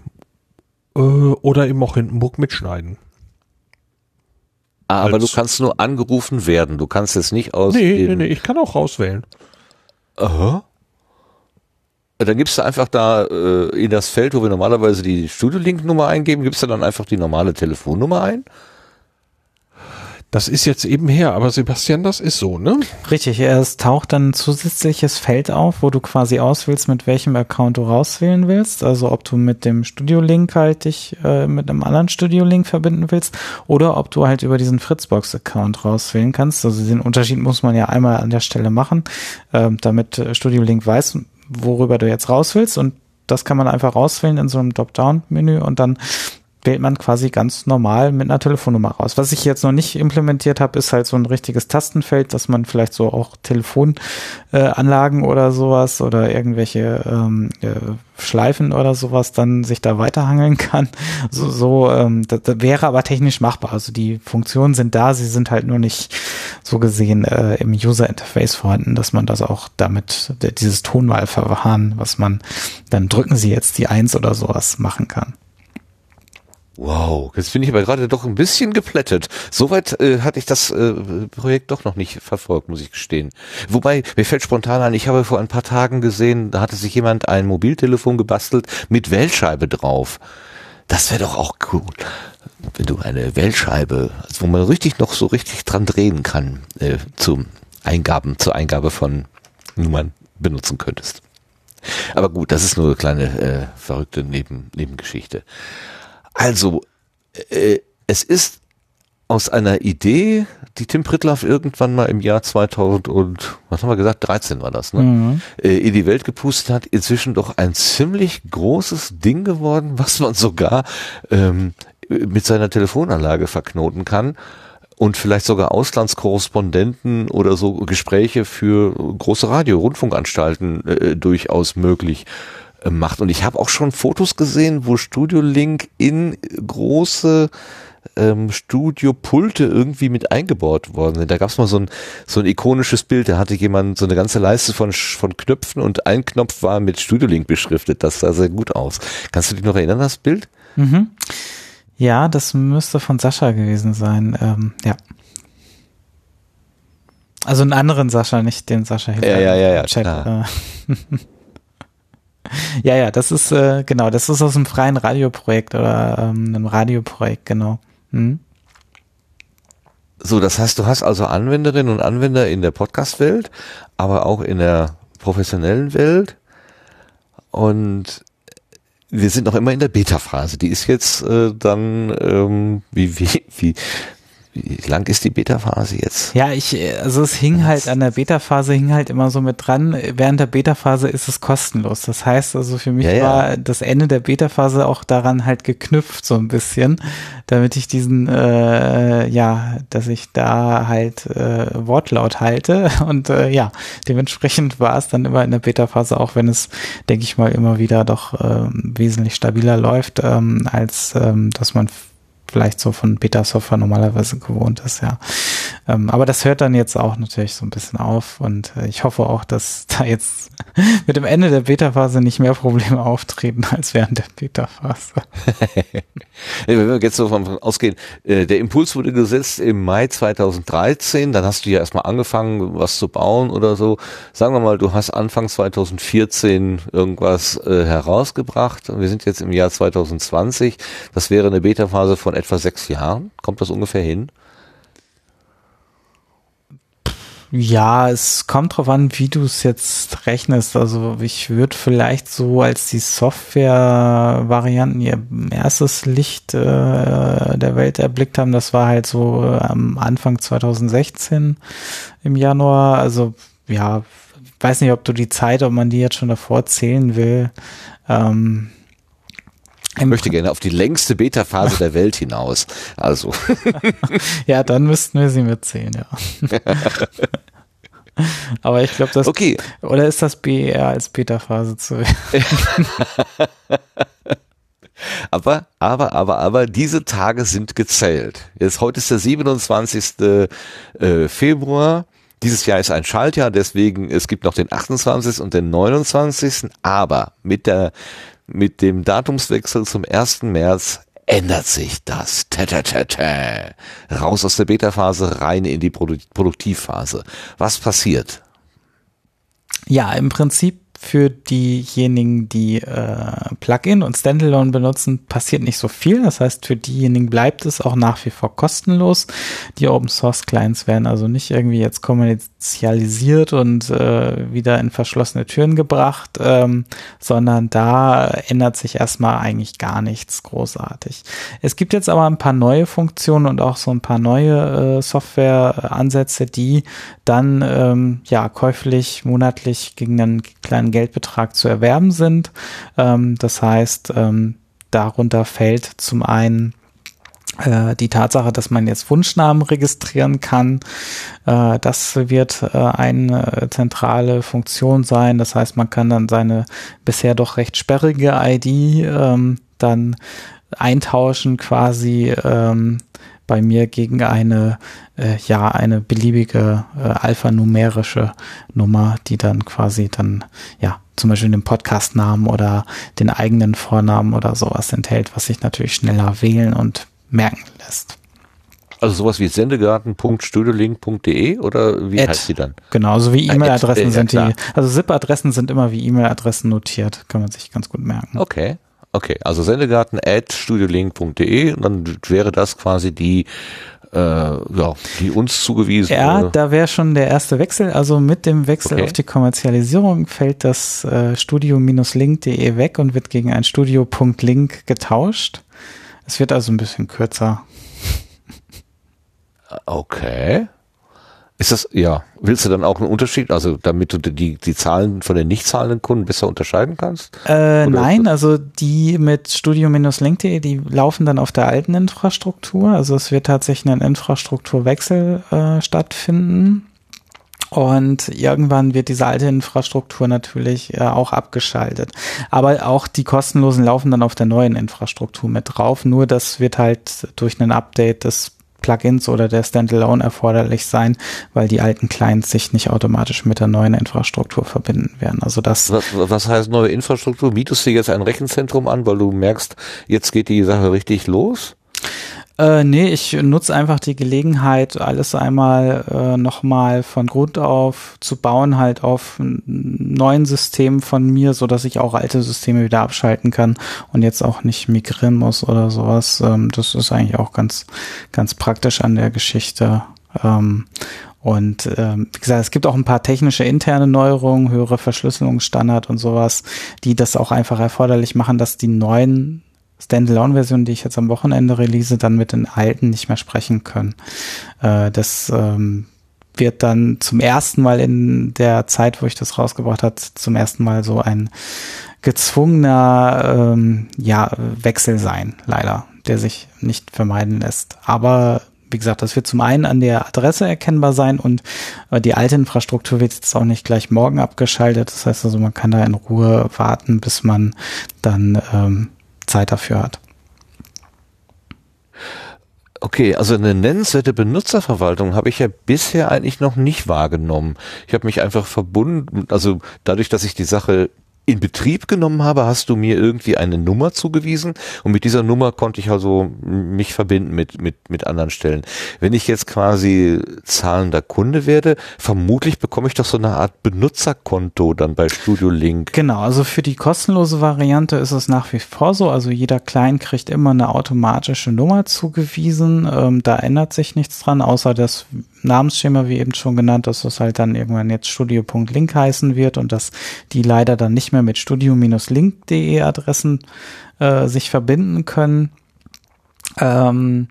äh, oder im auch Hindenburg mitschneiden. Ah, aber du kannst nur angerufen werden. Du kannst es nicht aus. Nee, nee, nee, ich kann auch rauswählen. Aha. Dann gibst du einfach da äh, in das Feld, wo wir normalerweise die Studio-Link-Nummer eingeben, gibst du dann einfach die normale Telefonnummer ein? Das ist jetzt eben her, aber Sebastian, das ist so, ne? Richtig, es taucht dann ein zusätzliches Feld auf, wo du quasi auswählst, mit welchem Account du rauswählen willst. Also ob du mit dem Studio-Link halt dich äh, mit einem anderen Studio-Link verbinden willst oder ob du halt über diesen Fritzbox-Account rauswählen kannst. Also den Unterschied muss man ja einmal an der Stelle machen, äh, damit Studio-Link weiß, worüber du jetzt raus willst und das kann man einfach rauswählen in so einem Drop-Down-Menü und dann wählt man quasi ganz normal mit einer Telefonnummer raus. Was ich jetzt noch nicht implementiert habe, ist halt so ein richtiges Tastenfeld, dass man vielleicht so auch Telefonanlagen äh, oder sowas oder irgendwelche ähm, äh, Schleifen oder sowas dann sich da weiterhangeln kann. [LAUGHS] So, so ähm, das, das wäre aber technisch machbar. Also die Funktionen sind da, sie sind halt nur nicht so gesehen äh, im User Interface vorhanden, dass man das auch damit dieses Tonwahlverfahren, was man dann drücken Sie jetzt die Eins oder sowas machen kann. Wow, jetzt bin ich aber gerade doch ein bisschen geplättet. Soweit äh, hatte ich das äh, Projekt doch noch nicht verfolgt, muss ich gestehen. Wobei, mir fällt spontan ein, ich habe vor ein paar Tagen gesehen, da hatte sich jemand ein Mobiltelefon gebastelt mit Wählscheibe drauf. Das wäre doch auch cool, wenn du eine Wählscheibe, also wo man richtig noch so richtig dran drehen kann, äh, zum Eingaben, zur Eingabe von Nummern benutzen könntest. Aber gut, das ist nur eine kleine äh, verrückte Neben Nebengeschichte. Also, äh, es ist aus einer Idee, die Tim Pritloff irgendwann mal im Jahr 2000 und, was haben wir gesagt, 13 war das, ne? Mhm. Äh, in die Welt gepustet hat, inzwischen doch ein ziemlich großes Ding geworden, was man sogar ähm, mit seiner Telefonanlage verknoten kann und vielleicht sogar Auslandskorrespondenten oder so Gespräche für große Radio, Rundfunkanstalten äh, durchaus möglich macht. Und ich habe auch schon Fotos gesehen, wo Studio Link in große ähm, Studiopulte irgendwie mit eingebaut worden sind. Da gab es mal so ein, so ein ikonisches Bild, da hatte jemand so eine ganze Leiste von, von Knöpfen und ein Knopf war mit Studio Link beschriftet. Das sah sehr gut aus. Kannst du dich noch erinnern, das Bild? Mhm. Ja, das müsste von Sascha gewesen sein. Ähm, ja. Also einen anderen Sascha, nicht den Sascha hinter ja, ja, ja, ja, Chat. Klar. [LAUGHS] ja, ja, das ist äh, genau, das ist aus einem freien Radioprojekt oder ähm, einem Radioprojekt, genau. Hm? So, das heißt, du hast also Anwenderinnen und Anwender in der Podcast-Welt, aber auch in der professionellen Welt. Und wir sind noch immer in der Beta-Phase. Die ist jetzt äh, dann ähm, wie, wie, wie, wie lang ist die Beta-Phase jetzt? Ja, ich, also es hing halt an der Beta-Phase, hing halt immer so mit dran. Während der Beta-Phase ist es kostenlos. Das heißt also für mich ja, ja. war das Ende der Beta-Phase auch daran halt geknüpft so ein bisschen, damit ich diesen, äh, ja, dass ich da halt äh, Wortlaut halte [LAUGHS] und äh, ja, dementsprechend war es dann immer in der Beta-Phase, auch wenn es, denke ich mal, immer wieder doch äh, wesentlich stabiler läuft, ähm, als ähm, dass man vielleicht so von Beta-Software normalerweise gewohnt ist, ja. Ähm, aber das hört dann jetzt auch natürlich so ein bisschen auf und äh, ich hoffe auch, dass [LAUGHS] da jetzt mit dem Ende der Beta-Phase nicht mehr Probleme auftreten als während der Beta-Phase. [LAUGHS] Wenn wir jetzt so von ausgehen, äh, der Impuls wurde gesetzt im Mai 2013, dann hast du ja erstmal angefangen, was zu bauen oder so. Sagen wir mal, du hast Anfang 2014 irgendwas äh, herausgebracht und wir sind jetzt im Jahr 2020. Das wäre eine Beta-Phase von etwa sechs Jahren. Kommt das ungefähr hin? Ja, es kommt drauf an, wie du es jetzt rechnest. Also ich würde vielleicht so, als die Software-Varianten ihr erstes Licht äh, der Welt erblickt haben, das war halt so äh, am Anfang 2016 im Januar. Also ja, weiß nicht, ob du die Zeit, ob man die jetzt schon davor zählen will. Ähm, ich möchte gerne auf die längste Beta-Phase der Welt hinaus. Also. [LAUGHS] ja, dann müssten wir sie mitzählen, ja. [LAUGHS] Aber ich glaube, das. Okay. Oder ist das BER als Beta-Phase zu. [LAUGHS] aber, aber, aber, aber, diese Tage sind gezählt. Jetzt, heute ist der 27. Äh, Februar. Dieses Jahr ist ein Schaltjahr, deswegen, es gibt noch den 28. und den 29. Aber mit der, mit dem Datumswechsel zum 1. März ändert sich das. Tata, Raus aus der Beta-Phase, rein in die Produ Produktivphase. Was passiert? Ja, im Prinzip für diejenigen, die äh, Plugin und Standalone benutzen, passiert nicht so viel. Das heißt, für diejenigen bleibt es auch nach wie vor kostenlos. Die Open Source Clients werden also nicht irgendwie jetzt kommerzialisiert und äh, wieder in verschlossene Türen gebracht, ähm, sondern da ändert sich erstmal eigentlich gar nichts großartig. Es gibt jetzt aber ein paar neue Funktionen und auch so ein paar neue äh, Software-Ansätze, die dann ähm, ja käuflich monatlich gegen einen kleinen einen Geldbetrag zu erwerben sind. Ähm, das heißt, ähm, darunter fällt zum einen äh, die Tatsache, dass man jetzt Wunschnamen registrieren kann. Äh, das wird äh, eine zentrale Funktion sein. Das heißt, man kann dann seine bisher doch recht sperrige ID ähm, dann eintauschen quasi ähm, bei mir gegen eine, äh, ja, eine beliebige äh, alphanumerische Nummer, die dann quasi dann, ja, zum Beispiel den Podcastnamen oder den eigenen Vornamen oder sowas enthält, was sich natürlich schneller wählen und merken lässt. Also sowas wie sendegarten.studiolink.de oder wie Ad, heißt die dann? Genau, so wie E-Mail-Adressen äh, sind die. Also ZIP-Adressen sind immer wie E-Mail-Adressen notiert, kann man sich ganz gut merken. Okay. Okay, also sendegarten at studiolink.de und dann wäre das quasi die äh, ja, die uns zugewiesen. Ja, da wäre schon der erste Wechsel. Also mit dem Wechsel okay. auf die Kommerzialisierung fällt das äh, studio-link.de weg und wird gegen ein studio.link getauscht. Es wird also ein bisschen kürzer. Okay. Ist das, ja, willst du dann auch einen Unterschied, also damit du die, die Zahlen von den nicht zahlenden Kunden besser unterscheiden kannst? Äh, nein, also die mit studio-link.de, die laufen dann auf der alten Infrastruktur. Also es wird tatsächlich ein Infrastrukturwechsel äh, stattfinden. Und irgendwann wird diese alte Infrastruktur natürlich äh, auch abgeschaltet. Aber auch die kostenlosen laufen dann auf der neuen Infrastruktur mit drauf. Nur das wird halt durch ein Update des Plugins oder der Standalone erforderlich sein, weil die alten Clients sich nicht automatisch mit der neuen Infrastruktur verbinden werden. Also das. Was, was heißt neue Infrastruktur? Mietest du jetzt ein Rechenzentrum an, weil du merkst, jetzt geht die Sache richtig los? Äh, nee, ich nutze einfach die Gelegenheit, alles einmal äh, nochmal von Grund auf zu bauen, halt auf neuen Systemen von mir, so dass ich auch alte Systeme wieder abschalten kann und jetzt auch nicht migrieren muss oder sowas. Ähm, das ist eigentlich auch ganz, ganz praktisch an der Geschichte. Ähm, und ähm, wie gesagt, es gibt auch ein paar technische interne Neuerungen, höhere Verschlüsselungsstandard und sowas, die das auch einfach erforderlich machen, dass die neuen Standalone-Version, die ich jetzt am Wochenende release, dann mit den alten nicht mehr sprechen können. Äh, das ähm, wird dann zum ersten Mal in der Zeit, wo ich das rausgebracht habe, zum ersten Mal so ein gezwungener ähm, ja, Wechsel sein, leider, der sich nicht vermeiden lässt. Aber wie gesagt, das wird zum einen an der Adresse erkennbar sein und äh, die alte Infrastruktur wird jetzt auch nicht gleich morgen abgeschaltet. Das heißt also, man kann da in Ruhe warten, bis man dann ähm, Zeit dafür hat. Okay, also eine nennenswerte Benutzerverwaltung habe ich ja bisher eigentlich noch nicht wahrgenommen. Ich habe mich einfach verbunden, also dadurch, dass ich die Sache in Betrieb genommen habe, hast du mir irgendwie eine Nummer zugewiesen und mit dieser Nummer konnte ich also mich verbinden mit, mit, mit anderen Stellen. Wenn ich jetzt quasi zahlender Kunde werde, vermutlich bekomme ich doch so eine Art Benutzerkonto dann bei Studio Link. Genau, also für die kostenlose Variante ist es nach wie vor so, also jeder Client kriegt immer eine automatische Nummer zugewiesen, ähm, da ändert sich nichts dran, außer das Namensschema, wie eben schon genannt, dass das halt dann irgendwann jetzt studio.link heißen wird und dass die leider dann nicht mehr mit studio-link.de Adressen äh, sich verbinden können. Ähm,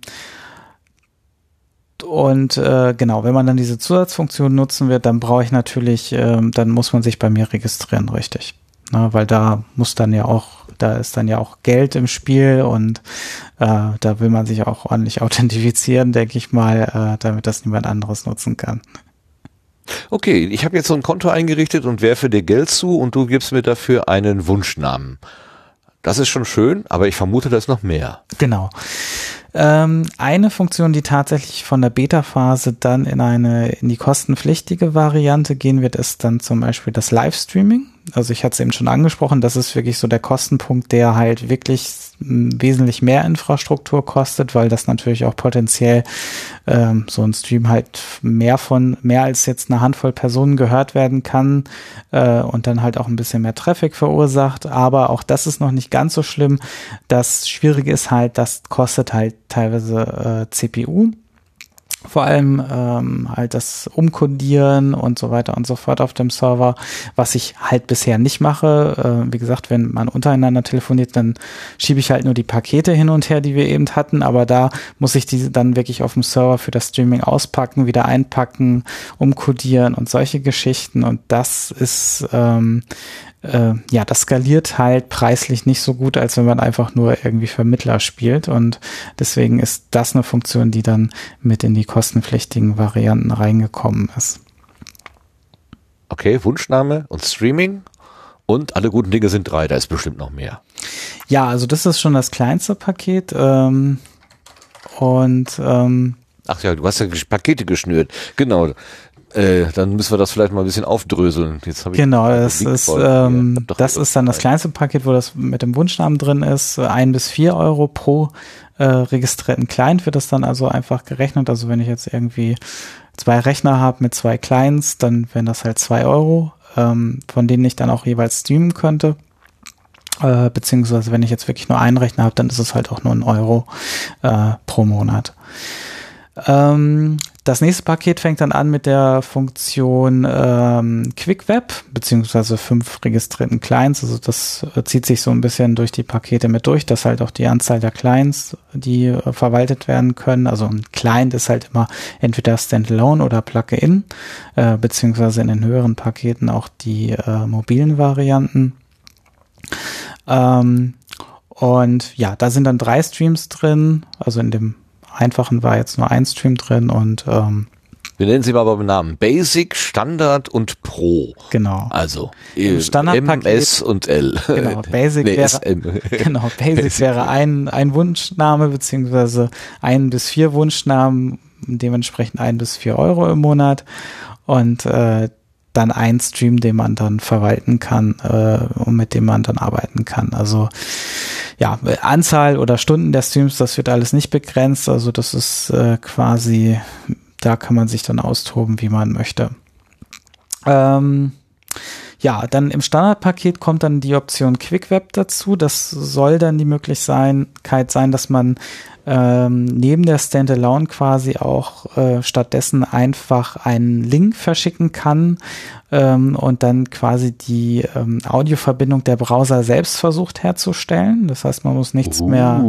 und äh, genau, wenn man dann diese Zusatzfunktion nutzen wird, dann brauche ich natürlich, äh, dann muss man sich bei mir registrieren, richtig. Na, weil da muss dann ja auch, da ist dann ja auch Geld im Spiel und äh, da will man sich auch ordentlich [LAUGHS] authentifizieren, denke ich mal, äh, damit das niemand anderes nutzen kann. Okay, ich habe jetzt so ein Konto eingerichtet und werfe dir Geld zu und du gibst mir dafür einen Wunschnamen. Das ist schon schön, aber ich vermute, da ist noch mehr. Genau. Ähm, eine Funktion, die tatsächlich von der Beta-Phase dann in eine in die kostenpflichtige Variante gehen wird, ist dann zum Beispiel das Livestreaming. Also ich hatte es eben schon angesprochen, das ist wirklich so der Kostenpunkt, der halt wirklich wesentlich mehr Infrastruktur kostet, weil das natürlich auch potenziell ähm, so ein Stream halt mehr von mehr als jetzt eine Handvoll Personen gehört werden kann äh, und dann halt auch ein bisschen mehr Traffic verursacht. Aber auch das ist noch nicht ganz so schlimm. Das Schwierige ist halt, das kostet halt teilweise äh, CPU vor allem ähm, halt das Umkodieren und so weiter und so fort auf dem Server, was ich halt bisher nicht mache. Äh, wie gesagt, wenn man untereinander telefoniert, dann schiebe ich halt nur die Pakete hin und her, die wir eben hatten, aber da muss ich diese dann wirklich auf dem Server für das Streaming auspacken, wieder einpacken, umkodieren und solche Geschichten und das ist ähm, äh, ja, das skaliert halt preislich nicht so gut, als wenn man einfach nur irgendwie Vermittler spielt. Und deswegen ist das eine Funktion, die dann mit in die kostenpflichtigen Varianten reingekommen ist. Okay, Wunschname und Streaming. Und alle guten Dinge sind drei, da ist bestimmt noch mehr. Ja, also das ist schon das kleinste Paket. Ähm, und ähm, Ach ja, du hast ja Pakete geschnürt. Genau. Äh, dann müssen wir das vielleicht mal ein bisschen aufdröseln. Jetzt ich genau, das ist, ähm, das ist dann das kleinste Paket, wo das mit dem Wunschnamen drin ist. Ein bis vier Euro pro äh, registrierten Client wird das dann also einfach gerechnet. Also wenn ich jetzt irgendwie zwei Rechner habe mit zwei Clients, dann wären das halt zwei Euro, ähm, von denen ich dann auch jeweils streamen könnte. Äh, beziehungsweise wenn ich jetzt wirklich nur einen Rechner habe, dann ist es halt auch nur ein Euro äh, pro Monat. Ähm, das nächste Paket fängt dann an mit der Funktion ähm, Quick Web, beziehungsweise fünf registrierten Clients. Also das äh, zieht sich so ein bisschen durch die Pakete mit durch, dass halt auch die Anzahl der Clients, die äh, verwaltet werden können. Also ein Client ist halt immer entweder Standalone oder Plug-in, äh, beziehungsweise in den höheren Paketen auch die äh, mobilen Varianten. Ähm, und ja, da sind dann drei Streams drin, also in dem einfachen war jetzt nur ein Stream drin und ähm, wir nennen sie mal beim Namen. Basic, Standard und Pro. Genau. Also äh, Standard MS und L. Genau, [LAUGHS] Basic nee, wäre, [LAUGHS] genau, Basic, Basic wäre ein, ein Wunschname, beziehungsweise ein bis vier Wunschnamen, dementsprechend ein bis vier Euro im Monat. Und äh, dann ein Stream, den man dann verwalten kann äh, und mit dem man dann arbeiten kann. Also ja, Anzahl oder Stunden der Streams, das wird alles nicht begrenzt. Also das ist äh, quasi, da kann man sich dann austoben, wie man möchte. Ähm, ja, dann im Standardpaket kommt dann die Option QuickWeb dazu. Das soll dann die Möglichkeit sein, dass man ähm, neben der Standalone quasi auch äh, stattdessen einfach einen Link verschicken kann ähm, und dann quasi die ähm, Audioverbindung der Browser selbst versucht herzustellen. Das heißt, man muss nichts uh. mehr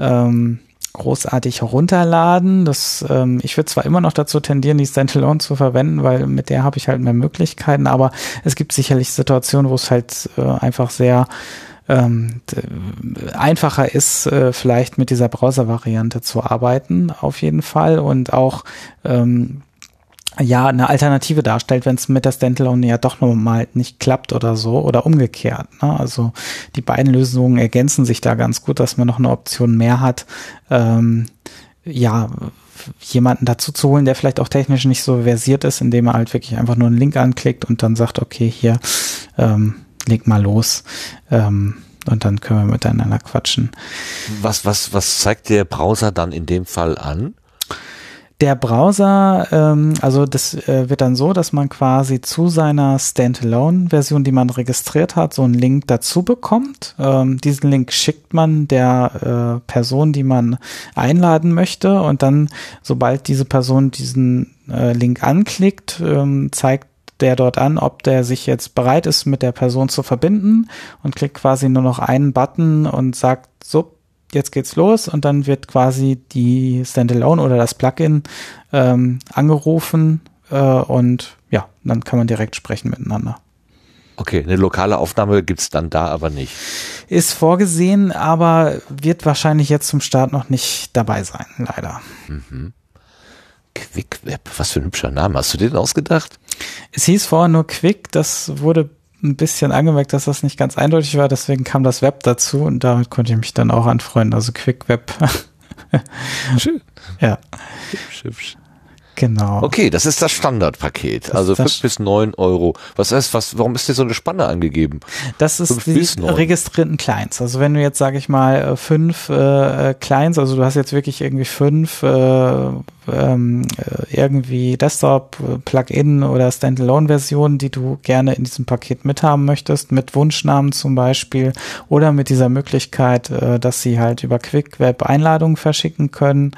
ähm, großartig herunterladen. Das, ähm, ich würde zwar immer noch dazu tendieren, die Standalone zu verwenden, weil mit der habe ich halt mehr Möglichkeiten, aber es gibt sicherlich Situationen, wo es halt äh, einfach sehr ähm, einfacher ist, äh, vielleicht mit dieser Browser-Variante zu arbeiten, auf jeden Fall. Und auch ähm, ja eine Alternative darstellt, wenn es mit der Standalone ja doch nochmal nicht klappt oder so oder umgekehrt. Ne? Also die beiden Lösungen ergänzen sich da ganz gut, dass man noch eine Option mehr hat. Ähm, ja, jemanden dazu zu holen, der vielleicht auch technisch nicht so versiert ist, indem er halt wirklich einfach nur einen Link anklickt und dann sagt, okay, hier, ähm, leg mal los. Ähm, und dann können wir miteinander quatschen. Was, was, was zeigt der Browser dann in dem Fall an? Der Browser, ähm, also das äh, wird dann so, dass man quasi zu seiner Standalone-Version, die man registriert hat, so einen Link dazu bekommt. Ähm, diesen Link schickt man der äh, Person, die man einladen möchte und dann, sobald diese Person diesen äh, Link anklickt, ähm, zeigt der dort an, ob der sich jetzt bereit ist, mit der Person zu verbinden und klickt quasi nur noch einen Button und sagt, so, jetzt geht's los und dann wird quasi die Standalone oder das Plugin ähm, angerufen äh, und ja, dann kann man direkt sprechen miteinander. Okay, eine lokale Aufnahme gibt's dann da aber nicht. Ist vorgesehen, aber wird wahrscheinlich jetzt zum Start noch nicht dabei sein, leider. Mhm. QuickWeb, was für ein hübscher Name. Hast du den ausgedacht? Es hieß vorher nur Quick, das wurde ein bisschen angemerkt, dass das nicht ganz eindeutig war, deswegen kam das Web dazu und damit konnte ich mich dann auch anfreunden, also Quick Web. [LAUGHS] Schön. Ja. Hübsch, hübsch. Genau. Okay, das ist das Standardpaket. Das also fünf bis neun Euro. Was heißt, was, warum ist dir so eine Spanne angegeben? Das ist die registrierten Clients. Also wenn du jetzt, sage ich mal, äh, fünf äh, Clients, also du hast jetzt wirklich irgendwie fünf äh, ähm, äh, irgendwie Desktop-Plugin oder Standalone-Version, die du gerne in diesem Paket mithaben möchtest, mit Wunschnamen zum Beispiel oder mit dieser Möglichkeit, äh, dass sie halt über QuickWeb Einladungen verschicken können,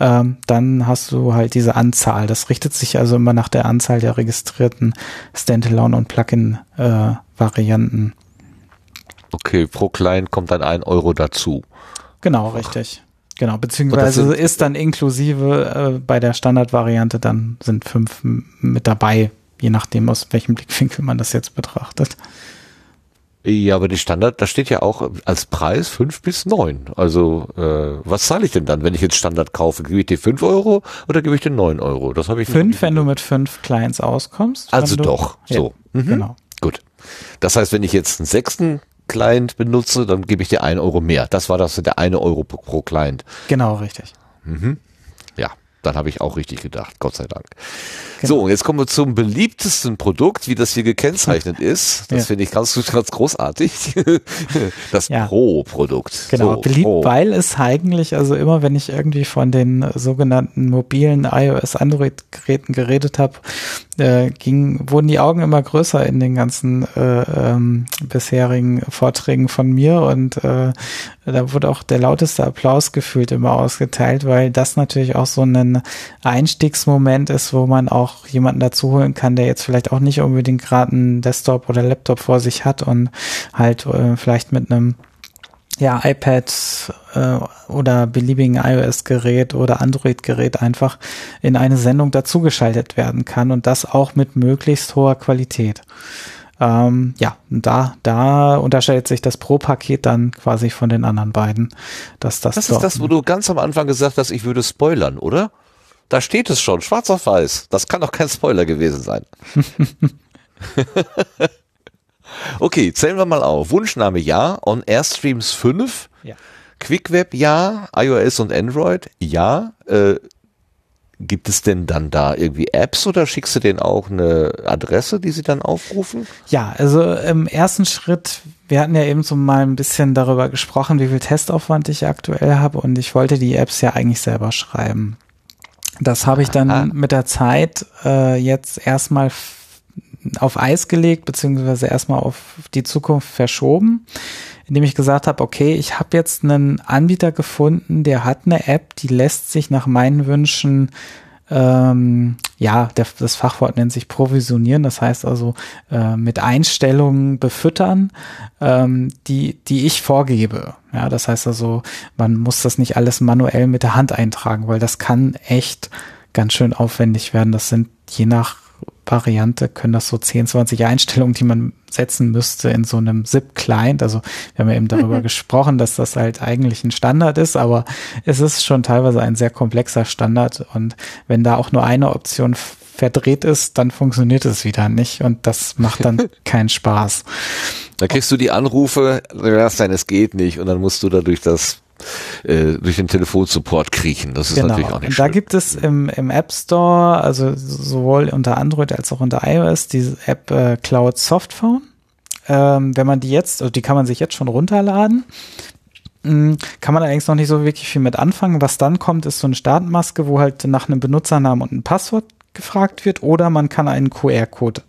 ähm, dann hast du halt diese Anzahl. Das richtet sich also immer nach der Anzahl der registrierten Standalone- und Plugin-Varianten. Äh, okay, pro Client kommt dann ein Euro dazu. Genau, richtig. Genau, beziehungsweise ist dann inklusive äh, bei der Standardvariante, dann sind fünf mit dabei, je nachdem, aus welchem Blickwinkel man das jetzt betrachtet. Ja, aber die Standard, da steht ja auch als Preis fünf bis neun. Also äh, was zahle ich denn dann, wenn ich jetzt Standard kaufe? Gebe ich dir fünf Euro oder gebe ich dir neun Euro? Das habe ich fünf, wenn du mit fünf Clients auskommst. Also doch, so. Ja, mhm. Genau. Gut. Das heißt, wenn ich jetzt einen sechsten Client benutze, dann gebe ich dir einen Euro mehr. Das war das der eine Euro pro Client. Genau, richtig. Mhm. Ja, dann habe ich auch richtig gedacht, Gott sei Dank. Genau. So, jetzt kommen wir zum beliebtesten Produkt, wie das hier gekennzeichnet [LAUGHS] ist. Das ja. finde ich ganz, ganz großartig. [LAUGHS] Das ja. Pro-Produkt. Genau, so, beliebt, Pro. weil es eigentlich, also immer wenn ich irgendwie von den sogenannten mobilen iOS-Android-Geräten geredet habe, äh, ging, wurden die Augen immer größer in den ganzen äh, ähm, bisherigen Vorträgen von mir und äh, da wurde auch der lauteste Applaus gefühlt immer ausgeteilt, weil das natürlich auch so ein Einstiegsmoment ist, wo man auch jemanden dazu holen kann, der jetzt vielleicht auch nicht unbedingt gerade einen Desktop oder Laptop vor sich hat und halt äh, vielleicht mit einem ja, iPad äh, oder beliebigen iOS-Gerät oder Android-Gerät einfach in eine Sendung dazugeschaltet werden kann und das auch mit möglichst hoher Qualität. Ähm, ja, da, da unterscheidet sich das Pro-Paket dann quasi von den anderen beiden. Dass das das ist das, wo du ganz am Anfang gesagt hast, ich würde spoilern, oder? Da steht es schon, schwarz auf weiß. Das kann doch kein Spoiler gewesen sein. [LAUGHS] okay, zählen wir mal auf. Wunschname ja, On Air Streams 5. Ja. QuickWeb ja, iOS und Android ja, äh, gibt es denn dann da irgendwie Apps oder schickst du denen auch eine Adresse, die sie dann aufrufen? Ja, also im ersten Schritt, wir hatten ja eben so mal ein bisschen darüber gesprochen, wie viel Testaufwand ich aktuell habe und ich wollte die Apps ja eigentlich selber schreiben. Das habe ich dann Aha. mit der Zeit äh, jetzt erstmal auf Eis gelegt, beziehungsweise erstmal auf die Zukunft verschoben, indem ich gesagt habe, okay, ich habe jetzt einen Anbieter gefunden, der hat eine App, die lässt sich nach meinen Wünschen ähm, ja, der, das Fachwort nennt sich provisionieren, das heißt also äh, mit Einstellungen befüttern, ähm, die, die ich vorgebe. Ja, das heißt also, man muss das nicht alles manuell mit der Hand eintragen, weil das kann echt ganz schön aufwendig werden. Das sind je nach Variante können das so 10, 20 Einstellungen, die man setzen müsste in so einem ZIP-Client. Also wir haben ja eben darüber [LAUGHS] gesprochen, dass das halt eigentlich ein Standard ist, aber es ist schon teilweise ein sehr komplexer Standard und wenn da auch nur eine Option verdreht ist, dann funktioniert es wieder nicht und das macht dann [LAUGHS] keinen Spaß. Da kriegst du die Anrufe, sagst dann, es geht nicht und dann musst du da durch das äh, durch den Telefonsupport kriechen. Das ist natürlich auch nicht und da schön. gibt es im, im App Store, also sowohl unter Android als auch unter iOS, diese App äh, Cloud Softphone. Ähm, wenn man die jetzt, also die kann man sich jetzt schon runterladen. Mm, Kann man allerdings noch nicht so wirklich viel mit anfangen. Was dann kommt, ist so eine Startmaske, wo halt nach einem Benutzernamen und einem Passwort gefragt wird oder man kann einen QR-Code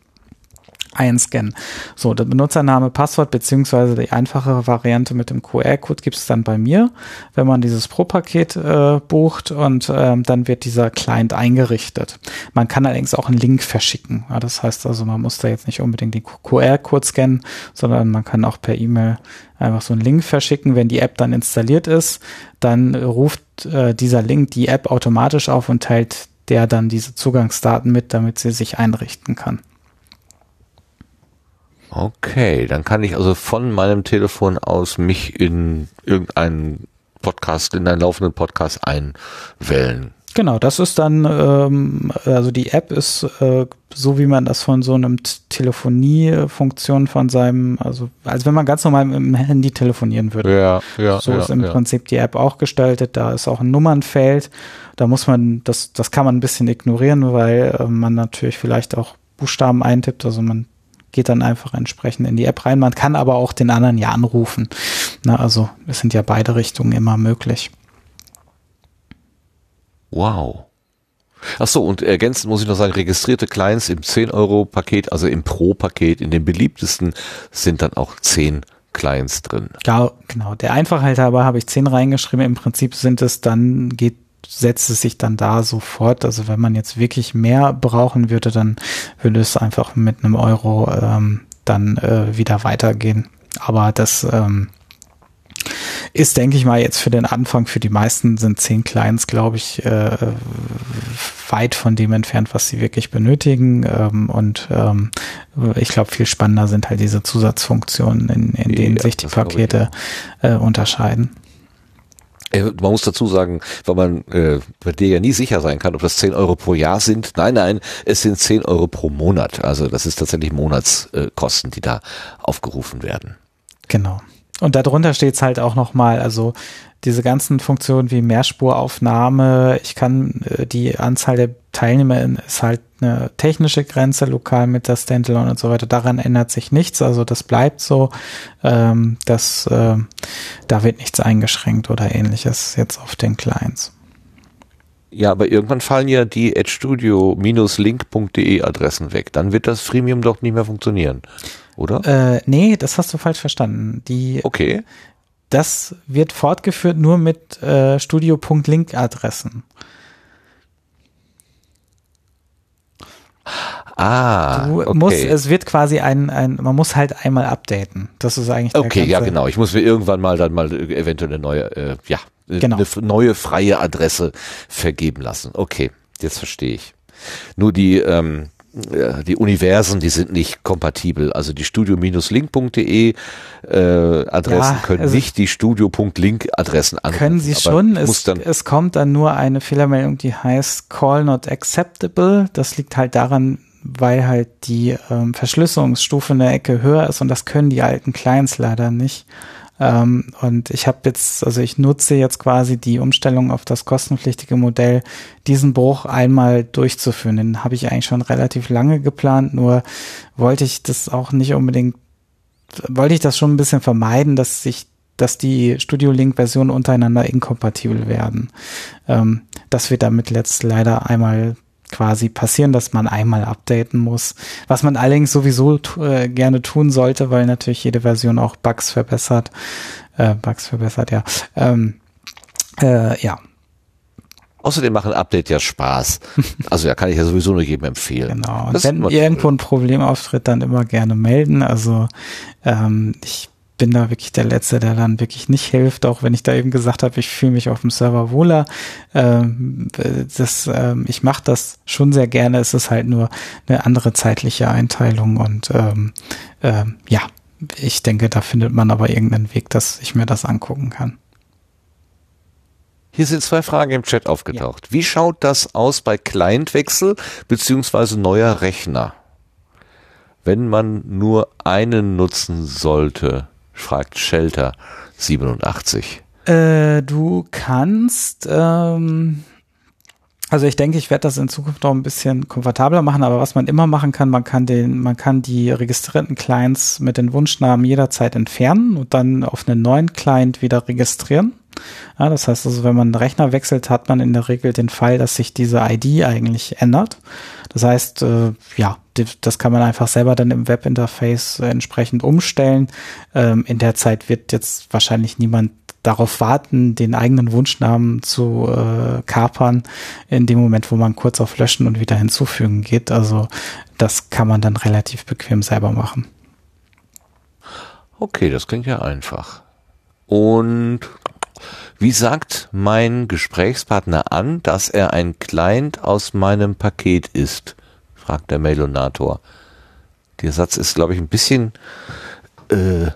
einscannen. So, der Benutzername, Passwort beziehungsweise die einfachere Variante mit dem QR-Code gibt es dann bei mir, wenn man dieses Pro-Paket äh, bucht und ähm, dann wird dieser Client eingerichtet. Man kann allerdings auch einen Link verschicken. Ja, das heißt also, man muss da jetzt nicht unbedingt den QR-Code scannen, sondern man kann auch per E-Mail einfach so einen Link verschicken. Wenn die App dann installiert ist, dann ruft äh, dieser Link die App automatisch auf und teilt der dann diese Zugangsdaten mit, damit sie sich einrichten kann. Okay, dann kann ich also von meinem Telefon aus mich in irgendeinen Podcast, in einen laufenden Podcast einwählen. Genau, das ist dann, ähm, also die App ist äh, so, wie man das von so einem Telefoniefunktion von seinem, also als wenn man ganz normal mit dem Handy telefonieren würde. Ja, ja. So ja, ist im ja. Prinzip die App auch gestaltet. Da ist auch ein Nummernfeld. Da muss man, das, das kann man ein bisschen ignorieren, weil äh, man natürlich vielleicht auch Buchstaben eintippt. Also man geht dann einfach entsprechend in die App rein. Man kann aber auch den anderen ja anrufen. Na, also es sind ja beide Richtungen immer möglich. Wow. Ach so, und ergänzend muss ich noch sagen, registrierte Clients im 10-Euro-Paket, also im Pro-Paket, in den beliebtesten sind dann auch 10 Clients drin. Ja, genau. Der Einfachheit halber habe ich 10 reingeschrieben. Im Prinzip sind es dann, geht, setzt es sich dann da sofort. Also wenn man jetzt wirklich mehr brauchen würde, dann würde es einfach mit einem Euro ähm, dann äh, wieder weitergehen. Aber das ähm, ist, denke ich mal, jetzt für den Anfang, für die meisten sind 10 Clients, glaube ich, äh, weit von dem entfernt, was sie wirklich benötigen. Ähm, und ähm, ich glaube, viel spannender sind halt diese Zusatzfunktionen, in, in denen Ja, sich die Pakete äh, unterscheiden. Äh, Man muss dazu sagen, weil man äh, bei dir ja nie sicher sein kann, ob das 10 Euro pro Jahr sind. Nein, nein, es sind 10 Euro pro Monat. Also das ist tatsächlich Monatskosten, die da aufgerufen werden. Genau. Und darunter steht es halt auch nochmal, also diese ganzen Funktionen wie Mehrspuraufnahme, ich kann äh, die Anzahl der Teilnehmer ist halt eine technische Grenze lokal mit der Standalone und so weiter. Daran ändert sich nichts, also das bleibt so. Ähm, das, äh, da wird nichts eingeschränkt oder ähnliches jetzt auf den Clients. Ja, aber irgendwann fallen ja die adstudio-link.de Adressen weg. Dann wird das Freemium doch nicht mehr funktionieren, oder? Äh, nee, das hast du falsch verstanden. Die, Okay. das wird fortgeführt nur mit äh, studio.link-Adressen. Ah, Du okay. musst, es wird quasi ein, ein, man muss halt einmal updaten. Das ist eigentlich der Okay, ja ganze- genau. Ich muss mir irgendwann mal dann mal äh, eventuell eine neue, äh, ja, äh, Genau. eine neue freie Adresse vergeben lassen. Okay, jetzt verstehe ich. Nur die, ähm, äh, die Universen, die sind nicht kompatibel. Also die studio-link.de äh, Adressen Ja, können also- nicht die studio.link Adressen anrufen. Können sie schon. Es, es kommt dann nur eine Fehlermeldung, die heißt Call not acceptable. Das liegt halt daran, weil halt die ähm, Verschlüsselungsstufe in der Ecke höher ist und das können die alten Clients leider nicht. Ähm, und ich habe jetzt, also ich nutze jetzt quasi die Umstellung auf das kostenpflichtige Modell, diesen Bruch einmal durchzuführen. Den habe ich eigentlich schon relativ lange geplant, nur wollte ich das auch nicht unbedingt, wollte ich das schon ein bisschen vermeiden, dass sich dass die Studio Link Versionen untereinander inkompatibel werden. Ähm, das wird damit letzt leider einmal quasi passieren, dass man einmal updaten muss. Was man allerdings sowieso äh, gerne tun sollte, weil natürlich jede Version auch Bugs verbessert. Äh, Bugs verbessert, ja. Ähm, äh, ja. Außerdem machen Update ja Spaß. [LAUGHS] Also ja, kann ich ja sowieso nur jedem empfehlen. Genau. Und wenn irgendwo ein Problem auftritt, dann immer gerne melden. Also ähm, ich bin da wirklich der Letzte, der dann wirklich nicht hilft, auch wenn ich da eben gesagt habe, ich fühle mich auf dem Server wohler. Ähm, das, ähm, ich mache das schon sehr gerne. Es ist halt nur eine andere zeitliche Einteilung und ähm, ähm, ja, ich denke, da findet man aber irgendeinen Weg, dass ich mir das angucken kann. Hier sind zwei Fragen im Chat aufgetaucht. Ja. Wie schaut das aus bei Clientwechsel beziehungsweise neuer Rechner? Wenn man nur einen nutzen sollte, fragt Shelter 87. Äh, du kannst, ähm, also ich denke, ich werde das in Zukunft noch ein bisschen komfortabler machen, aber was man immer machen kann, man kann den, man kann die registrierten Clients mit den Wunschnamen jederzeit entfernen und dann auf einen neuen Client wieder registrieren. Ja, das heißt also, wenn man einen Rechner wechselt, hat man in der Regel den Fall, dass sich diese ID eigentlich ändert. Das heißt, äh, ja, das kann man einfach selber dann im Webinterface entsprechend umstellen. Ähm, in der Zeit wird jetzt wahrscheinlich niemand darauf warten, den eigenen Wunschnamen zu äh, kapern, in dem Moment, wo man kurz auf Löschen und wieder hinzufügen geht. Also das kann man dann relativ bequem selber machen. Okay, das klingt ja einfach. Und wie sagt mein Gesprächspartner an, dass er ein Client aus meinem Paket ist? fragt der Mailonator. Der Satz ist, glaube ich, ein bisschen äh,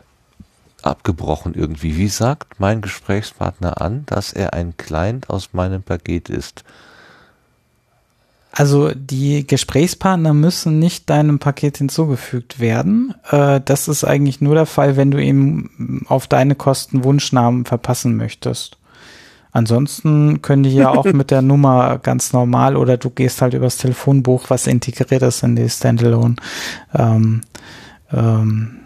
abgebrochen irgendwie. Wie sagt mein Gesprächspartner an, dass er ein Client aus meinem Paket ist? Also die Gesprächspartner müssen nicht deinem Paket hinzugefügt werden. Äh, das ist eigentlich nur der Fall, wenn du ihm auf deine Kosten Wunschnamen verpassen möchtest. Ansonsten können die ja auch [LAUGHS] mit der Nummer ganz normal oder du gehst halt übers Telefonbuch, was integriert ist in die Standalone. Ähm, ähm,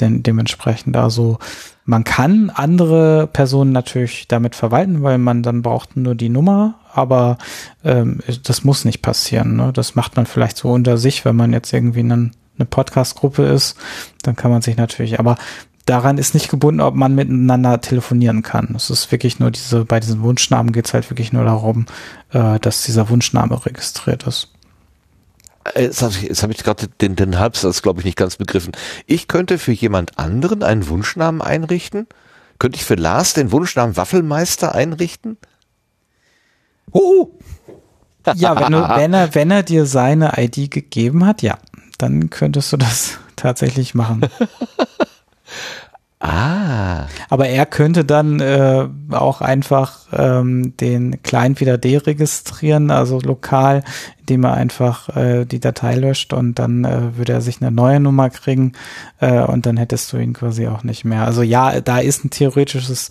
denn dementsprechend also man kann andere Personen natürlich damit verwalten, weil man dann braucht nur die Nummer, aber ähm, das muss nicht passieren. Ne? Das macht man vielleicht so unter sich, wenn man jetzt irgendwie einen, eine Podcast-Gruppe ist, dann kann man sich natürlich, aber daran ist nicht gebunden, ob man miteinander telefonieren kann. Es ist wirklich nur diese, bei diesen Wunschnamen geht es halt wirklich nur darum, äh, dass dieser Wunschname registriert ist. Äh, jetzt habe ich, jetzt hab ich gerade den, den Halbsatz, glaube ich, nicht ganz begriffen. Ich könnte für jemand anderen einen Wunschnamen einrichten? Könnte ich für Lars den Wunschnamen Waffelmeister einrichten? Oh! [LAUGHS] ja, wenn, du, wenn, er, wenn er dir seine ID gegeben hat, ja, dann könntest du das [LAUGHS] tatsächlich machen. [LAUGHS] Ah. Aber er könnte dann äh, auch einfach ähm, den Client wieder deregistrieren, also lokal, indem er einfach äh, die Datei löscht und dann äh, würde er sich eine neue Nummer kriegen äh, und dann hättest du ihn quasi auch nicht mehr. Also ja, da ist ein theoretisches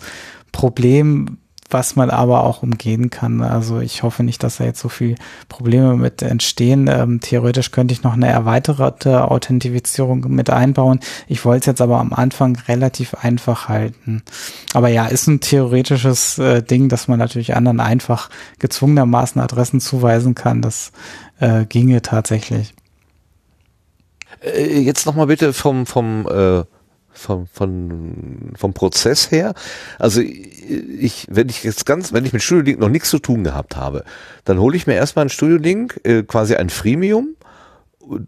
Problem, was man aber auch umgehen kann. Also ich hoffe nicht, dass da jetzt so viel Probleme mit entstehen. Ähm, theoretisch könnte ich noch eine erweiterte Authentifizierung mit einbauen. Ich wollte es jetzt aber am Anfang relativ einfach halten. Aber ja, ist ein theoretisches äh, Ding, dass man natürlich anderen einfach gezwungenermaßen Adressen zuweisen kann. Das äh, ginge tatsächlich. Äh, jetzt nochmal bitte vom, vom äh vom, von, vom Prozess her. Also ich, wenn ich jetzt ganz, wenn ich mit Studio Link noch nichts zu tun gehabt habe, dann hole ich mir erstmal ein Studio Link, äh, quasi ein Freemium.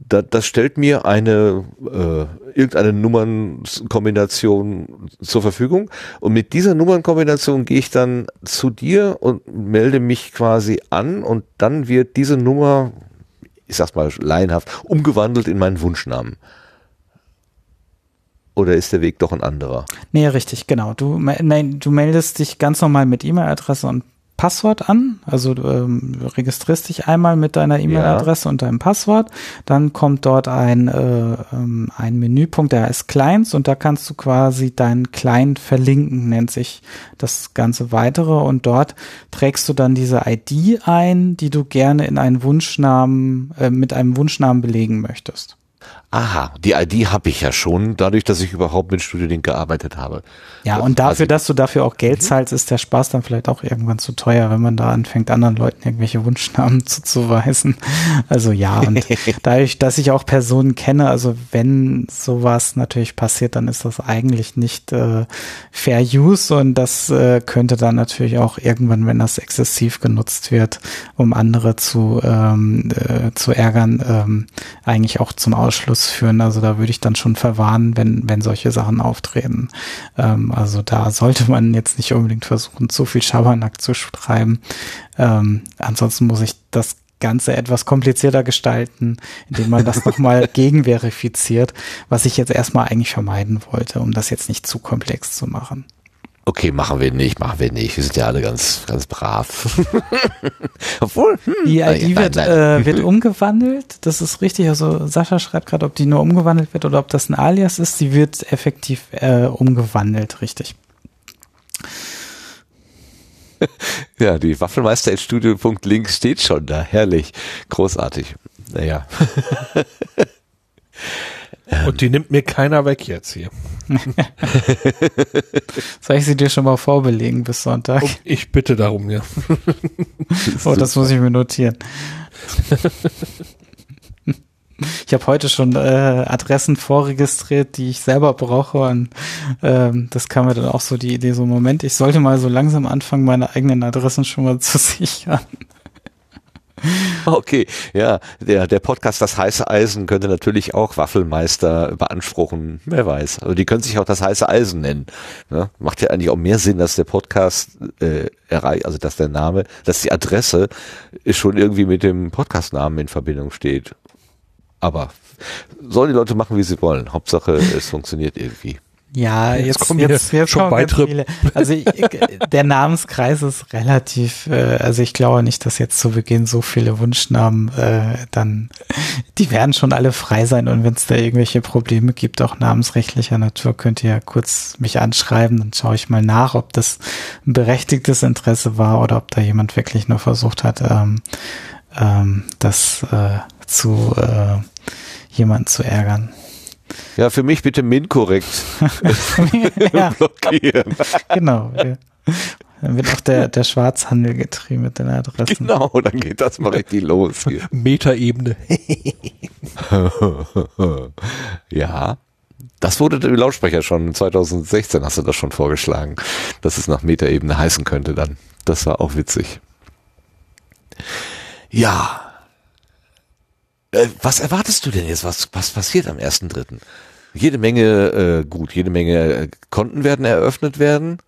Da, das stellt mir eine äh, irgendeine Nummernkombination zur Verfügung und mit dieser Nummernkombination gehe ich dann zu dir und melde mich quasi an und dann wird diese Nummer, ich sag's mal laienhaft, umgewandelt in meinen Wunschnamen. Oder ist der Weg doch ein anderer? Nee, richtig, genau. Du, nein, du meldest dich ganz normal mit E-Mail-Adresse und Passwort an. Also du ähm, registrierst dich einmal mit deiner E-Mail-Adresse ja. und deinem Passwort. Dann kommt dort ein, äh, ähm, ein Menüpunkt, der heißt Clients und da kannst du quasi deinen Client verlinken, nennt sich das ganze weitere. Und dort trägst du dann diese ID ein, die du gerne in einen Wunschnamen, äh, mit einem Wunschnamen belegen möchtest. Aha, die ID habe ich ja schon, dadurch, dass ich überhaupt mit StudioLink gearbeitet habe. Ja, und dafür, dass du dafür auch Geld mhm. zahlst, ist der Spaß dann vielleicht auch irgendwann zu teuer, wenn man da anfängt, anderen Leuten irgendwelche Wunschnamen [LAUGHS] zuzuweisen. Also ja, und [LAUGHS] dadurch, dass ich auch Personen kenne, also wenn sowas natürlich passiert, dann ist das eigentlich nicht äh, Fair Use und das äh, könnte dann natürlich auch irgendwann, wenn das exzessiv genutzt wird, um andere zu, ähm, äh, zu ärgern, ähm, eigentlich auch zum Ausschluss führen. Also da würde ich dann schon verwarnen, wenn, wenn solche Sachen auftreten. Ähm, also da sollte man jetzt nicht unbedingt versuchen, zu viel Schabernack zu schreiben. Ähm, ansonsten muss ich das Ganze etwas komplizierter gestalten, indem man das nochmal [LAUGHS] gegenverifiziert, was ich jetzt erstmal eigentlich vermeiden wollte, um das jetzt nicht zu komplex zu machen. Okay, machen wir nicht, machen wir nicht. Wir sind ja alle ganz, ganz brav. [LAUGHS] Obwohl, hm, die ID wird, nein, nein. Äh, wird umgewandelt. Das ist richtig. Also Sascha schreibt gerade, ob die nur umgewandelt wird oder ob das ein Alias ist. Sie wird effektiv äh, umgewandelt, richtig. [LAUGHS] ja, die Waffelmeister.studio.link steht schon da. Herrlich. Großartig. Naja. [LAUGHS] Und die nimmt mir keiner weg jetzt hier. [LAUGHS] Soll ich sie dir schon mal vorbelegen bis Sonntag? Oh, ich bitte darum, ja. [LAUGHS] oh, das muss ich mir notieren. [LAUGHS] Ich habe heute schon äh, Adressen vorregistriert, die ich selber brauche und ähm, das kam mir dann auch so die Idee, so Moment, ich sollte mal so langsam anfangen, meine eigenen Adressen schon mal zu sichern. [LAUGHS] Okay, ja, der, der Podcast Das heiße Eisen könnte natürlich auch Waffelmeister beanspruchen, wer weiß. Also die können sich auch das heiße Eisen nennen. Ne? Macht ja eigentlich auch mehr Sinn, dass der Podcast äh, erreicht, also dass der Name, dass die Adresse schon irgendwie mit dem Podcastnamen in Verbindung steht. Aber sollen die Leute machen, wie sie wollen. Hauptsache, es funktioniert irgendwie. Ja, jetzt, jetzt kommen jetzt, jetzt schon weitere. Also ich, der Namenskreis ist relativ, äh, also ich glaube nicht, dass jetzt zu Beginn so viele Wunschnamen äh, dann, die werden schon alle frei sein und wenn es da irgendwelche Probleme gibt, auch namensrechtlicher Natur, könnt ihr ja kurz mich anschreiben, dann schaue ich mal nach, ob das ein berechtigtes Interesse war oder ob da jemand wirklich nur versucht hat, ähm, ähm, das äh, zu äh, jemanden zu ärgern. Ja, für mich bitte MIN-korrekt [LAUGHS] blockieren. Genau. Dann wird auch der, der Schwarzhandel getrieben mit den Adressen. Genau, dann geht das mal richtig los. Hier. [LAUGHS] Metaebene. [LAUGHS] ja. Das wurde der Lautsprecher schon 2016 hast du das schon vorgeschlagen, dass es nach Metaebene heißen könnte dann. Das war auch witzig. Ja, äh, was erwartest du denn jetzt? Was, was passiert am 1.3.? Jede Menge, äh, gut, jede Menge äh, Konten werden eröffnet werden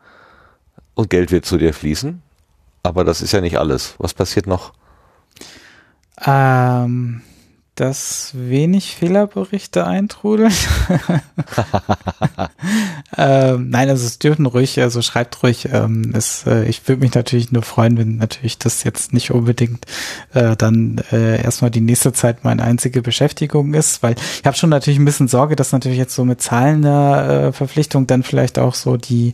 und Geld wird zu dir fließen. Aber das ist ja nicht alles. Was passiert noch? Ähm, dass wenig Fehlerberichte eintrudeln. [LAUGHS] ähm, nein, also es dürfen ruhig, also schreibt ruhig. Ähm, es, äh, ich würde mich natürlich nur freuen, wenn natürlich das jetzt nicht unbedingt äh, dann äh, erstmal die nächste Zeit meine einzige Beschäftigung ist, weil ich habe schon natürlich ein bisschen Sorge, dass natürlich jetzt so mit zahlender äh, Verpflichtung dann vielleicht auch so die,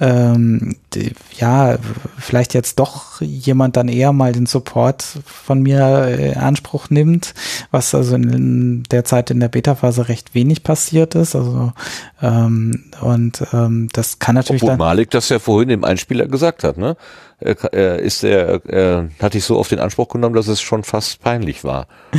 ähm, die, ja, vielleicht jetzt doch jemand dann eher mal den Support von mir äh, in Anspruch nimmt, was was also in der Zeit in der Beta-Phase recht wenig passiert ist. Also ähm, und ähm, das kann natürlich Obwohl dann Malik das ja vorhin im Einspieler gesagt hat, ne? Er, ist er, er hat dich so auf den Anspruch genommen, dass es schon fast peinlich war. [LAUGHS]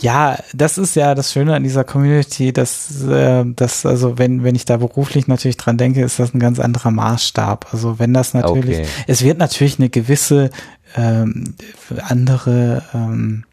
Ja, das ist ja das Schöne an dieser Community, dass, äh, dass also wenn wenn ich da beruflich natürlich dran denke, ist das ein ganz anderer Maßstab. Also wenn das natürlich, okay. es wird natürlich eine gewisse ähm, andere ähm,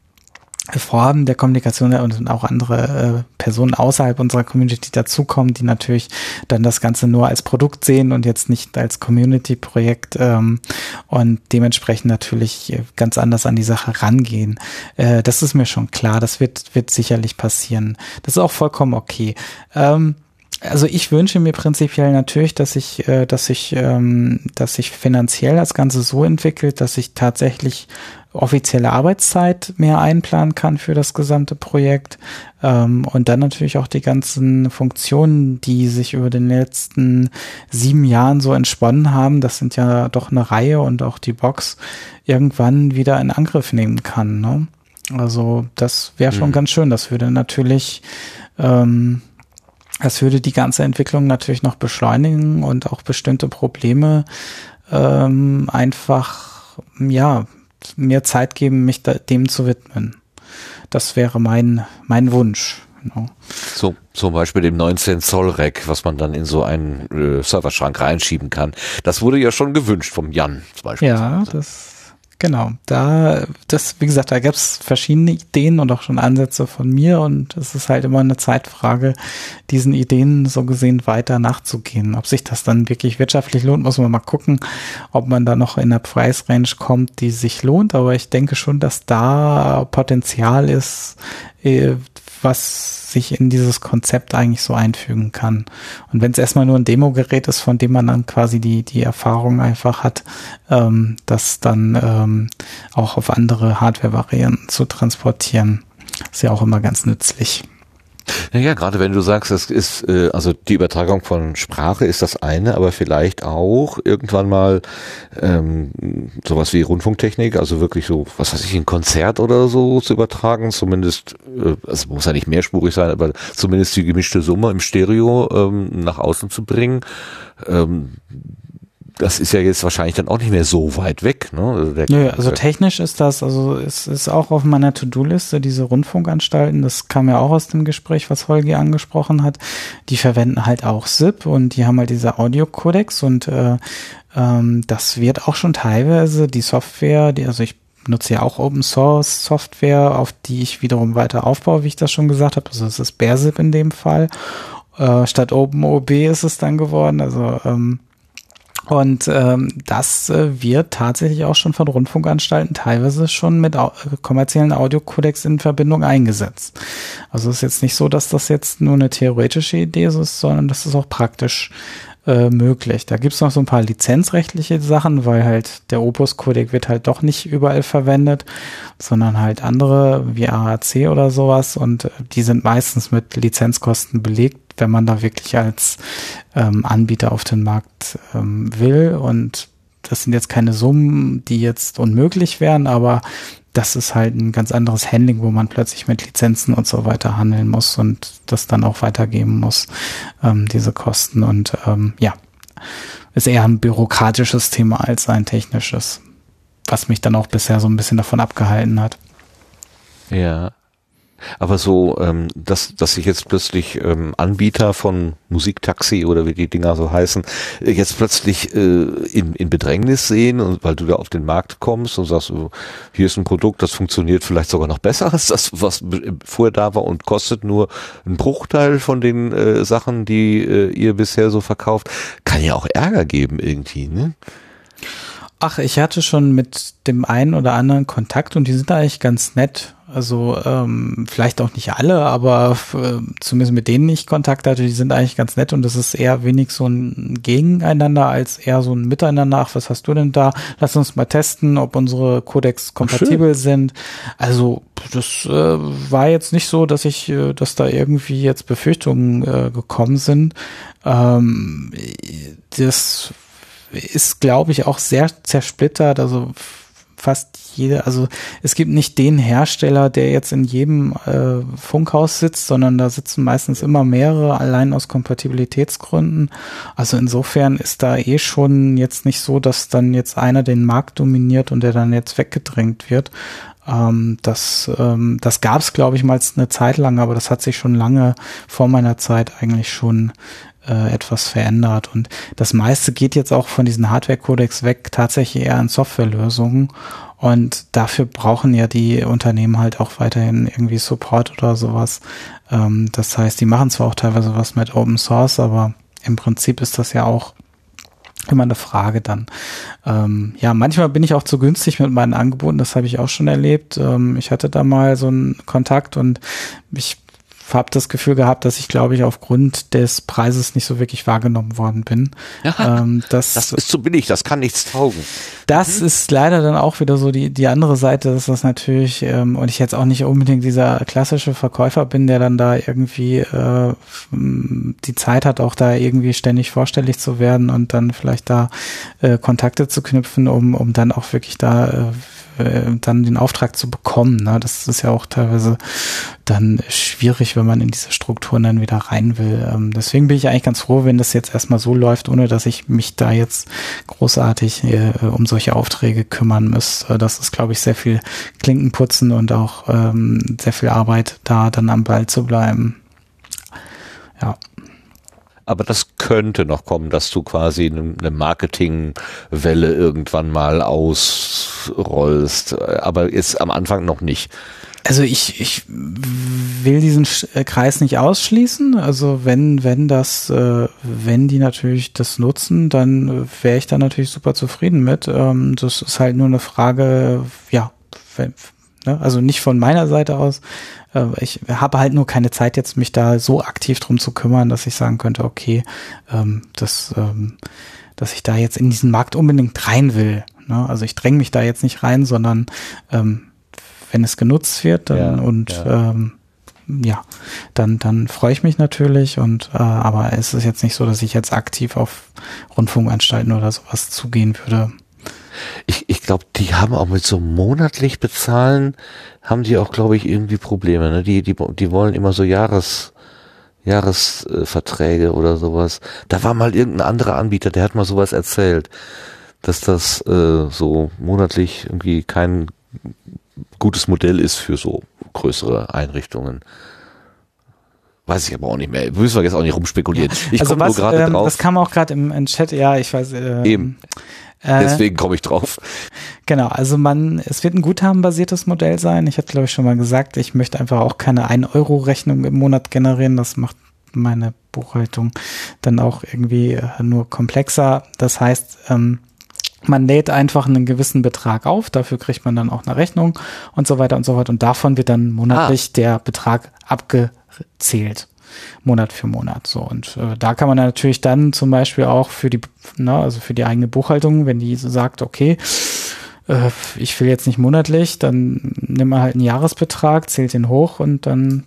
Formen der Kommunikation und auch andere äh, Personen außerhalb unserer Community dazukommen, die natürlich dann das Ganze nur als Produkt sehen und jetzt nicht als Community-Projekt ähm, und dementsprechend natürlich ganz anders an die Sache rangehen. Äh, das ist mir schon klar, das wird, wird sicherlich passieren. Das ist auch vollkommen okay. Ähm, also ich wünsche mir prinzipiell natürlich, dass ich, äh, dass ich, ähm, dass sich finanziell das Ganze so entwickelt, dass ich tatsächlich offizielle Arbeitszeit mehr einplanen kann für das gesamte Projekt ähm, und dann natürlich auch die ganzen Funktionen, die sich über den letzten sieben Jahren so entsponnen haben, das sind ja doch eine Reihe und auch die Box irgendwann wieder in Angriff nehmen kann. Ne? Also das wäre schon mhm. ganz schön. Das würde natürlich ähm, das würde die ganze Entwicklung natürlich noch beschleunigen und auch bestimmte Probleme ähm, einfach, ja, mir Zeit geben, mich da, dem zu widmen. Das wäre mein, mein Wunsch. Genau. So, zum Beispiel dem 19 Zoll Rack, was man dann in so einen äh, Serverschrank reinschieben kann. Das wurde ja schon gewünscht vom Jan zum Beispiel. Ja, das Genau, da, das, wie gesagt, da gab es verschiedene Ideen und auch schon Ansätze von mir und es ist halt immer eine Zeitfrage, diesen Ideen so gesehen weiter nachzugehen. Ob sich das dann wirklich wirtschaftlich lohnt, muss man mal gucken, ob man da noch in der Preisrange kommt, die sich lohnt, aber ich denke schon, dass da Potenzial ist, was sich in dieses Konzept eigentlich so einfügen kann. Und wenn es erstmal nur ein Demo-Gerät ist, von dem man dann quasi die, die Erfahrung einfach hat, ähm, das dann ähm, auch auf andere Hardware-Varianten zu transportieren, ist ja auch immer ganz nützlich. Naja, gerade wenn du sagst, es ist, äh, also die Übertragung von Sprache ist das eine, aber vielleicht auch irgendwann mal ähm, sowas wie Rundfunktechnik, also wirklich so, was weiß ich, ein Konzert oder so zu übertragen, zumindest, äh, es muss ja nicht mehrspurig sein, aber zumindest die gemischte Summe im Stereo ähm, nach außen zu bringen. Ähm, das ist ja jetzt wahrscheinlich dann auch nicht mehr so weit weg. Ne? Also, Nö, also technisch ist das, also es ist auch auf meiner To-Do-Liste, diese Rundfunkanstalten, das kam ja auch aus dem Gespräch, was Holgi angesprochen hat, die verwenden halt auch SIP und die haben halt diese Audio-Codex und äh, ähm, das wird auch schon teilweise die Software, die, also ich nutze ja auch Open Source Software, auf die ich wiederum weiter aufbaue, wie ich das schon gesagt habe. Also es ist BearZip in dem Fall. Äh, statt OpenOB ist es dann geworden. Also ähm, und ähm, das äh, wird tatsächlich auch schon von Rundfunkanstalten teilweise schon mit au kommerziellen Audiocodecs in Verbindung eingesetzt. Also es ist jetzt nicht so, dass das jetzt nur eine theoretische Idee ist, sondern das ist auch praktisch äh, möglich. Da gibt's noch so ein paar lizenzrechtliche Sachen, weil halt der Opus-Codec wird halt doch nicht überall verwendet, sondern halt andere wie AAC oder sowas und äh, die sind meistens mit Lizenzkosten belegt wenn man da wirklich als ähm, Anbieter auf den Markt ähm, will. Und das sind jetzt keine Summen, die jetzt unmöglich wären, aber das ist halt ein ganz anderes Handling, wo man plötzlich mit Lizenzen und so weiter handeln muss und das dann auch weitergeben muss, ähm, diese Kosten. Und ähm, ja, ist eher ein bürokratisches Thema als ein technisches, was mich dann auch bisher so ein bisschen davon abgehalten hat. Ja, aber so, ähm, dass, dass sich jetzt plötzlich ähm, Anbieter von Musiktaxi oder wie die Dinger so heißen, äh, jetzt plötzlich äh, in, in Bedrängnis sehen und weil du da auf den Markt kommst und sagst, oh, hier ist ein Produkt, das funktioniert vielleicht sogar noch besser als das, was vorher da war und kostet nur einen Bruchteil von den äh, Sachen, die äh, ihr bisher so verkauft, kann ja auch Ärger geben irgendwie, ne? Ach, ich hatte schon mit dem einen oder anderen Kontakt und die sind eigentlich ganz nett. Also ähm, vielleicht auch nicht alle, aber äh, zumindest mit denen ich Kontakt hatte, die sind eigentlich ganz nett und das ist eher wenig so ein Gegeneinander als eher so ein Miteinander. Ach, was hast du denn da? Lass uns mal testen, ob unsere Codex kompatibel sind. Also das äh, war jetzt nicht so, dass ich, äh, dass da irgendwie jetzt Befürchtungen äh, gekommen sind. Ähm, das ist, glaube ich, auch sehr zersplittert. Also fast jede, also es gibt nicht den Hersteller, der jetzt in jedem äh, Funkhaus sitzt, sondern da sitzen meistens immer mehrere, allein aus Kompatibilitätsgründen. Also insofern ist da eh schon jetzt nicht so, dass dann jetzt einer den Markt dominiert und der dann jetzt weggedrängt wird. Ähm, das ähm, das gab es, glaube ich, mal eine Zeit lang, aber das hat sich schon lange vor meiner Zeit eigentlich schon äh, etwas verändert. Und das meiste geht jetzt auch von diesen Hardware-Codecs weg, tatsächlich eher in Softwarelösungen. Und dafür brauchen ja die Unternehmen halt auch weiterhin irgendwie Support oder sowas. Ähm, das heißt, die machen zwar auch teilweise was mit Open Source, aber im Prinzip ist das ja auch immer eine Frage dann. Ähm, ja, manchmal bin ich auch zu günstig mit meinen Angeboten, das habe ich auch schon erlebt. Ähm, ich hatte da mal so einen Kontakt und ich habe das Gefühl gehabt, dass ich, glaube ich, aufgrund des Preises nicht so wirklich wahrgenommen worden bin. Ja, ähm, das, das ist zu billig, das kann nichts taugen. Das mhm. ist leider dann auch wieder so die, die andere Seite, dass das natürlich, ähm, und ich jetzt auch nicht unbedingt dieser klassische Verkäufer bin, der dann da irgendwie äh, die Zeit hat, auch da irgendwie ständig vorstellig zu werden und dann vielleicht da äh, Kontakte zu knüpfen, um, um dann auch wirklich da äh, äh, dann den Auftrag zu bekommen. Ne? Das ist ja auch teilweise dann schwierig, wenn man in diese Strukturen dann wieder rein will. Ähm, deswegen bin ich eigentlich ganz froh, wenn das jetzt erstmal so läuft, ohne dass ich mich da jetzt großartig äh, um solche Aufträge kümmern müsste. Das ist, glaube ich, sehr viel Klinkenputzen und auch ähm, sehr viel Arbeit, da dann am Ball zu bleiben. Ja. Aber das könnte noch kommen, dass du quasi eine Marketingwelle irgendwann mal ausrollst. Aber ist am Anfang noch nicht. Also ich, ich will diesen äh, Kreis nicht ausschließen. Also wenn, wenn das, äh, wenn die natürlich das nutzen, dann wäre ich da natürlich super zufrieden mit. Ähm, das ist halt nur eine Frage, ja, ne? also nicht von meiner Seite aus, äh, ich habe halt nur keine Zeit jetzt, mich da so aktiv drum zu kümmern, dass ich sagen könnte, okay, ähm, das, ähm, dass ich da jetzt in diesen Markt unbedingt rein will. Ne? Also ich dränge mich da jetzt nicht rein, sondern ähm, wenn es genutzt wird dann, ja, und ja. Ähm, ja, dann, dann freue ich mich natürlich und äh, aber es ist jetzt nicht so, dass ich jetzt aktiv auf Rundfunkanstalten oder sowas zugehen würde. Ich, glaube, die haben auch mit so monatlich bezahlen, haben die auch, glaube ich, irgendwie Probleme. Ne? Die, die, die wollen immer so Jahres, Jahresverträge oder sowas. Da war mal irgendein anderer Anbieter, der hat mal sowas erzählt, dass das äh, so monatlich irgendwie kein gutes Modell ist für so größere Einrichtungen. Weiß ich aber auch nicht mehr. Müssen wir jetzt auch nicht rumspekulieren. Ich also komme nur gerade ähm, drauf. Das kam auch gerade im, im, Chat, ja, ich weiß. Äh, Eben. Äh, Deswegen komme ich drauf. Genau, also man, es wird ein guthabenbasiertes Modell sein. Ich hatte, glaube ich, schon mal gesagt, ich möchte einfach auch keine 1-Euro-Rechnung im Monat generieren. Das macht meine Buchhaltung dann auch irgendwie äh, nur komplexer. Das heißt, ähm, man lädt einfach einen gewissen Betrag auf, dafür kriegt man dann auch eine Rechnung und so weiter und so fort. Und davon wird dann monatlich ah. der Betrag abgezählt. Monat für Monat. So und äh, da kann man natürlich dann zum Beispiel auch für die, na, also für die eigene Buchhaltung, wenn die so sagt, okay, äh, ich will jetzt nicht monatlich, dann nimmt man halt einen Jahresbetrag, zählt den hoch und dann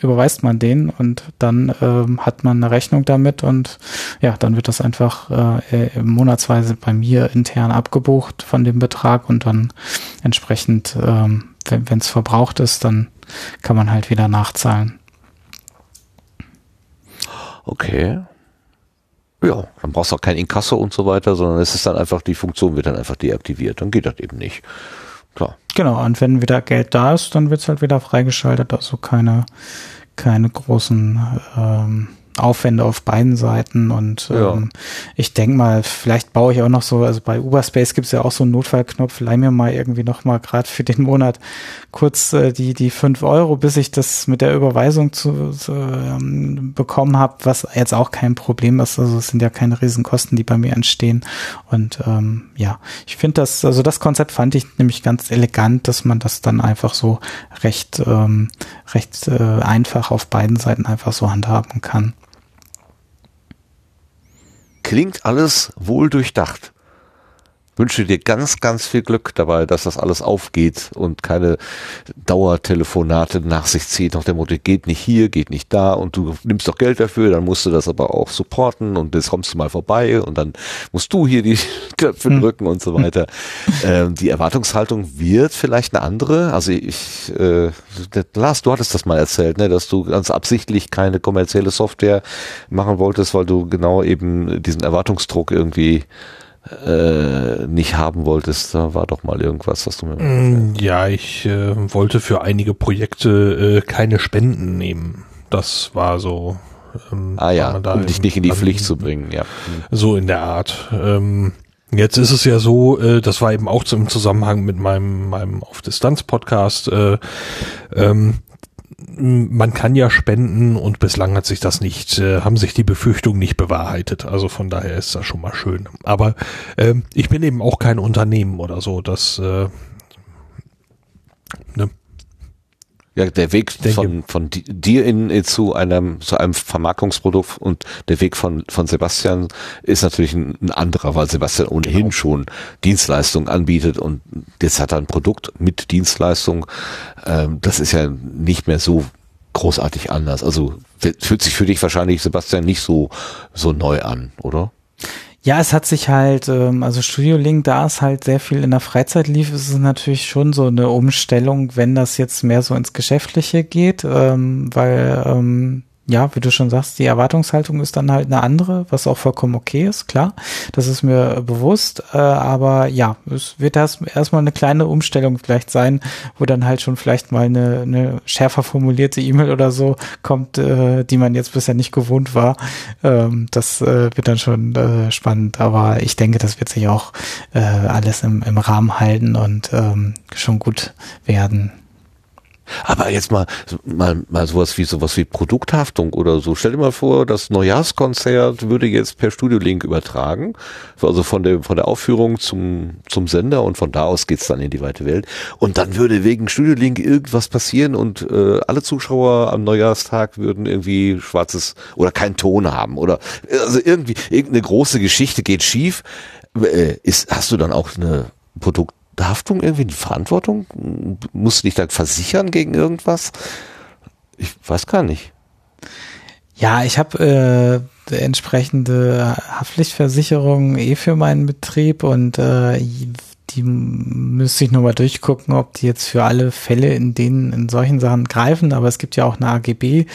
überweist man den und dann ähm, hat man eine Rechnung damit und ja, dann wird das einfach äh, monatsweise bei mir intern abgebucht von dem Betrag und dann entsprechend, ähm, wenn es verbraucht ist, dann kann man halt wieder nachzahlen. Okay. Ja, dann brauchst du auch kein Inkasso und so weiter, sondern es ist dann einfach, die Funktion wird dann einfach deaktiviert. Dann geht das eben nicht. Klar. Genau, und wenn wieder Geld da ist, dann wird es halt wieder freigeschaltet, also keine, keine großen ähm, Aufwände auf beiden Seiten und ja. ähm, ich denke mal, vielleicht baue ich auch noch so, also bei Uberspace gibt es ja auch so einen Notfallknopf, leih mir mal irgendwie noch mal gerade für den Monat kurz äh, die die fünf Euro, bis ich das mit der Überweisung zu, zu ähm, bekommen habe, was jetzt auch kein Problem ist, also es sind ja keine Riesenkosten, die bei mir entstehen. Und ähm, ja, ich finde das, also das Konzept fand ich nämlich ganz elegant, dass man das dann einfach so recht ähm, recht äh, einfach auf beiden Seiten einfach so handhaben kann klingt alles wohl durchdacht wünsche dir ganz, ganz viel Glück dabei, dass das alles aufgeht und keine Dauertelefonate nach sich zieht, nach dem Motto, geht nicht hier, geht nicht da und du nimmst doch Geld dafür, dann musst du das aber auch supporten und jetzt kommst du mal vorbei und dann musst du hier die [LAUGHS] Knöpfe hm. drücken und so weiter. ähm, die Erwartungshaltung wird vielleicht eine andere. Also ich, äh, Lars, du hattest das mal erzählt, ne, dass du ganz absichtlich keine kommerzielle Software machen wolltest, weil du genau eben diesen Erwartungsdruck irgendwie äh, nicht haben wolltest. Da war doch mal irgendwas, was du mir. Mm, ja, ich äh, wollte für einige Projekte äh, keine Spenden nehmen. Das war so. Ähm, ah ja, um dich nicht in die an, Pflicht zu bringen, ja. So in der Art. Ähm, Jetzt ist es ja so, äh, das war eben auch im Zusammenhang mit meinem, meinem Auf-Distanz-Podcast, äh, ähm, man kann ja spenden und bislang hat sich das nicht, äh, haben sich die Befürchtungen nicht bewahrheitet. Also von daher ist das schon mal schön. Aber äh, ich bin eben auch kein Unternehmen oder so. Das äh, ne? Ja, der Weg von, von di- dir in, in zu einem, zu einem Vermarktungsprodukt und der Weg von, von Sebastian ist natürlich ein, ein anderer, weil Sebastian ohnehin Genau. schon Dienstleistungen anbietet und jetzt hat er ein Produkt mit Dienstleistung. Ähm, das ist ja nicht mehr so großartig anders. Also fühlt sich für dich wahrscheinlich, Sebastian, nicht so, so neu an, oder? Ja, es hat sich halt, ähm, also Studio Link, da es halt sehr viel in der Freizeit lief, ist es natürlich schon so eine Umstellung, wenn das jetzt mehr so ins Geschäftliche geht, ähm, weil, ähm, ja, wie du schon sagst, die Erwartungshaltung ist dann halt eine andere, was auch vollkommen okay ist, klar. Das ist mir bewusst, äh, aber ja, es wird erst erstmal eine kleine Umstellung vielleicht sein, wo dann halt schon vielleicht mal eine, eine schärfer formulierte E-Mail oder so kommt, äh, die man jetzt bisher nicht gewohnt war. Ähm, das äh, wird dann schon äh, spannend, aber ich denke, das wird sich auch äh, alles im, im Rahmen halten und ähm, schon gut werden. Aber jetzt mal, mal, mal sowas wie sowas wie Produkthaftung oder so. Stell dir mal vor, das Neujahrskonzert würde jetzt per Studiolink übertragen. Also von der, von der Aufführung zum, zum Sender und von da aus geht's dann in die weite Welt. Und dann würde wegen Studiolink irgendwas passieren und äh, alle Zuschauer am Neujahrstag würden irgendwie schwarzes oder keinen Ton haben oder also irgendwie irgendeine große Geschichte geht schief. Äh, ist, hast du dann auch eine Produkt Haftung irgendwie eine Verantwortung? Musst du dich dann versichern gegen irgendwas? Ich weiß gar nicht. Ja, ich habe äh, entsprechende Haftpflichtversicherung eh für meinen Betrieb und äh, die müsste ich nur mal durchgucken, ob die jetzt für alle Fälle in denen in solchen Sachen greifen. Aber es gibt ja auch eine AGB,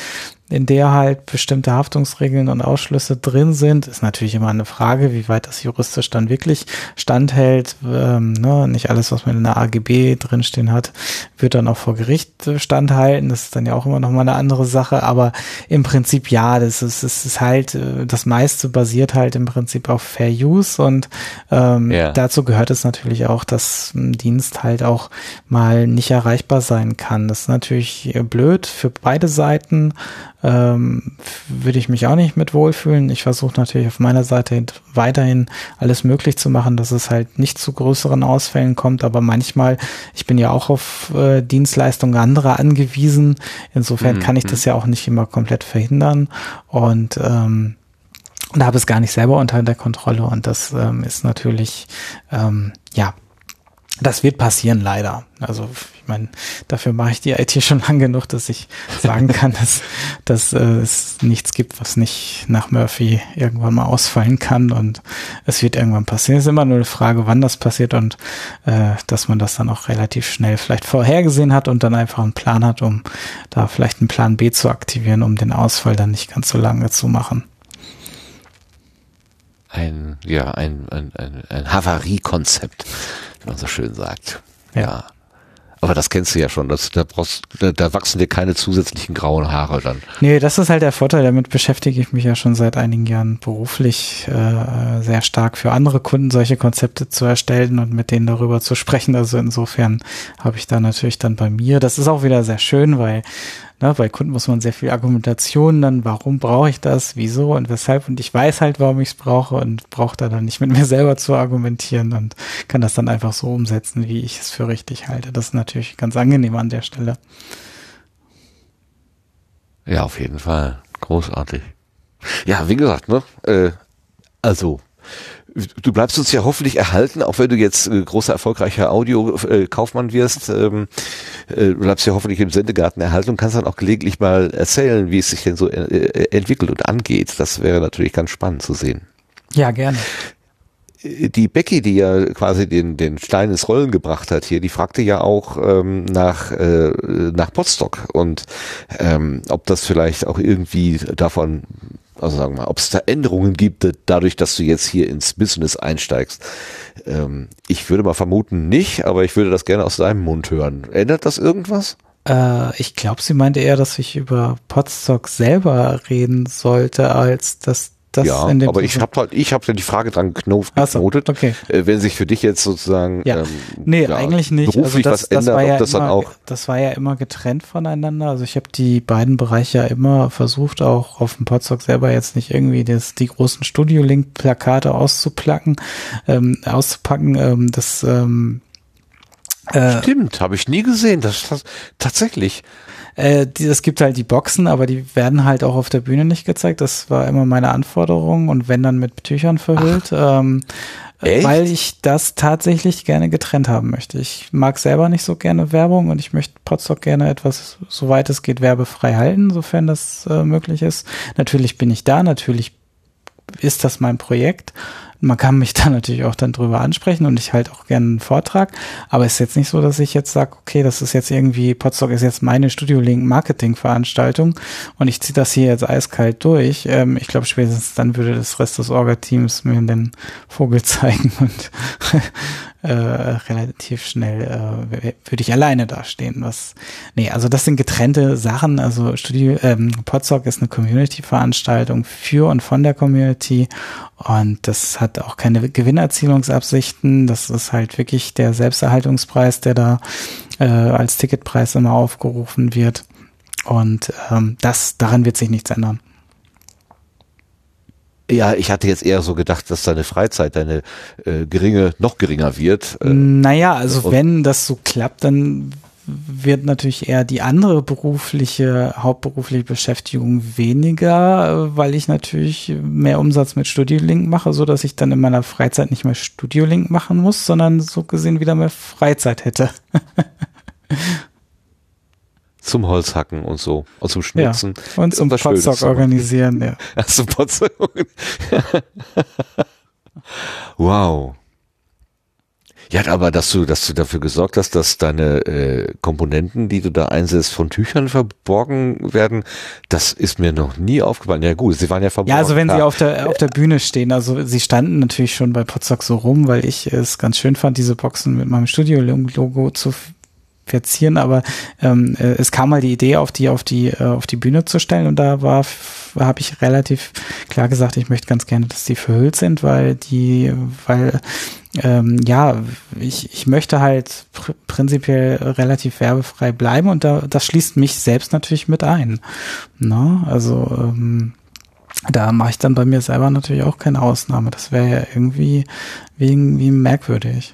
in der halt bestimmte Haftungsregeln und Ausschlüsse drin sind. Ist natürlich immer eine Frage, wie weit das juristisch dann wirklich standhält. Ähm, ne? Nicht alles, was man in der AGB drinstehen hat, wird dann auch vor Gericht standhalten. Das ist dann ja auch immer noch mal eine andere Sache. Aber im Prinzip ja, das ist, das ist halt, äh, das meiste basiert halt im Prinzip auf Fair Use und ähm, Ja. dazu gehört es natürlich auch, dass ein Dienst halt auch mal nicht erreichbar sein kann. Das ist natürlich äh, blöd für beide Seiten ähm, würde ich mich auch nicht mit wohlfühlen. Ich versuche natürlich auf meiner Seite weiterhin alles möglich zu machen, dass es halt nicht zu größeren Ausfällen kommt, aber manchmal, ich bin ja auch auf äh, Dienstleistungen anderer angewiesen, insofern Mhm. kann ich das ja auch nicht immer komplett verhindern und ähm, und habe es gar nicht selber unter der Kontrolle und das ähm, ist natürlich, ähm, ja, das wird passieren leider. Also ich meine, dafür mache ich die IT [LAUGHS] schon lang genug, dass ich sagen kann, dass, dass äh, es nichts gibt, was nicht nach Murphy irgendwann mal ausfallen kann und es wird irgendwann passieren. Es ist immer nur eine Frage, wann das passiert und äh, dass man das dann auch relativ schnell vielleicht vorhergesehen hat und dann einfach einen Plan hat, um da vielleicht einen Plan B zu aktivieren, um den Ausfall dann nicht ganz so lange zu machen. Ein, ja, ein, ein, ein, ein Havariekonzept, wie man so schön sagt. Ja. Aber das kennst du ja schon. Das, da, brauchst, da, da wachsen dir keine zusätzlichen grauen Haare dann. Nee, das ist halt der Vorteil. Damit beschäftige ich mich ja schon seit einigen Jahren beruflich äh, sehr stark für andere Kunden solche Konzepte zu erstellen und mit denen darüber zu sprechen. Also insofern habe ich da natürlich dann bei mir. Das ist auch wieder sehr schön, weil ne, bei Kunden muss man sehr viel Argumentation dann, warum brauche ich das, wieso und weshalb. Und ich weiß halt, warum ich es brauche und brauche da dann nicht mit mir selber zu argumentieren und kann das dann einfach so umsetzen, wie ich es für richtig halte. Das ist natürlich ganz angenehm an der Stelle. Ja, auf jeden Fall. Großartig. Ja, wie gesagt, ne? Äh, also, du bleibst uns ja hoffentlich erhalten, auch wenn du jetzt äh, großer erfolgreicher Audio-Kaufmann wirst. Ähm, äh, du bleibst ja hoffentlich im Sendegarten erhalten und kannst dann auch gelegentlich mal erzählen, wie es sich denn so äh, äh, entwickelt und angeht. Das wäre natürlich ganz spannend zu sehen. Ja, gerne. die Becky, die ja quasi den, den Stein ins Rollen gebracht hat hier, die fragte ja auch ähm, nach, äh, nach Potsdok und ähm, ob das vielleicht auch irgendwie davon, also sagen wir mal, ob es da Änderungen gibt, dadurch, dass du jetzt hier ins Business einsteigst. Ähm, ich würde mal vermuten nicht, aber ich würde das gerne aus deinem Mund hören. Ändert das irgendwas? Äh, ich glaube, sie meinte eher, dass ich über Podstock selber reden sollte, als dass das ja, in dem aber ich habe halt, ich habe ja die Frage dran geknotet, so, okay. äh, wenn sich für dich jetzt sozusagen Ja. ähm, Nee, ja, eigentlich nicht. beruflich also das, was ändert, das war ja das immer, dann auch das war ja immer getrennt voneinander. Also ich habe die beiden Bereiche ja immer versucht, auch auf dem Podstock selber jetzt nicht irgendwie das, die großen Studio-Link-Plakate auszuplacken, ähm, auszupacken. Ähm, das ähm, Äh, Stimmt, habe ich nie gesehen. Das, das tatsächlich. Äh, die, es gibt halt die Boxen, aber die werden halt auch auf der Bühne nicht gezeigt. Das war immer meine Anforderung und wenn dann mit Tüchern verhüllt. Ähm, Echt? Weil ich das tatsächlich gerne getrennt haben möchte. Ich mag selber nicht so gerne Werbung und ich möchte Podstock gerne etwas, soweit es geht, werbefrei halten, sofern das äh, möglich ist. Natürlich bin ich da, natürlich ist das mein Projekt. Man kann mich [LAUGHS] da natürlich auch dann drüber ansprechen und ich halt auch gerne einen Vortrag. Aber es ist jetzt nicht so, dass ich jetzt sage, okay, das ist jetzt irgendwie, Podstock ist jetzt meine Studio Link Marketing Veranstaltung und ich ziehe das hier jetzt eiskalt durch. Ähm, ich glaube, spätestens dann würde das Rest des Orga-Teams mir den Vogel [LAUGHS] zeigen und äh, relativ schnell äh, würde ich alleine dastehen. Was, nee, also das sind getrennte Sachen. Also Studio, ähm, Podstock ist eine Community-Veranstaltung für und von der Community und das hat auch keine Gewinnerzielungsabsichten. Das ist halt wirklich der Selbsterhaltungspreis, der da äh, als Ticketpreis immer aufgerufen wird. Und ähm, das, daran wird sich nichts ändern. Ja, ich hatte jetzt eher so gedacht, dass deine Freizeit, deine äh, geringe, noch geringer wird. Äh, naja, also wenn das so klappt, dann wird natürlich eher die andere berufliche, hauptberufliche Beschäftigung weniger, weil ich natürlich mehr Umsatz mit Studiolink mache, so dass ich dann in meiner Freizeit nicht mehr Studiolink machen muss, sondern so gesehen wieder mehr Freizeit hätte. [LAUGHS] zum Holzhacken und so und zum Schnitzen. Ja, und [LAUGHS] zum Potstock organisieren, ja. ja zum Potstock. wow. Ja, aber dass du, dass du dafür gesorgt hast, dass deine äh, Komponenten, die du da einsetzt, von Tüchern verborgen werden, das ist mir noch nie aufgefallen. Ja gut, sie waren ja verborgen. Ja, also wenn klar. sie auf der auf der Bühne stehen, also sie standen natürlich schon bei Potsdok so rum, weil ich es ganz schön fand, diese Boxen mit meinem Studio-Logo zu verzieren, aber ähm, äh, es kam mal die Idee, auf die auf die äh, auf die Bühne zu stellen und da war habe ich relativ klar gesagt, ich möchte ganz gerne, dass die verhüllt sind, weil die, weil ähm, ja, ich, ich möchte halt pr prinzipiell relativ werbefrei bleiben und da, das schließt mich selbst natürlich mit ein. Ne? Also ähm, da mache ich dann bei mir selber natürlich auch keine Ausnahme. Das wäre ja irgendwie, irgendwie merkwürdig.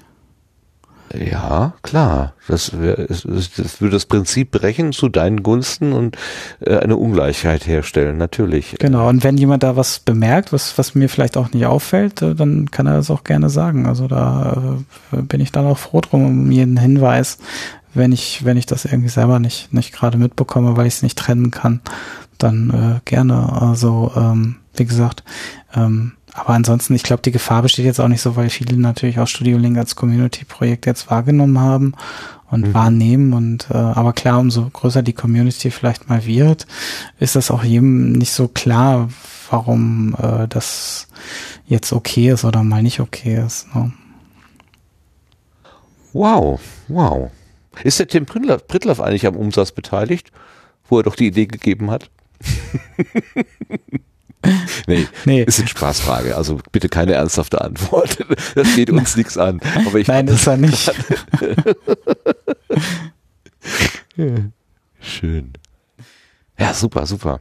Ja, klar. Das, wär, das würde das Prinzip brechen zu deinen Gunsten und äh, eine Ungleichheit herstellen, natürlich. Genau, und wenn jemand da was bemerkt, was, was mir vielleicht auch nicht auffällt, äh, dann kann er das auch gerne sagen. Also da äh, bin ich dann auch froh drum um jeden Hinweis, wenn ich, wenn ich das irgendwie selber nicht, nicht gerade mitbekomme, weil ich es nicht trennen kann, dann äh, gerne. Also, ähm, wie gesagt, ähm, aber ansonsten, ich glaube, die Gefahr besteht jetzt auch nicht so, weil viele natürlich auch Studio Link als Community-Projekt jetzt wahrgenommen haben und mhm. wahrnehmen. Und äh, aber klar, umso größer die Community vielleicht mal wird, ist das auch jedem nicht so klar, warum äh, das jetzt okay ist oder mal nicht okay ist. Ne? Wow, wow. Ist der Tim Pritloff eigentlich am Umsatz beteiligt, wo er doch die Idee gegeben hat? [LAUGHS] [LAUGHS] nee, nee, ist eine Spaßfrage. Also bitte keine ernsthafte Antwort. [LAUGHS] Das geht uns nichts an. Aber ich Nein, ist er nicht. [LAUGHS] Schön. Ja, super, super.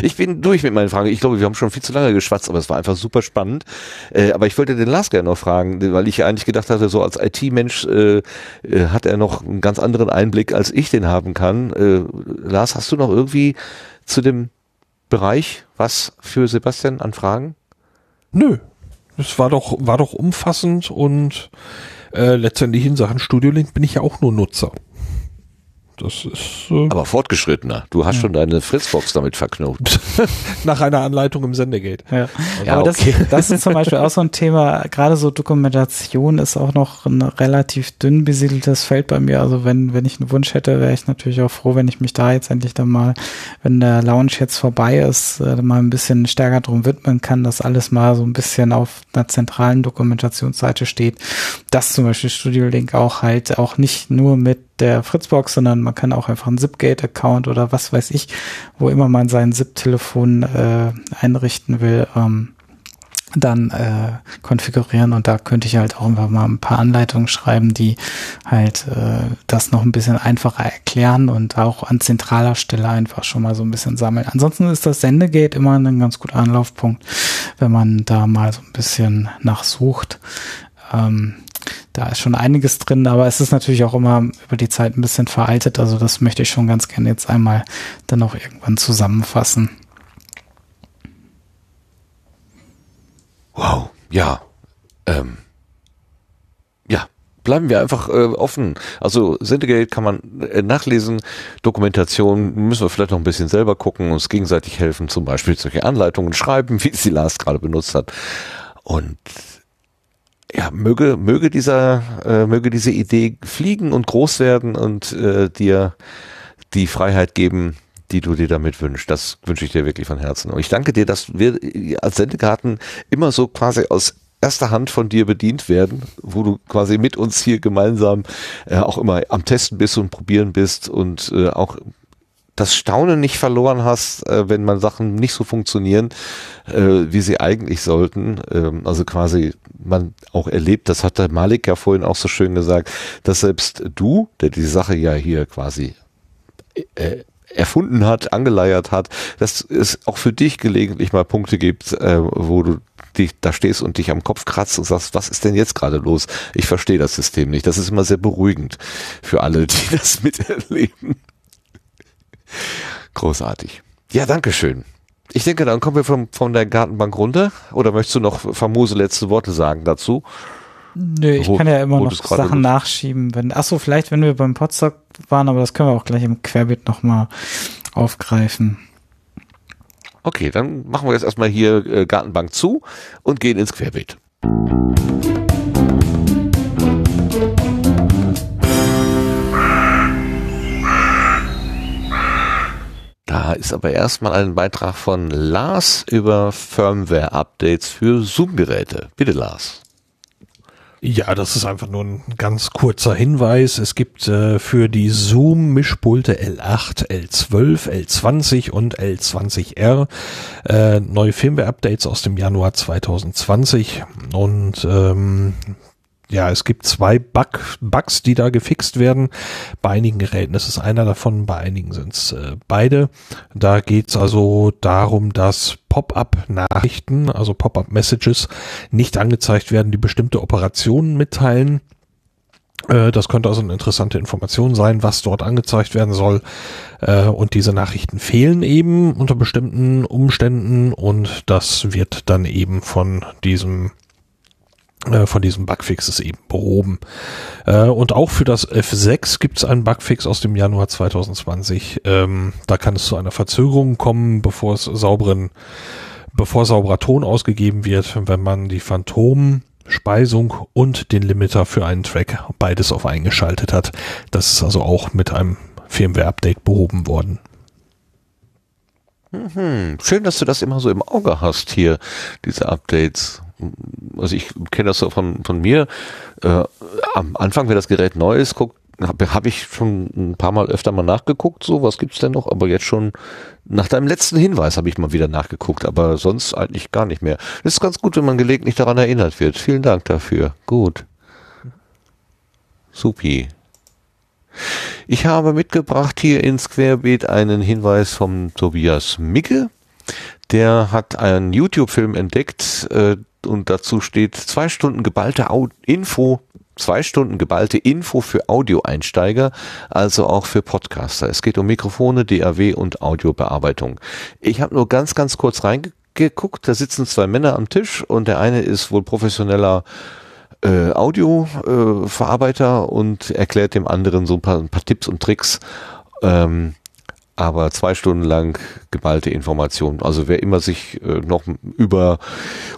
Ich bin durch mit meinen Fragen. Ich glaube, wir haben schon viel zu lange geschwatzt, aber es war einfach super spannend. Äh, aber ich wollte den Lars gerne noch fragen, weil ich ja eigentlich gedacht hatte, so als IT-Mensch äh, äh, hat er noch einen ganz anderen Einblick, als ich den haben kann. Äh, Lars, hast du noch irgendwie zu dem Bereich was für Sebastian an Fragen? Nö. Es war doch, war doch umfassend und äh, letztendlich in Sachen Studio Link bin ich ja auch nur Nutzer. Das ist. Äh Aber fortgeschrittener. Du hast ja. schon deine Fritzbox damit verknotet. [LAUGHS] Nach einer Anleitung im Sendegate. Ja. ja Aber okay. das, [LAUGHS] das ist zum Beispiel auch so ein Thema. Gerade so Dokumentation ist auch noch ein relativ dünn besiedeltes Feld bei mir. Also wenn, wenn ich einen Wunsch hätte, wäre ich natürlich auch froh, wenn ich mich da jetzt endlich dann mal, wenn der Lounge jetzt vorbei ist, äh, mal ein bisschen stärker drum widmen kann, dass alles mal so ein bisschen auf einer zentralen Dokumentationsseite steht. Dass zum Beispiel Studio Link auch halt auch nicht nur mit der Fritzbox, sondern man kann auch einfach einen Zipgate-Account oder was weiß ich, wo immer man sein Zip-Telefon äh, einrichten will, ähm, dann äh, konfigurieren und da könnte ich halt auch einfach mal ein paar Anleitungen schreiben, die halt äh, das noch ein bisschen einfacher erklären und auch an zentraler Stelle einfach schon mal so ein bisschen sammeln. Ansonsten ist das Sendegate immer ein ganz guter Anlaufpunkt, wenn man da mal so ein bisschen nachsucht. Ähm, da ist schon einiges drin, aber es ist natürlich auch immer über die Zeit ein bisschen veraltet. Also das möchte ich schon ganz gerne jetzt einmal dann auch irgendwann zusammenfassen. Wow, ja. Ähm, ja, bleiben wir einfach äh, offen. Also Syndicate kann man äh, nachlesen, Dokumentation müssen wir vielleicht noch ein bisschen selber gucken, uns gegenseitig helfen, zum Beispiel solche Anleitungen schreiben, [LAUGHS] wie sie Lars gerade benutzt hat. Und ja, möge, möge dieser, äh, möge diese Idee fliegen und groß werden und äh, dir die Freiheit geben, die du dir damit wünschst. Das wünsche ich dir wirklich von Herzen. Und ich danke dir, dass wir als Sendekarten immer so quasi aus erster Hand von dir bedient werden, wo du quasi mit uns hier gemeinsam äh, auch immer am Testen bist und probieren bist und äh, auch das Staunen nicht verloren hast, äh, wenn man Sachen nicht so funktionieren, äh, wie sie eigentlich sollten. Ähm, also quasi man auch erlebt, das hat der Malik ja vorhin auch so schön gesagt, dass selbst du, der die Sache ja hier quasi äh, erfunden hat, angeleiert hat, dass es auch für dich gelegentlich mal Punkte gibt, äh, wo du dich da stehst und dich am Kopf kratzt und sagst, was ist denn jetzt gerade los? Ich verstehe das System nicht. Das ist immer sehr beruhigend für alle, die [LAUGHS] das miterleben. Großartig. Ja, danke schön. Ich denke, dann kommen wir von, von der Gartenbank runter. Oder möchtest du noch famose letzte Worte sagen dazu? Nö, ich wo, kann ja immer noch Sachen nachschieben. Wenn, ach so, vielleicht, wenn wir beim Potsdam waren, aber das können wir auch gleich im Querbeet nochmal aufgreifen. Okay, dann machen wir jetzt erstmal hier äh, Gartenbank zu und gehen ins Querbeet. Da ist aber erstmal ein Beitrag von Lars über Firmware-Updates für Zoom-Geräte. Bitte, Lars. Ja, das ist einfach nur ein ganz kurzer Hinweis. Es gibt äh, für die Zoom Mischpulte L8, L12, L20 und L20R äh, neue Firmware-Updates aus dem Januar 2020 und ähm, ja, es gibt zwei Bug, Bugs, die da gefixt werden. Bei einigen Geräten ist es einer davon, bei einigen sind es äh, beide. Da geht es also darum, dass Pop-up-Nachrichten, also Pop-up-Messages, nicht angezeigt werden, die bestimmte Operationen mitteilen. Äh, das könnte also eine interessante Information sein, was dort angezeigt werden soll. Äh, und diese Nachrichten fehlen eben unter bestimmten Umständen und das wird dann eben von diesem von diesem Bugfix ist eben behoben. Äh, und auch für das F6 gibt es einen Bugfix aus dem Januar 2020. Ähm, da kann es zu einer Verzögerung kommen, bevor es sauberen, bevor sauberer Ton ausgegeben wird, wenn man die Phantom-Speisung und den Limiter für einen Track beides auf eingeschaltet hat. Das ist also auch mit einem Firmware-Update behoben worden. Mhm. Schön, dass du das immer so im Auge hast hier, diese Updates also ich kenne das so von, von mir, äh, am Anfang, wenn das Gerät neu ist, guckt, habe hab ich schon ein paar Mal öfter mal nachgeguckt, so, was gibt's denn noch? Aber jetzt schon nach deinem letzten Hinweis habe ich mal wieder nachgeguckt, aber sonst eigentlich gar nicht mehr. Das ist ganz gut, wenn man gelegentlich daran erinnert wird. Vielen Dank dafür. Gut. Supi. Ich habe mitgebracht hier ins Querbeet einen Hinweis vom Tobias Micke. Der hat einen YouTube-Film entdeckt, äh, und dazu steht zwei Stunden geballte Info, zwei Stunden geballte Info für Audioeinsteiger, also auch für Podcaster. Es geht um Mikrofone, DAW und Audiobearbeitung. Ich habe nur ganz, ganz kurz reingeguckt. Da sitzen zwei Männer am Tisch und der eine ist wohl professioneller äh, Audioverarbeiter äh, und erklärt dem anderen so ein paar, ein paar Tipps und Tricks. Ähm, aber zwei Stunden lang geballte Informationen. Also wer immer sich äh, noch über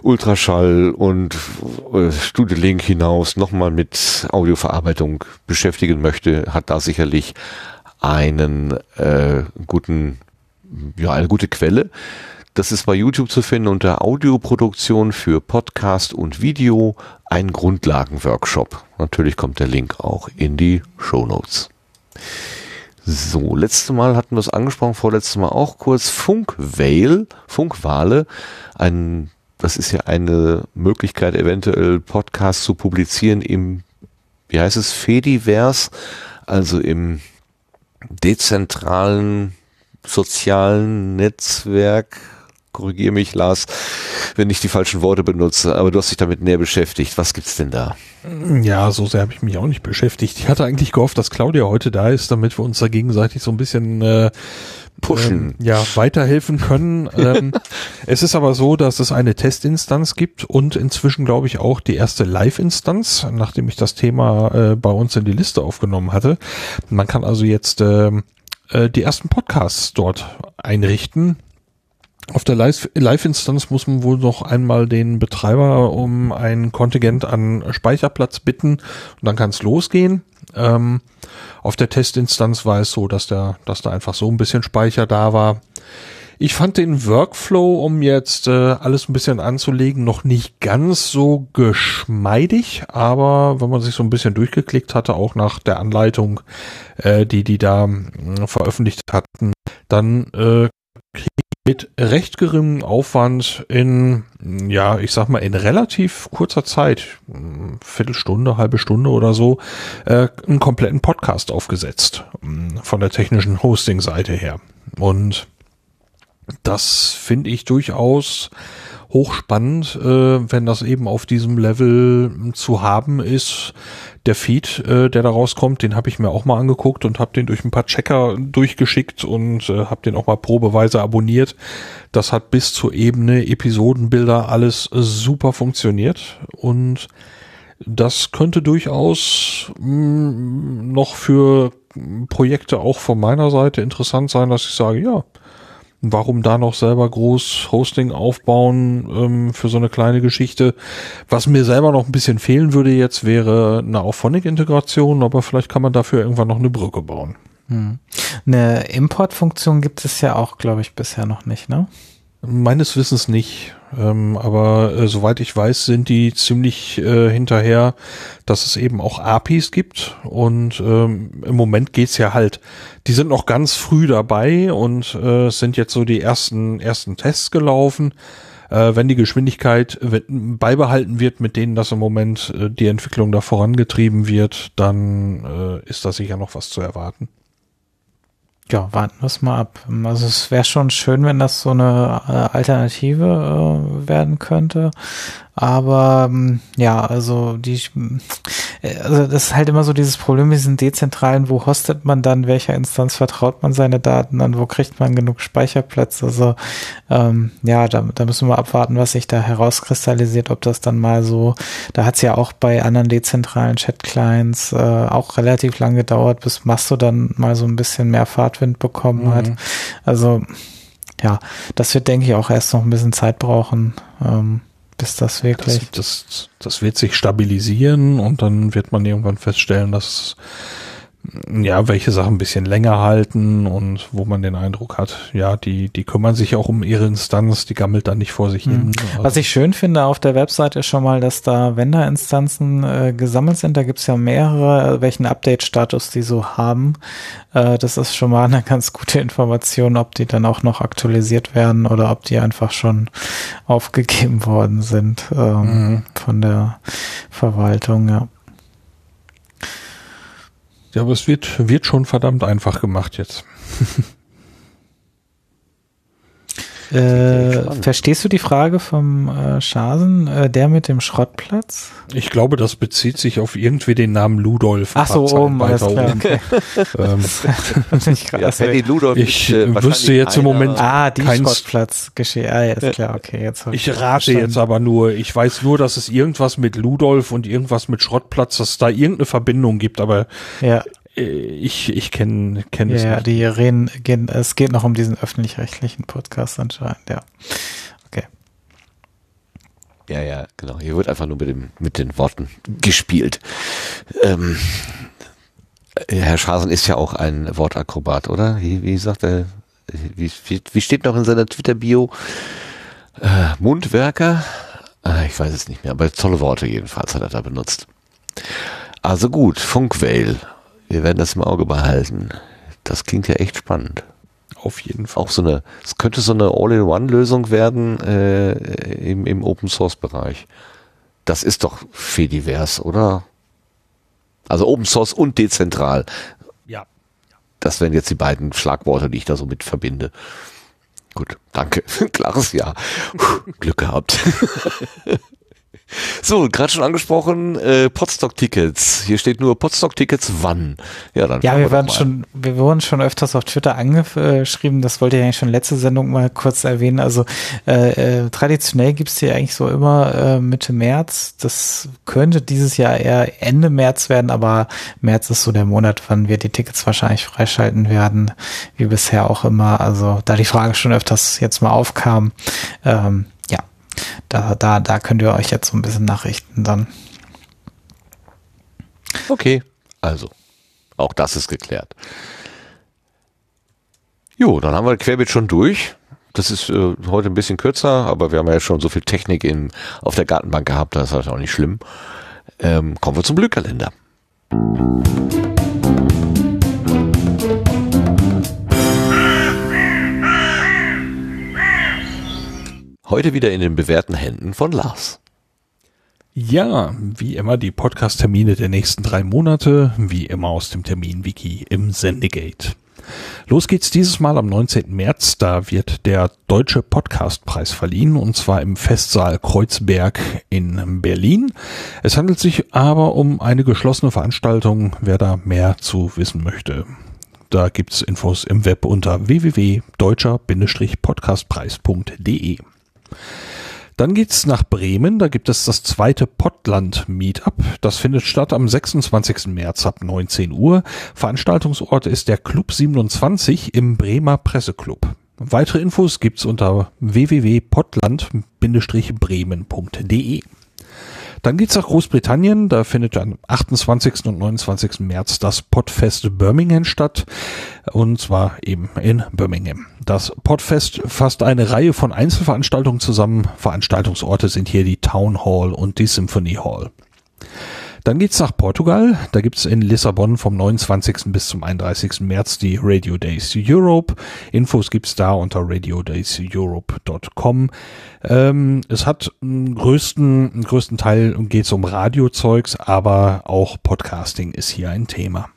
Ultraschall und äh, Studio Link hinaus nochmal mit Audioverarbeitung beschäftigen möchte, hat da sicherlich einen äh, guten, ja, eine gute Quelle. Das ist bei YouTube zu finden unter Audioproduktion für Podcast und Video, ein Grundlagenworkshop. Natürlich kommt der Link auch in die Show Notes. So, letztes Mal hatten wir es angesprochen, vorletztes Mal auch kurz. Funkvale, Funkwale, ein, das ist ja eine Möglichkeit, eventuell Podcasts zu publizieren im, wie heißt es, Fediverse, also im dezentralen sozialen Netzwerk korrigiere mich, Lars, wenn ich die falschen Worte benutze, aber du hast dich damit näher beschäftigt. Was gibt's denn da? Ja, so sehr habe ich mich auch nicht beschäftigt. Ich hatte eigentlich gehofft, dass Claudia heute da ist, damit wir uns da gegenseitig so ein bisschen äh, Pushen. Ähm, ja, weiterhelfen können. [LAUGHS] ähm, es ist aber so, dass es eine Testinstanz gibt und inzwischen, glaube ich, auch die erste Live-Instanz, nachdem ich das Thema äh, bei uns in die Liste aufgenommen hatte. Man kann also jetzt ähm, äh, die ersten Podcasts dort einrichten. Auf der Live-Instanz muss man wohl noch einmal den Betreiber um ein Kontingent an Speicherplatz bitten und dann kann es losgehen. Ähm, auf der Testinstanz war es so, dass der, dass da einfach so ein bisschen Speicher da war. Ich fand den Workflow, um jetzt äh, alles ein bisschen anzulegen, noch nicht ganz so geschmeidig, aber wenn man sich so ein bisschen durchgeklickt hatte, auch nach der Anleitung, äh, die die da äh, veröffentlicht hatten, dann äh, mit recht geringem Aufwand in, ja, ich sag mal, in relativ kurzer Zeit, Viertelstunde, halbe Stunde oder so, äh, einen kompletten Podcast aufgesetzt. Von der technischen Hosting-Seite her. Und das finde ich durchaus hochspannend, äh, wenn das eben auf diesem Level zu haben ist. Der Feed, äh, der da rauskommt, den habe ich mir auch mal angeguckt und habe den durch ein paar Checker durchgeschickt und äh, habe den auch mal probeweise abonniert. Das hat bis zur Ebene Episodenbilder alles super funktioniert und das könnte durchaus mh, mm, noch für Projekte auch von meiner Seite interessant sein, dass ich sage, ja, Warum da noch selber groß Hosting aufbauen ähm, für so eine kleine Geschichte? Was mir selber noch ein bisschen fehlen würde jetzt, wäre eine Auphonic-Integration, aber vielleicht kann man dafür irgendwann noch eine Brücke bauen. Hm. Eine Importfunktion gibt es ja auch, glaube ich, bisher noch nicht, ne? Meines Wissens nicht. Ähm, aber äh, soweit ich weiß, sind die ziemlich äh, hinterher, dass es eben auch APIs gibt. Und ähm, im Moment geht's ja halt. Die sind noch ganz früh dabei und äh, sind jetzt so die ersten, ersten Tests gelaufen. Äh, wenn die Geschwindigkeit beibehalten wird, mit denen das im Moment äh, die Entwicklung da vorangetrieben wird, dann äh, ist da sicher noch was zu erwarten. Ja, warten wir es mal ab. Also es wäre schon schön, wenn das so eine äh, Alternative äh, werden könnte. Aber ähm, ja, also die, äh, also das ist halt immer so dieses Problem mit diesen dezentralen, wo hostet man dann, welcher Instanz vertraut man seine Daten an, wo kriegt man genug Speicherplatz? Also ähm, ja, da, da müssen wir abwarten, was sich da herauskristallisiert, ob das dann mal so, da hat es ja auch bei anderen dezentralen Chat-Clients äh, auch relativ lang gedauert, bis Masto dann mal so ein bisschen mehr Fahrtwind bekommen mhm. hat. Also ja, das wird, denke ich, auch erst noch ein bisschen Zeit brauchen. Ähm, bis das wirklich. Das, das, das wird sich stabilisieren und dann wird man irgendwann feststellen, dass ja, welche Sachen ein bisschen länger halten und wo man den Eindruck hat, ja, die, die kümmern sich auch um ihre Instanz, die gammelt dann nicht vor sich mhm. hin. Also Was ich schön finde auf der Website ist schon mal, dass da Vendor-Instanzen äh, gesammelt sind. Da gibt's ja mehrere, äh, welchen Update-Status die so haben. Äh, das ist schon mal eine [LAUGHS] ganz gute Information, ob die dann auch noch aktualisiert werden oder ob die einfach schon aufgegeben worden sind ähm, mhm. von der Verwaltung, ja. Ja, aber es wird, wird schon verdammt einfach gemacht jetzt. [LAUGHS] Äh, verstehst du die Frage vom äh, Schasen, äh, der mit dem Schrottplatz? Ich glaube, das bezieht sich auf irgendwie den Namen Ludolf. Ach so, oben, weiter oben. Okay. [LAUGHS] ähm, [LAUGHS] ja, Paddy Ludolf ich äh, wüsste jetzt im Moment Ah, die kein Schrottplatz geschehen. Ah, ja, ist klar, okay. Jetzt ich rate verstanden. jetzt aber nur, ich weiß nur, dass es irgendwas mit Ludolf und irgendwas mit Schrottplatz, dass es da irgendeine Verbindung gibt, aber ja. Äh, ich, ich kenne kenn ja, es ja, die reden, gehen, es geht noch um diesen öffentlich-rechtlichen Podcast anscheinend, ja. Okay. Ja, ja, genau. Hier wird einfach nur mit, dem, mit den Worten gespielt. Ähm, Herr Schasen ist ja auch ein Wortakrobat, oder? Wie, wie sagt er, wie, wie, wie steht noch in seiner Twitter-Bio? Äh, Mundwerker? Äh, ich weiß es nicht mehr, aber tolle Worte jedenfalls hat er da benutzt. Also gut, Funkwale wir werden das im Auge behalten. Das klingt ja echt spannend. Auf jeden Fall. Auch so eine, es könnte so eine All-in-One-Lösung werden äh, im, im Open Source Bereich. Das ist doch divers, oder? Also Open Source und dezentral. Ja. Das wären jetzt die beiden Schlagworte, die ich da so mit verbinde. Gut, danke. [LAUGHS] Klares Ja. Glück gehabt. [LAUGHS] So, gerade schon angesprochen, äh, Podstock-Tickets. Hier steht nur Podstock-Tickets wann. Ja, dann ja wir, waren schon, wir wurden schon öfters auf Twitter angeschrieben, das wollte ich eigentlich schon letzte Sendung mal kurz erwähnen. Also äh, äh, traditionell gibt's hier eigentlich so immer äh, Mitte März. Das könnte dieses Jahr eher Ende März werden, aber März ist so der Monat, wann wir die Tickets wahrscheinlich freischalten werden, wie bisher auch immer. Also da die Frage schon öfters jetzt mal aufkam, ähm, da, da, da könnt ihr euch jetzt so ein bisschen nachrichten dann. Okay, also, auch das ist geklärt. Jo, dann haben wir Querbeet schon durch. Das ist äh, heute ein bisschen kürzer, aber wir haben ja schon so viel Technik in, auf der Gartenbank gehabt, das ist halt auch nicht schlimm. Ähm, kommen wir zum Glückkalender. Heute wieder in den bewährten Händen von Lars. Ja, wie immer die Podcast-Termine der nächsten drei Monate, wie immer aus dem Termin-Wiki im Sendegate. Los geht's dieses Mal am 19. März, da wird der Deutsche Podcastpreis verliehen und zwar im Festsaal Kreuzberg in Berlin. Es handelt sich aber um eine geschlossene Veranstaltung, wer da mehr zu wissen möchte. Da gibt's Infos im Web unter www.deutscher-podcastpreis.de. Dann geht's nach Bremen, da gibt es das zweite Pottland Meetup. Das findet statt am 26. März ab 19 Uhr. Veranstaltungsort ist der Club 27 im Bremer Presseclub. Weitere Infos gibt's unter www.potland-bremen.de. Dann geht's nach Großbritannien. Da findet am 28. und 29. März das Podfest Birmingham statt. Und zwar eben in Birmingham. Das Podfest fasst eine Reihe von Einzelveranstaltungen zusammen. Veranstaltungsorte sind hier die Town Hall und die Symphony Hall. Dann geht's nach Portugal. Da gibt's in Lissabon vom 29. bis zum 31. März die Radio Days Europe. Infos gibt's da unter radiodayseurope.com. Ähm, es hat einen größten, einen größten Teil geht's um Radiozeugs, aber auch Podcasting ist hier ein Thema.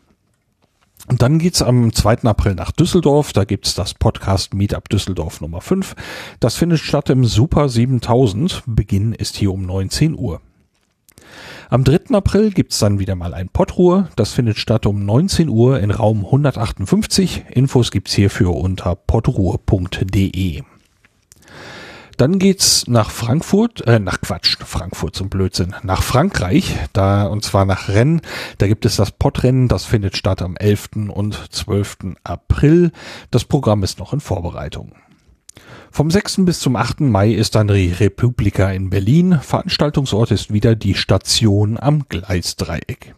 Und dann geht's am 2. April nach Düsseldorf. Da gibt's das Podcast Meetup Düsseldorf Nummer 5. Das findet statt im Super 7000. Beginn ist hier um 19 Uhr. Am 3. April gibt's dann wieder mal ein Pottruhe. Das findet statt um 19 Uhr in Raum 158. Infos gibt's hierfür unter pottruhe.de. Dann geht's nach Frankfurt, äh, nach Quatsch, Frankfurt zum Blödsinn, nach Frankreich, da, und zwar nach Rennes. Da gibt es das Pottrennen, das findet statt am 11. und 12. April. Das Programm ist noch in Vorbereitung. Vom 6. bis zum 8. Mai ist dann die Republika in Berlin. Veranstaltungsort ist wieder die Station am Gleisdreieck.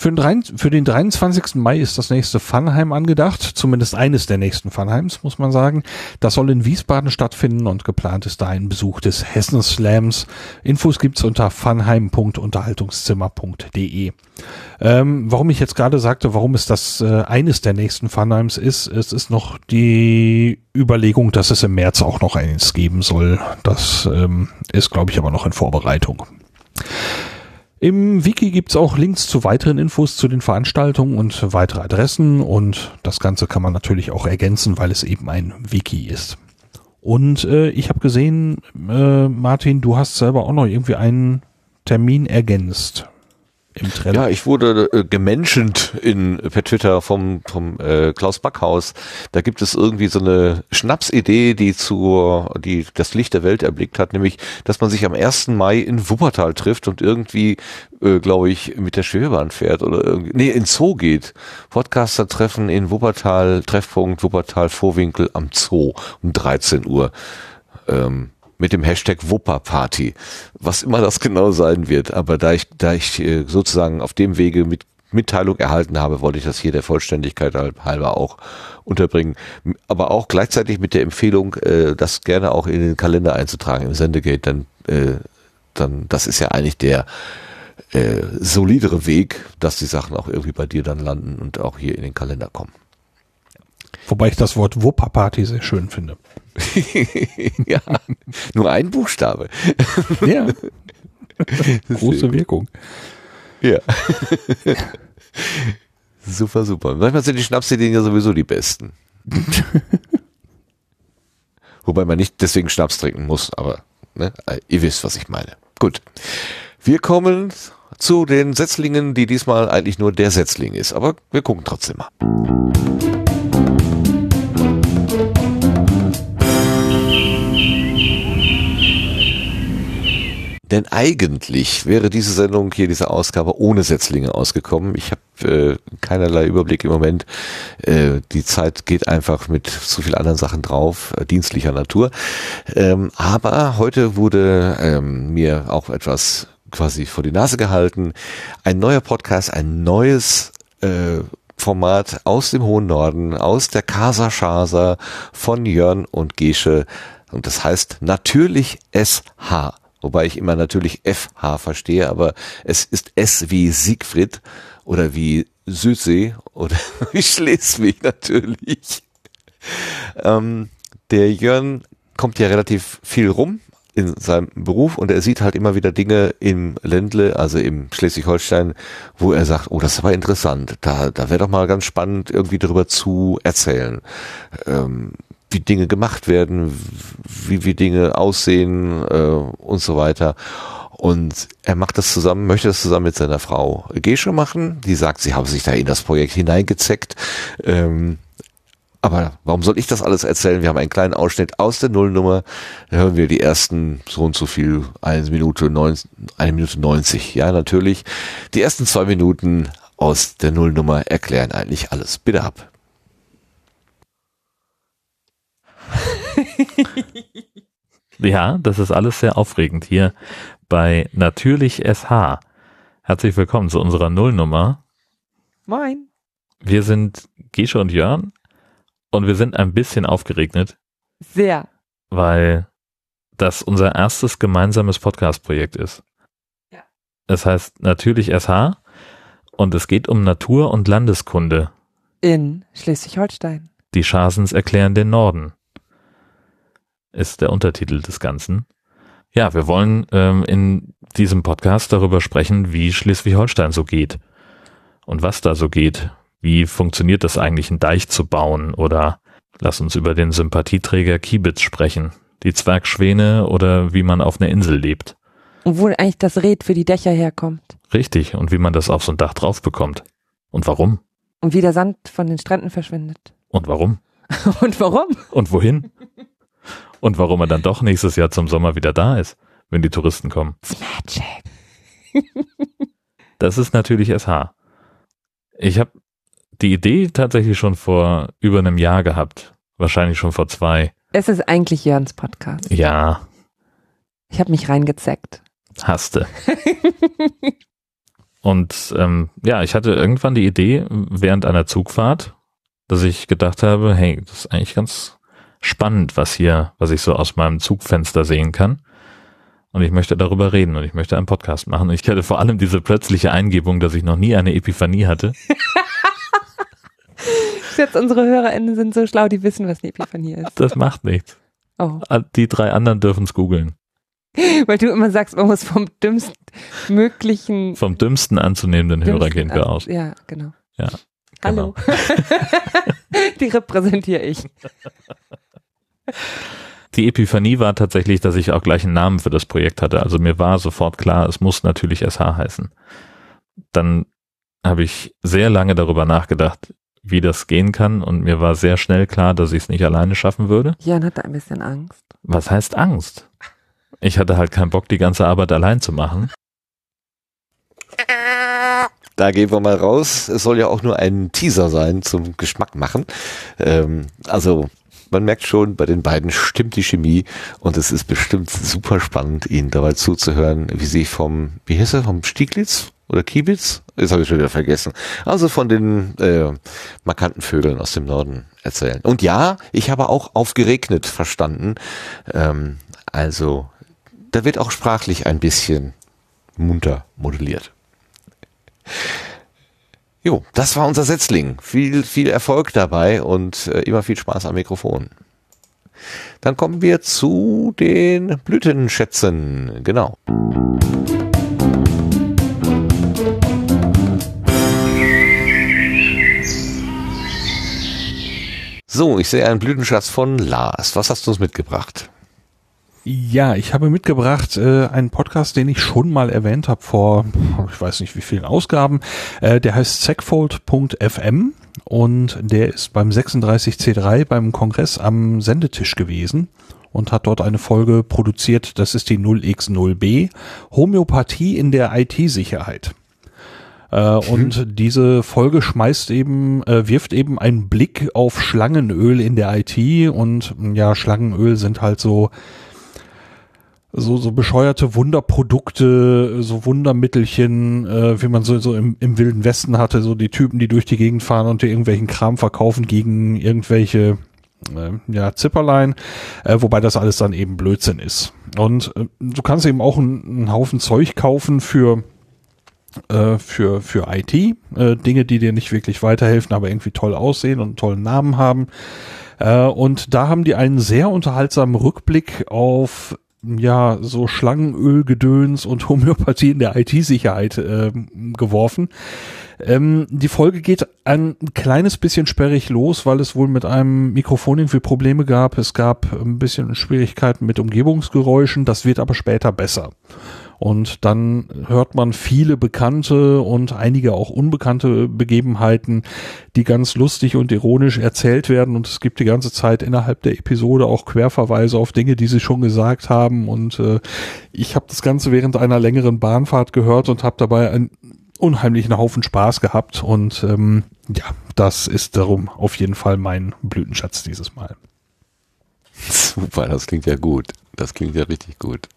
Für den, für den 23. Mai ist das nächste Funheim angedacht, zumindest eines der nächsten Funheims, muss man sagen. Das soll in Wiesbaden stattfinden und geplant ist da ein Besuch des Hessen Slams. Infos gibt's unter funheim.unterhaltungszimmer.de. Ähm, warum ich jetzt gerade sagte, warum es das äh, eines der nächsten Funheims ist, es ist noch die Überlegung, dass es im März auch noch eins geben soll. Das ähm, ist, glaube ich, aber noch in Vorbereitung. Im Wiki gibt's auch Links zu weiteren Infos zu den Veranstaltungen und weitere Adressen und das Ganze kann man natürlich auch ergänzen, weil es eben ein Wiki ist. Und äh, ich habe gesehen, äh, Martin, du hast selber auch noch irgendwie einen Termin ergänzt im Trend. Ja, ich wurde äh, gemenschent in per Twitter vom vom äh, Klaus Backhaus. Da gibt es irgendwie so eine Schnapsidee, die zur die das Licht der Welt erblickt hat, nämlich, dass man sich am 1. Mai in Wuppertal trifft und irgendwie äh, glaube ich mit der Schwebebahn fährt oder irgendwie nee, in Zoo geht. Podcaster treffen in Wuppertal Treffpunkt Wuppertal Vorwinkel am Zoo um 13 Uhr. Ähm, mit dem Hashtag Wupperparty, was immer das genau sein wird. Aber da ich, da ich äh, sozusagen auf dem Wege mit Mitteilung erhalten habe, wollte ich das hier der Vollständigkeit halber auch unterbringen. Aber auch gleichzeitig mit der Empfehlung, äh, das gerne auch in den Kalender einzutragen im Sendegate, dann, äh, dann, das ist ja eigentlich der äh, solidere Weg, dass die Sachen auch irgendwie bei dir dann landen und auch hier in den Kalender kommen. Wobei ich das Wort Wupperparty sehr schön finde. [LAUGHS] ja, nur ein Buchstabe. ja. [LAUGHS] Große Wirkung. Ja. [LAUGHS] super, super. Manchmal sind die Schnapsideen ja sowieso die besten. Wobei man nicht deswegen Schnaps trinken muss, aber ne, ihr wisst, was ich meine. Gut. Wir kommen zu den Setzlingen, die diesmal eigentlich nur der Setzling ist, aber wir gucken trotzdem mal. Denn eigentlich wäre diese Sendung hier, diese Ausgabe ohne Setzlinge ausgekommen. Ich habe äh, keinerlei Überblick im Moment. Äh, die Zeit geht einfach mit zu viel anderen Sachen drauf, äh, dienstlicher Natur. Ähm, aber heute wurde ähm, mir auch etwas quasi vor die Nase gehalten. Ein neuer Podcast, ein neues äh, Format aus dem hohen Norden, aus der Casa Schasa von Jörn und Gesche. Und das heißt natürlich SH. Wobei ich immer natürlich FH verstehe, aber es ist S wie Siegfried oder wie Südsee oder [LAUGHS] wie Schleswig natürlich. Ähm, der Jörn kommt ja relativ viel rum in seinem Beruf und er sieht halt immer wieder Dinge im Ländle, also im Schleswig-Holstein, wo er sagt, oh, das war interessant, da, da wäre doch mal ganz spannend, irgendwie darüber zu erzählen. Ähm, wie Dinge gemacht werden, wie, wie Dinge aussehen äh, und so weiter. Und er macht das zusammen, möchte das zusammen mit seiner Frau Gesche machen. Die sagt, sie haben sich da in das Projekt hineingezeckt. Ähm, aber warum soll ich das alles erzählen? Wir haben einen kleinen Ausschnitt aus der Nullnummer. Da hören wir die ersten so und so viel, eine Minute, neun, eine Minute neunzig. Ja, natürlich. Die ersten zwei Minuten aus der Nullnummer erklären eigentlich alles. Bitte ab. [LAUGHS] ja, das ist alles sehr aufregend hier bei Natürlich SH. Herzlich willkommen zu unserer Nullnummer. Moin. Wir sind Gesche und Jörn und wir sind ein bisschen aufgeregnet. Sehr. Weil das unser erstes gemeinsames Podcast-Projekt ist. Ja. Es heißt Natürlich SH und es geht um Natur und Landeskunde. In Schleswig-Holstein. Die Schasens erklären den Norden ist der Untertitel des Ganzen. Ja, wir wollen ähm, in diesem Podcast darüber sprechen, wie Schleswig-Holstein so geht und was da so geht. Wie funktioniert das eigentlich, einen Deich zu bauen? Oder lass uns über den Sympathieträger Kiebitz sprechen, die Zwergschwäne oder wie man auf einer Insel lebt. Und wo eigentlich das Red für die Dächer herkommt. Richtig, und wie man das auf so ein Dach drauf bekommt. Und warum? Und wie der Sand von den Stränden verschwindet. Und warum? [LAUGHS] und warum? Und wohin? Und warum er dann doch nächstes Jahr zum Sommer wieder da ist, wenn die Touristen kommen. It's magic. das ist natürlich SH. Ich habe die Idee tatsächlich schon vor über einem Jahr gehabt. Wahrscheinlich schon vor zwei. Es ist eigentlich Jörns Podcast. Ja. Ich habe mich reingezeckt. Hasste. [LAUGHS] Und ähm, ja, ich hatte irgendwann die Idee während einer Zugfahrt, dass ich gedacht habe, hey, das ist eigentlich ganz spannend, was hier, was ich so aus meinem Zugfenster sehen kann. Und ich möchte darüber reden und ich möchte einen Podcast machen. Und ich hatte vor allem diese plötzliche Eingebung, dass ich noch nie eine Epiphanie hatte. Jetzt unsere HörerInnen sind so schlau, die wissen, was eine Epiphanie ist. Das macht nichts. Oh. Die drei anderen dürfen es googeln. [LAUGHS] Weil du immer sagst, man muss vom dümmsten möglichen. Vom dümmsten anzunehmenden dümmsten Hörer gehen wir aus. Ja, genau. Ja. Hallo. Genau. [LAUGHS] die repräsentiere ich. [LAUGHS] Die Epiphanie war tatsächlich, dass ich auch gleich einen Namen für das Projekt hatte. Also mir war sofort klar, es muss natürlich SH heißen. Dann habe ich sehr lange darüber nachgedacht, wie das gehen kann und mir war sehr schnell klar, dass ich es nicht alleine schaffen würde. Jan hatte ein bisschen Angst. Was heißt Angst? Ich hatte halt keinen Bock, die ganze Arbeit allein zu machen. Da gehen wir mal raus. Es soll ja auch nur ein Teaser sein zum Geschmack machen. Ähm, also man merkt schon, bei den beiden stimmt die Chemie und es ist bestimmt super spannend, ihnen dabei zuzuhören, wie sie vom, wie hieß er, vom Stieglitz oder Kiebitz? Das habe ich schon wieder vergessen. Also von den äh, markanten Vögeln aus dem Norden erzählen. Und ja, ich habe auch aufgeregnet verstanden. Ähm, also da wird auch sprachlich ein bisschen munter modelliert. Jo, das war unser Setzling. Viel, viel Erfolg dabei und äh, immer viel Spaß am Mikrofon. Dann kommen wir zu den Blütenschätzen. Genau. So, ich sehe einen Blütenschatz von Lars. Was hast du uns mitgebracht? Ja, ich habe mitgebracht äh, einen Podcast, den ich schon mal erwähnt habe vor, ich weiß nicht wie vielen Ausgaben. Äh, der heißt Segfold.fm und der ist beim 36C3 beim Kongress am Sendetisch gewesen und hat dort eine Folge produziert, das ist die 0x0b, Homöopathie in der IT-Sicherheit. Äh, mhm. Und diese Folge schmeißt eben, äh, wirft eben einen Blick auf Schlangenöl in der IT und ja, Schlangenöl sind halt so so so bescheuerte Wunderprodukte, so Wundermittelchen, äh, wie man so so im, im wilden Westen hatte, so die Typen, die durch die Gegend fahren und dir irgendwelchen Kram verkaufen gegen irgendwelche äh, ja Zipperlein, äh, wobei das alles dann eben Blödsinn ist. Und äh, du kannst eben auch einen, Haufen Zeug kaufen für äh, für, für IT, äh, Dinge, die dir nicht wirklich weiterhelfen, aber irgendwie toll aussehen und einen tollen Namen haben. Äh, und da haben die einen sehr unterhaltsamen Rückblick auf ja, so Schlangenölgedöns und [LAUGHS] Homöopathie in der IT-Sicherheit äh, geworfen. Ähm, die Folge geht ein kleines bisschen sperrig los, weil es wohl mit einem Mikrofon irgendwie Probleme gab. Es gab ein bisschen Schwierigkeiten mit Umgebungsgeräuschen. Das wird aber später besser. Und dann hört man viele bekannte und einige auch unbekannte Begebenheiten, die ganz lustig und ironisch erzählt werden. Und es gibt die ganze Zeit innerhalb der Episode auch Querverweise auf Dinge, die sie schon gesagt haben. Und äh, ich habe das Ganze während einer längeren Bahnfahrt gehört und habe dabei einen unheimlichen Haufen Spaß gehabt. Und ähm, ja, das ist darum auf jeden Fall mein Blütenschatz dieses Mal. Super, das klingt ja gut. Das klingt ja richtig gut.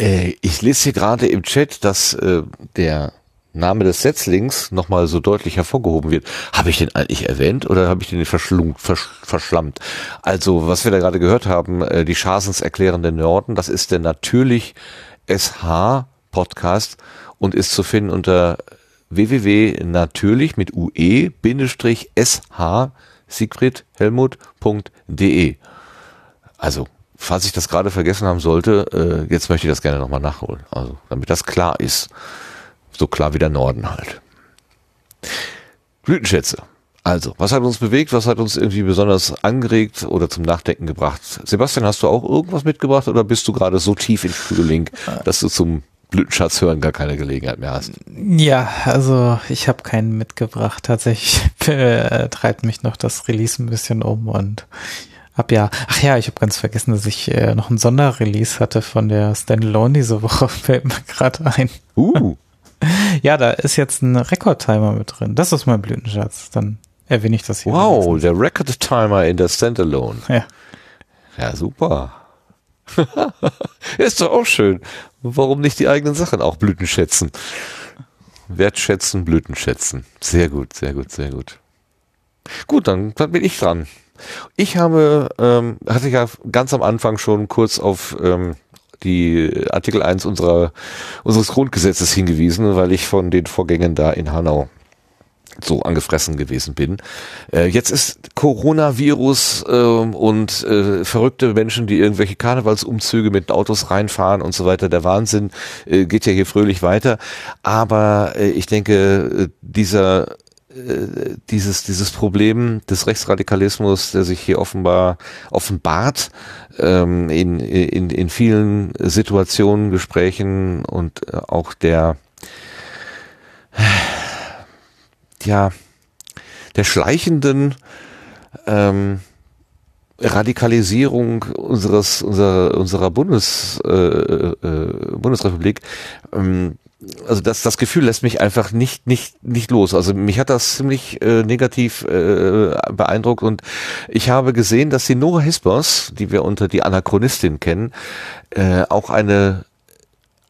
Äh, ich lese hier gerade im Chat, dass äh, der Name des Setzlings nochmal so deutlich hervorgehoben wird. Habe ich den eigentlich erwähnt oder habe ich den verschlungt, versch verschlammt? Also, was wir da gerade gehört haben, äh, die Schasens erklärenden Norden, das ist der natürlich SH Podcast und ist zu finden unter www.natürlich mit ue-sh Siegfried Helmut.de. Also falls ich das gerade vergessen haben sollte, äh, jetzt möchte ich das gerne nochmal nachholen. Also, damit das klar ist. So klar wie der Norden halt. Blütenschätze. Also, was hat uns bewegt? Was hat uns irgendwie besonders angeregt oder zum Nachdenken gebracht? Sebastian, hast du auch irgendwas mitgebracht oder bist du gerade so tief in Frühling, dass du zum Blütenschatz hören gar keine Gelegenheit mehr hast? Ja, also ich habe keinen mitgebracht. Tatsächlich [LAUGHS] äh, treibt mich noch das Release ein bisschen um und hab ja, ach ja, ich habe ganz vergessen, dass ich äh, noch ein Sonderrelease hatte von der Standalone diese Woche, [LAUGHS] fällt mir gerade ein. Uh. [LAUGHS] ja, da ist jetzt ein Rekordtimer mit drin. Das ist mein Blütenschatz. Dann erwähne ich das hier. Wow, der Rekordtimer in der Standalone. Ja. Ja, super. [LAUGHS] ist doch auch schön. Warum nicht die eigenen Sachen auch Blüten schätzen? Wertschätzen, Blüten schätzen. Sehr gut, sehr gut, sehr gut. Gut, dann, dann bin ich dran. Ich habe, ähm, hatte ja ganz am Anfang schon kurz auf ähm, die Artikel 1 unserer, unseres Grundgesetzes hingewiesen, weil ich von den Vorgängen da in Hanau so angefressen gewesen bin. Äh, jetzt ist Coronavirus äh, und äh, verrückte Menschen, die irgendwelche Karnevalsumzüge mit Autos reinfahren und so weiter. Der Wahnsinn äh, geht ja hier fröhlich weiter. Aber äh, ich denke, äh, dieser äh, dieses, dieses Problem des Rechtsradikalismus, der sich hier offenbar offenbart ähm, in, in, in vielen Situationen, Gesprächen und äh, auch der ja der schleichenden ähm, Radikalisierung unseres unserer unserer Bundes äh, äh, Bundesrepublik ähm, also das, das Gefühl lässt mich einfach nicht, nicht, nicht los. Also mich hat das ziemlich äh, negativ äh, beeindruckt und ich habe gesehen, dass die Nora Hispers, die wir unter die Anachronistin kennen, äh, auch eine,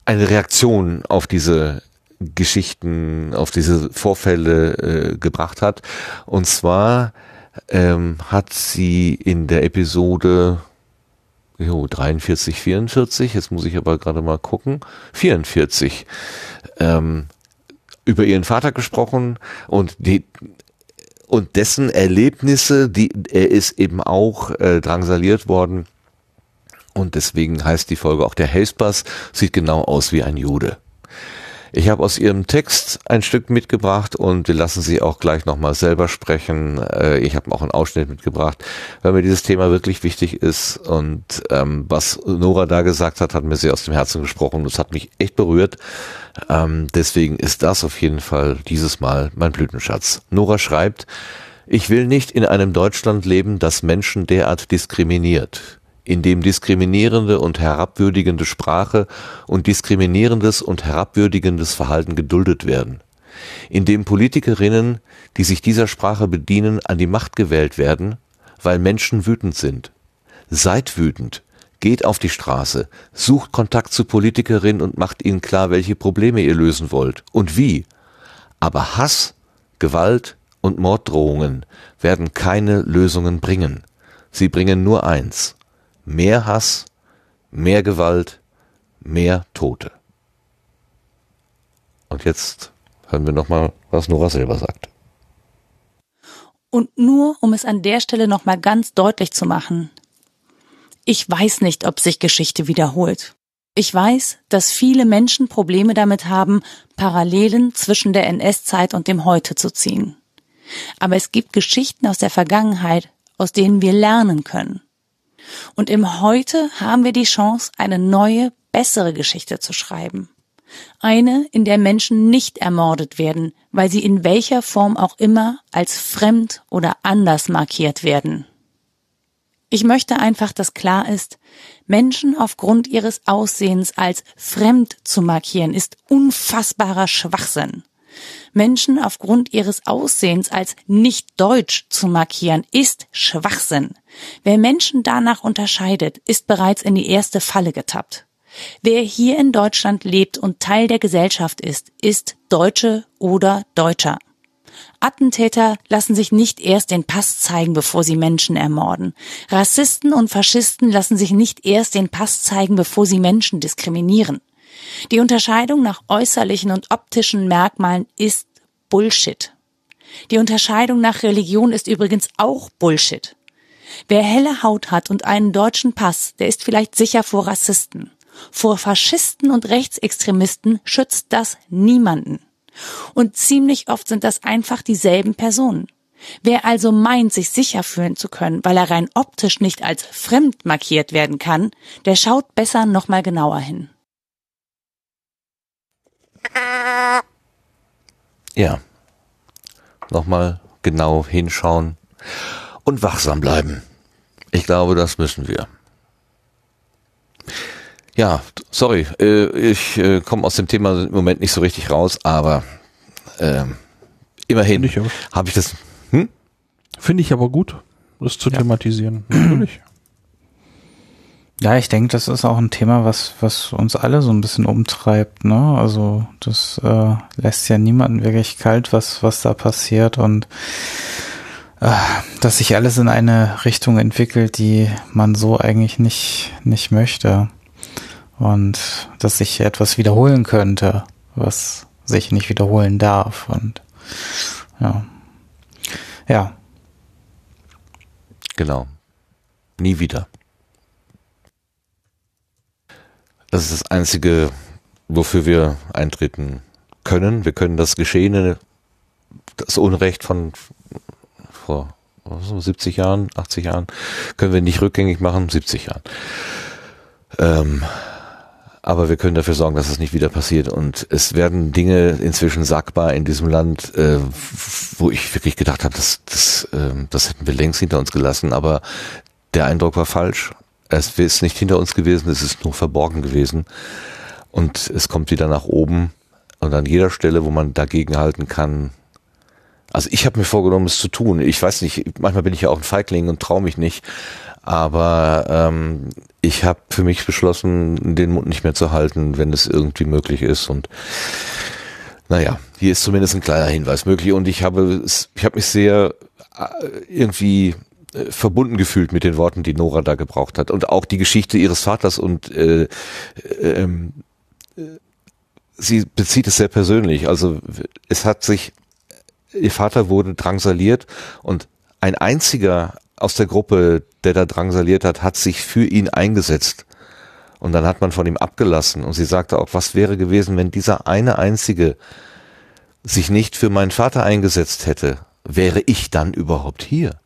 eine Reaktion auf diese Geschichten, auf diese Vorfälle äh, gebracht hat. Und zwar ähm, hat sie in der Episode Jo, 43, 44, jetzt muss ich aber gerade mal gucken. 44. Ähm, über ihren Vater gesprochen und die und dessen Erlebnisse, die er ist eben auch äh, drangsaliert worden. Und deswegen heißt die Folge auch der Helspass, sieht genau aus wie ein Jude. Ich habe aus ihrem Text ein Stück mitgebracht und wir lassen sie auch gleich nochmal selber sprechen. Äh, ich habe auch einen Ausschnitt mitgebracht, weil mir dieses Thema wirklich wichtig ist. Und ähm, was Nora da gesagt hat, hat mir sehr aus dem Herzen gesprochen. Das hat mich echt berührt. Ähm, deswegen ist das auf jeden Fall dieses Mal mein Blütenschatz. Nora schreibt, ich will nicht in einem Deutschland leben, das Menschen derart diskriminiert in dem diskriminierende und herabwürdigende Sprache und diskriminierendes und herabwürdigendes Verhalten geduldet werden, in dem Politikerinnen, die sich dieser Sprache bedienen, an die Macht gewählt werden, weil Menschen wütend sind. Seid wütend, geht auf die Straße, sucht Kontakt zu Politikerinnen und macht ihnen klar, welche Probleme ihr lösen wollt und wie. Aber Hass, Gewalt und Morddrohungen werden keine Lösungen bringen. Sie bringen nur eins, mehr Hass, mehr Gewalt, mehr Tote. Und jetzt hören wir nochmal, was Nora selber sagt. Und nur, um es an der Stelle nochmal ganz deutlich zu machen. Ich weiß nicht, ob sich Geschichte wiederholt. Ich weiß, dass viele Menschen Probleme damit haben, Parallelen zwischen der NS-Zeit und dem Heute zu ziehen. Aber es gibt Geschichten aus der Vergangenheit, aus denen wir lernen können. Und im Heute haben wir die Chance, eine neue, bessere Geschichte zu schreiben. Eine, in der Menschen nicht ermordet werden, weil sie in welcher Form auch immer als fremd oder anders markiert werden. Ich möchte einfach, dass klar ist, Menschen aufgrund ihres Aussehens als fremd zu markieren, ist unfassbarer Schwachsinn. Menschen aufgrund ihres Aussehens als nicht deutsch zu markieren, ist Schwachsinn. Wer Menschen danach unterscheidet, ist bereits in die erste Falle getappt. Wer hier in Deutschland lebt und Teil der Gesellschaft ist, ist Deutsche oder Deutscher. Attentäter lassen sich nicht erst den Pass zeigen, bevor sie Menschen ermorden. Rassisten und Faschisten lassen sich nicht erst den Pass zeigen, bevor sie Menschen diskriminieren. Die Unterscheidung nach äußerlichen und optischen Merkmalen ist Bullshit. Die Unterscheidung nach Religion ist übrigens auch Bullshit. Wer helle Haut hat und einen deutschen Pass, der ist vielleicht sicher vor Rassisten. Vor Faschisten und Rechtsextremisten schützt das niemanden. Und ziemlich oft sind das einfach dieselben Personen. Wer also meint, sich sicher fühlen zu können, weil er rein optisch nicht als fremd markiert werden kann, der schaut besser nochmal genauer hin. Ja. Nochmal genau hinschauen und wachsam bleiben. Ich glaube, das müssen wir. Ja, sorry, äh, ich äh, komme aus dem Thema im Moment nicht so richtig raus, aber äh, immerhin habe ich das. Hm? Finde ich aber gut, das zu ja. thematisieren. Natürlich. Ja, ich denke, das ist auch ein Thema, was, was uns alle so ein bisschen umtreibt, ne? Also das äh, lässt ja niemanden wirklich kalt, was, was da passiert und äh, dass sich alles in eine Richtung entwickelt, die man so eigentlich nicht, nicht möchte. Und dass sich etwas wiederholen könnte, was sich nicht wiederholen darf. Und ja. Ja. Genau. Nie wieder. Das ist das Einzige, wofür wir eintreten können. Wir können das Geschehene, das Unrecht von vor 70 Jahren, 80 Jahren, können wir nicht rückgängig machen, 70 Jahren. Ähm, aber wir können dafür sorgen, dass es nicht wieder passiert. Und es werden Dinge inzwischen sagbar in diesem Land, äh, wo ich wirklich gedacht habe, das, das, äh, das hätten wir längst hinter uns gelassen. Aber der Eindruck war falsch. Es ist nicht hinter uns gewesen, es ist nur verborgen gewesen. Und es kommt wieder nach oben. Und an jeder Stelle, wo man dagegen halten kann, also ich habe mir vorgenommen, es zu tun. Ich weiß nicht, manchmal bin ich ja auch ein Feigling und traue mich nicht. Aber ähm, ich habe für mich beschlossen, den Mund nicht mehr zu halten, wenn es irgendwie möglich ist. Und naja, hier ist zumindest ein kleiner Hinweis möglich. Und ich habe, ich habe mich sehr äh, irgendwie verbunden gefühlt mit den Worten, die Nora da gebraucht hat. Und auch die Geschichte ihres Vaters und äh, äh, ähm, äh, sie bezieht es sehr persönlich. Also es hat sich, ihr Vater wurde drangsaliert und ein einziger aus der Gruppe, der da drangsaliert hat, hat sich für ihn eingesetzt. Und dann hat man von ihm abgelassen und sie sagte auch, was wäre gewesen, wenn dieser eine einzige sich nicht für meinen Vater eingesetzt hätte, wäre ich dann überhaupt hier?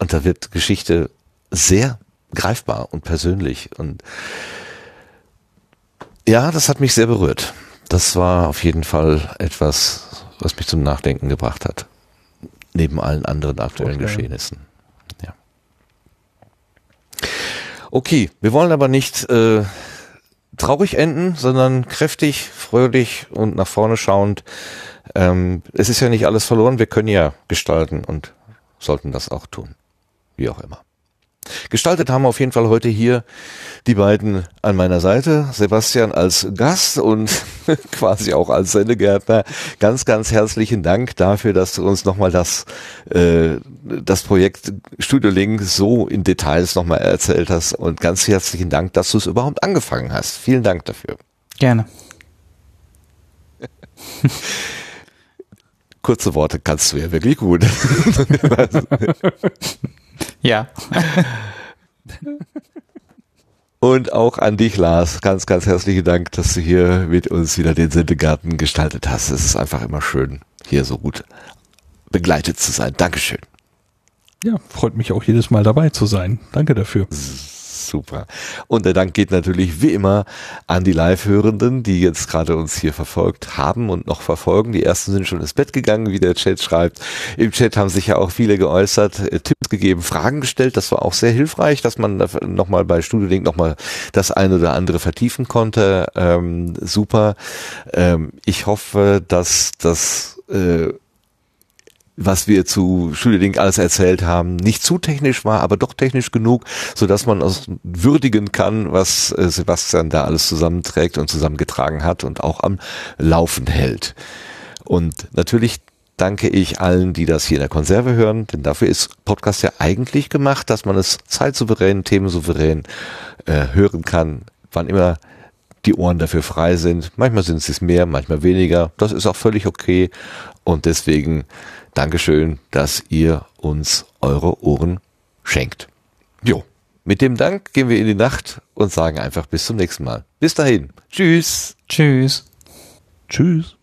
Und da wird Geschichte sehr greifbar und persönlich und ja, das hat mich sehr berührt. Das war auf jeden Fall etwas, was mich zum Nachdenken gebracht hat. Neben allen anderen aktuellen Okay. Geschehnissen. Ja. Okay, wir wollen aber nicht äh, traurig enden, sondern kräftig, fröhlich und nach vorne schauend. Ähm, es ist ja nicht alles verloren, wir können ja gestalten und sollten das auch tun. Wie auch immer. Gestaltet haben auf jeden Fall heute hier die beiden an meiner Seite. Sebastian als Gast und [LAUGHS] quasi auch als Sendegärtner. Ganz, ganz herzlichen Dank dafür, dass du uns nochmal das, äh, das Projekt Studio Link so in Details nochmal erzählt hast. Und ganz herzlichen Dank, dass du es überhaupt angefangen hast. Vielen Dank dafür. Gerne. [LAUGHS] Kurze Worte kannst du ja wirklich gut. [LAUGHS] Ja. [LAUGHS] Und auch an dich, Lars. Ganz, ganz herzlichen Dank, dass du hier mit uns wieder den Sendegarten gestaltet hast. Es ist einfach immer schön, hier so gut begleitet zu sein. Dankeschön. Ja, freut mich auch jedes Mal dabei zu sein. Danke dafür. Super. Und der Dank geht natürlich wie immer an die Live-Hörenden, die jetzt gerade uns hier verfolgt haben und noch verfolgen. Die ersten sind schon ins Bett gegangen, wie der Chat schreibt. Im Chat haben sich ja auch viele geäußert, äh, Tipps gegeben, Fragen gestellt. Das war auch sehr hilfreich, dass man nochmal bei Studio Link nochmal das eine oder andere vertiefen konnte. Ähm, super. Ähm, ich hoffe, dass das äh, was wir zu Studiolink alles erzählt haben, nicht zu technisch war, aber doch technisch genug, so dass man aus würdigen kann, was äh, Sebastian da alles zusammenträgt und zusammengetragen hat und auch am Laufen hält. Und natürlich danke ich allen, die das hier in der Konserve hören, denn dafür ist Podcast ja eigentlich gemacht, dass man es zeitsouverän, themensouverän äh, hören kann, wann immer die Ohren dafür frei sind. Manchmal sind es mehr, manchmal weniger. Das ist auch völlig okay. Und deswegen Dankeschön, dass ihr uns eure Ohren schenkt. Jo, mit dem Dank gehen wir in die Nacht und sagen einfach bis zum nächsten Mal. Bis dahin. Tschüss. Tschüss. Tschüss.